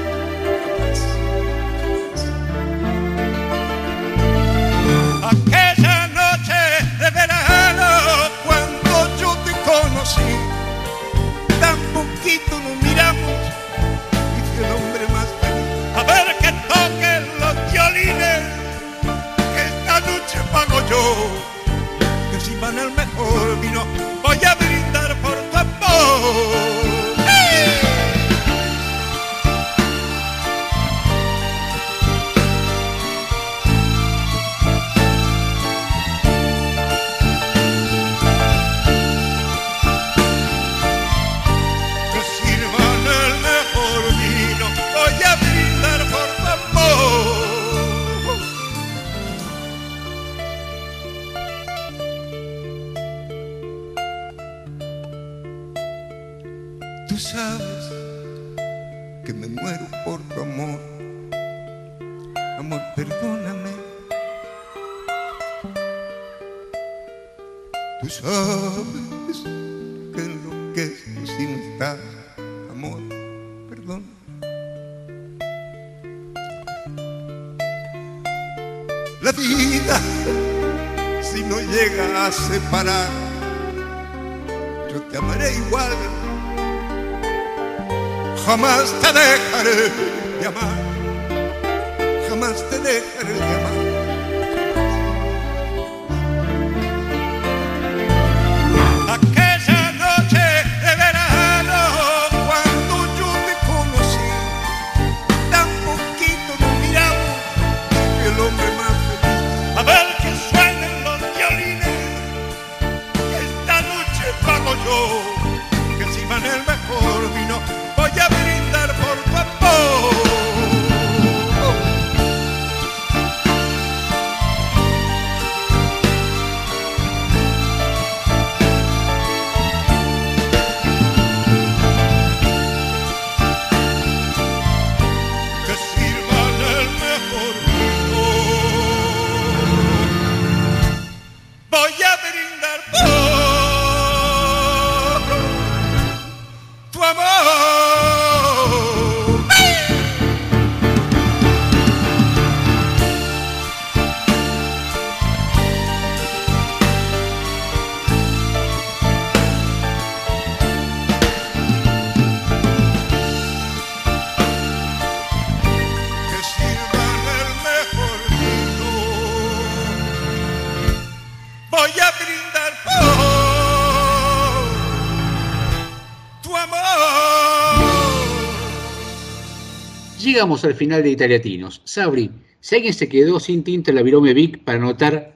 Speaker 2: Llegamos al final de Italiatinos. Sabri, si alguien se quedó sin tinta la Virome Vic para anotar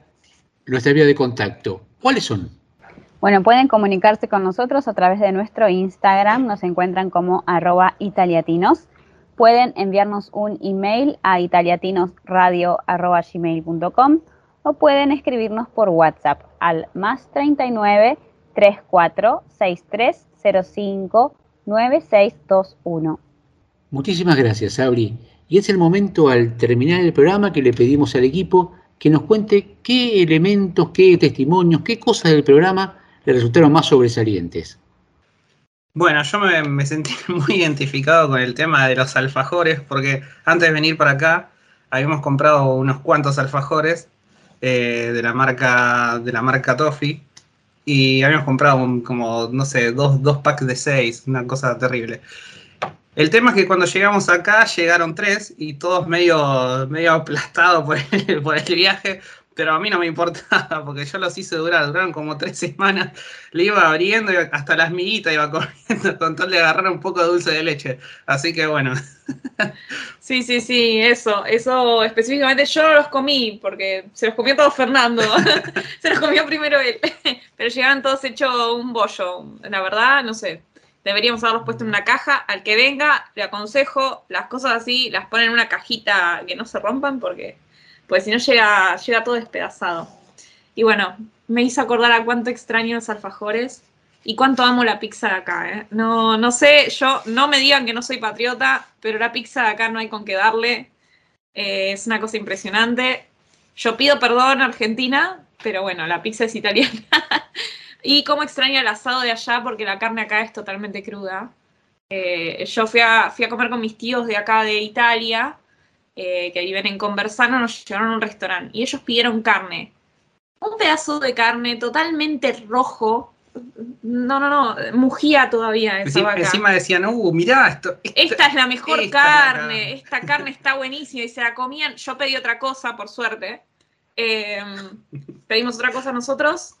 Speaker 2: nuestra vía de contacto, ¿cuáles son?
Speaker 4: Bueno, pueden comunicarse con nosotros a través de nuestro Instagram, nos encuentran como arroba italiatinos. Pueden enviarnos un email a italiatinosradio.gmail.com o pueden escribirnos por WhatsApp al más 39 34 63 05 9621.
Speaker 2: Muchísimas gracias, Sabri. Y es el momento al terminar el programa que le pedimos al equipo que nos cuente qué elementos, qué testimonios, qué cosas del programa le resultaron más sobresalientes.
Speaker 5: Bueno, yo me, me sentí muy identificado con el tema de los alfajores, porque antes de venir para acá habíamos comprado unos cuantos alfajores eh, de la marca de la marca Toffee y habíamos comprado un- como, no sé, dos, dos packs de seis, una cosa terrible. El tema es que cuando llegamos acá llegaron tres y todos medio, medio aplastados por el, por el viaje, pero a mí no me importaba porque yo los hice durar, duraron como tres semanas. Le iba abriendo y hasta las miguitas iba comiendo con tal de agarrar un poco de dulce de leche. Así que bueno.
Speaker 6: Sí, sí, sí, eso, eso específicamente yo no los comí porque se los comió todo Fernando, se los comió primero él, pero llegaban todos hechos un bollo, la verdad, no sé, deberíamos haberlos puesto en una caja, al que venga, le aconsejo, las cosas así, las ponen en una cajita que no se rompan porque, pues si no llega, llega todo despedazado. Y bueno, me hizo acordar a cuánto extraño los alfajores y cuánto amo la pizza de acá, ¿eh? No, no sé, yo, no me digan que no soy patriota, pero la pizza de acá no hay con qué darle. Eh, es una cosa impresionante. Yo pido perdón, Argentina, pero bueno, la pizza es italiana. y cómo extraño el asado de allá, porque la carne acá es totalmente cruda. Eh, yo fui a, fui a comer con mis tíos de acá de Italia, eh, que viven en Conversano, nos llevaron a un restaurante y ellos pidieron carne. Un pedazo de carne totalmente rojo. No, no, no, mugía todavía esa
Speaker 5: Encima,
Speaker 6: vaca.
Speaker 5: encima decían, uh, mirá, esto,
Speaker 6: Esta es la mejor
Speaker 5: esta es la
Speaker 6: carne,
Speaker 5: carne.
Speaker 6: esta carne está buenísima y se la comían. Yo pedí otra cosa, por suerte. Eh, pedimos otra cosa nosotros,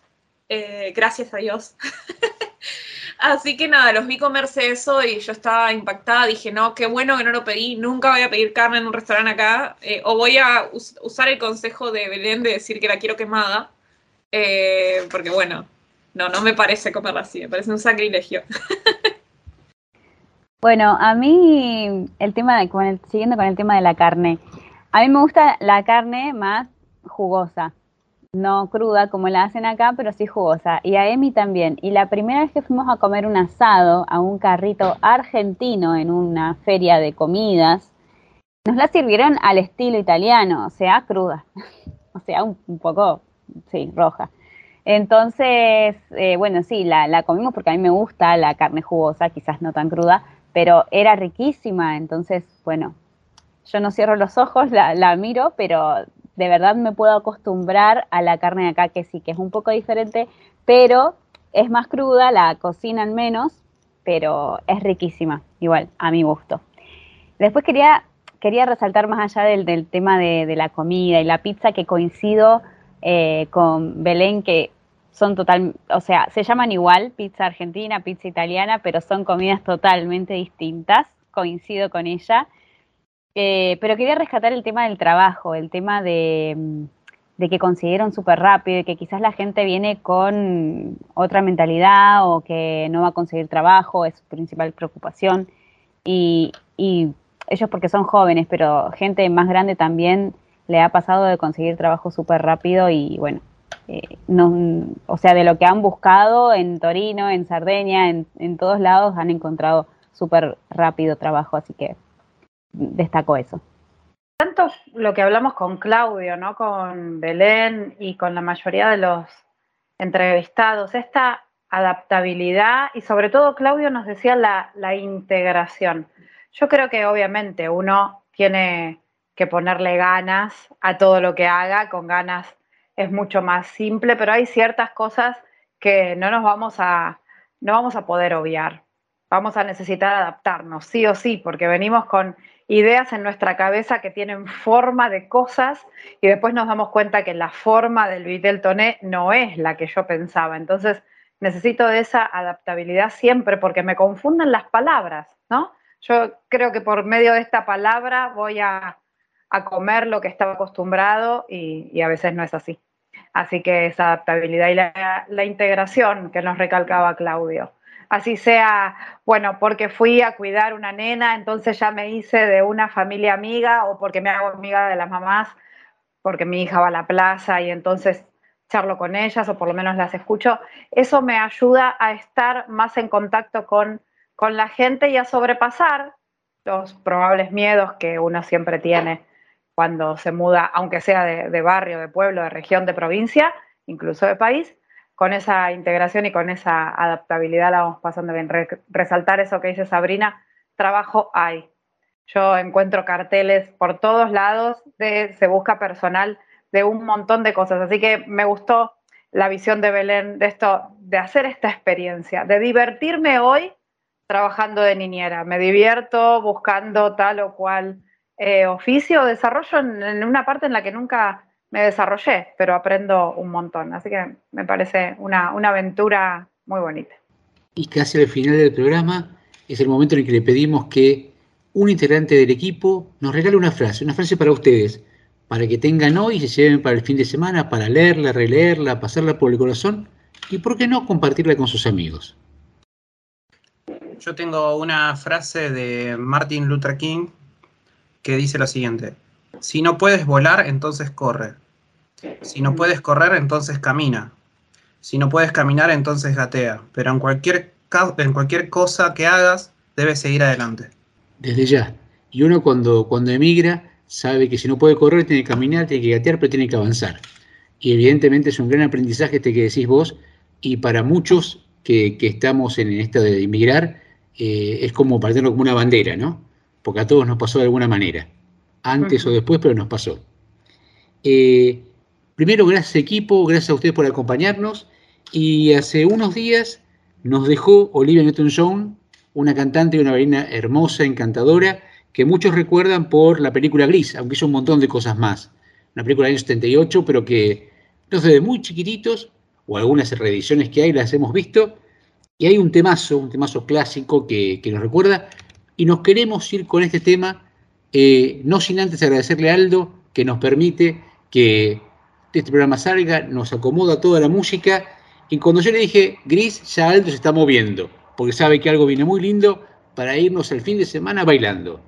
Speaker 6: eh, gracias a Dios. Así que nada, los vi comerse eso y yo estaba impactada. Dije, no, qué bueno que no lo pedí. Nunca voy a pedir carne en un restaurante acá. eh, o voy a us- usar el consejo de Belén de decir que la quiero quemada. eh, porque bueno, no, no me parece comerla así. Me parece un sacrilegio.
Speaker 4: Bueno, a mí el tema de, con el- siguiendo con el tema de la carne, a mí me gusta la carne más jugosa, no cruda como la hacen acá, pero sí jugosa. Y a Emi también. Y la primera vez que fuimos a comer un asado a un carrito argentino en una feria de comidas, nos la sirvieron al estilo italiano, o sea, cruda, o sea, un, poco, sí, roja. Entonces, eh, bueno, sí, la, la comimos porque a mí me gusta la carne jugosa, quizás no tan cruda, pero era riquísima. Entonces, bueno, yo no cierro los ojos, la, la miro, pero de verdad me puedo acostumbrar a la carne de acá, que sí, que es un poco diferente, pero es más cruda, la cocinan menos, pero es riquísima, igual, a mi gusto. Después quería, quería resaltar más allá del, del tema de, de la comida y la pizza, que coincido eh, con Belén, que son total, o sea, se llaman igual, pizza argentina, pizza italiana, pero son comidas totalmente distintas, coincido con ella. Eh, pero quería rescatar el tema del trabajo, el tema de, mm, que consiguieron súper rápido y que quizás la gente viene con otra mentalidad o que no va a conseguir trabajo, es su principal preocupación. Y, y ellos porque son jóvenes, pero gente más grande también le ha pasado de conseguir trabajo súper rápido y bueno, eh, no, o sea, de lo que han buscado en Torino, en Sardeña, en, en todos lados han encontrado súper rápido trabajo, así que destaco eso.
Speaker 3: Tanto lo que hablamos con Claudio, ¿no? Con Belén y con la mayoría de los entrevistados, esta adaptabilidad y sobre todo Claudio nos decía la, la integración. Yo creo que obviamente uno tiene que ponerle ganas a todo lo que haga, con ganas es mucho más simple, pero hay ciertas cosas que no nos vamos a, no vamos a poder obviar. Vamos a necesitar adaptarnos, sí o sí, porque venimos con ideas en nuestra cabeza que tienen forma de cosas y después nos damos cuenta que la forma del Vitel Toné no es la que yo pensaba. Entonces necesito de esa adaptabilidad siempre porque me confunden las palabras, ¿no? Yo creo que por medio de esta palabra voy a, comer lo que estaba acostumbrado y, y a veces no es así. Así que esa adaptabilidad y la, la integración que nos recalcaba Claudio. Así sea, bueno, porque fui a cuidar una nena, entonces ya me hice de una familia amiga o porque me hago amiga de las mamás, porque mi hija va a la plaza y entonces charlo con ellas o por lo menos las escucho. Eso me ayuda a estar más en contacto con, con la gente y a sobrepasar los probables miedos que uno siempre tiene cuando se muda, aunque sea de, de barrio, de pueblo, de región, de provincia, incluso de país, con esa integración y con esa adaptabilidad la vamos pasando bien. Re- resaltar eso que dice Sabrina, trabajo hay. Yo encuentro carteles por todos lados de se busca personal de un montón de cosas. Así que me gustó la visión de Belén de esto, de hacer esta experiencia, de divertirme hoy trabajando de niñera. Me divierto buscando tal o cual eh, oficio desarrollo en una parte en la que nunca me desarrollé, pero aprendo un montón. Así que me parece una, una aventura muy bonita.
Speaker 2: Y casi al final del programa es el momento en el que le pedimos que un integrante del equipo nos regale una frase, una frase para ustedes, para que tengan hoy y se lleven para el fin de semana, para leerla, releerla, pasarla por el corazón y, ¿por qué no, compartirla con sus amigos?
Speaker 5: Yo tengo una frase de Martin Luther King que dice lo siguiente. Si no puedes volar, entonces corre. Si no puedes correr, entonces camina. Si no puedes caminar, entonces gatea. Pero en cualquier, en cualquier cosa que hagas, debes seguir adelante.
Speaker 2: Desde ya. Y uno cuando, cuando emigra sabe que si no puede correr, tiene que caminar, tiene que gatear, pero tiene que avanzar. Y evidentemente es un gran aprendizaje este que decís vos, y para muchos que, que estamos en esto de emigrar, eh, es como partirlo como una bandera, ¿no? Porque a todos nos pasó de alguna manera, antes o después, pero nos pasó. Eh, primero, gracias equipo, gracias a ustedes por acompañarnos, y hace unos días nos dejó Olivia Newton-John, una cantante y una bailarina hermosa, encantadora, que muchos recuerdan por la película Gris, aunque hizo un montón de cosas más. Una película del año 78, pero que nosotros desde muy chiquititos, o algunas reediciones que hay, las hemos visto, y hay un temazo, un temazo clásico que, que nos recuerda, y nos queremos ir con este tema, eh, no sin antes agradecerle a Aldo, que nos permite que este programa salga, nos acomoda toda la música, y cuando yo le dije, Gris, ya Aldo se está moviendo, porque sabe que algo viene muy lindo para irnos el fin de semana bailando.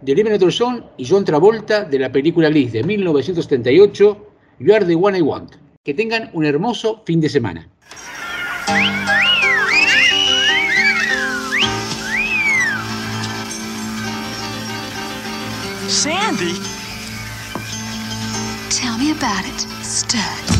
Speaker 2: De Olivia Newton-John y John Travolta de la película Gris de 1978, You Are the One I Want. Que tengan un hermoso fin de semana.
Speaker 15: Sandy? Tell me about it, stud.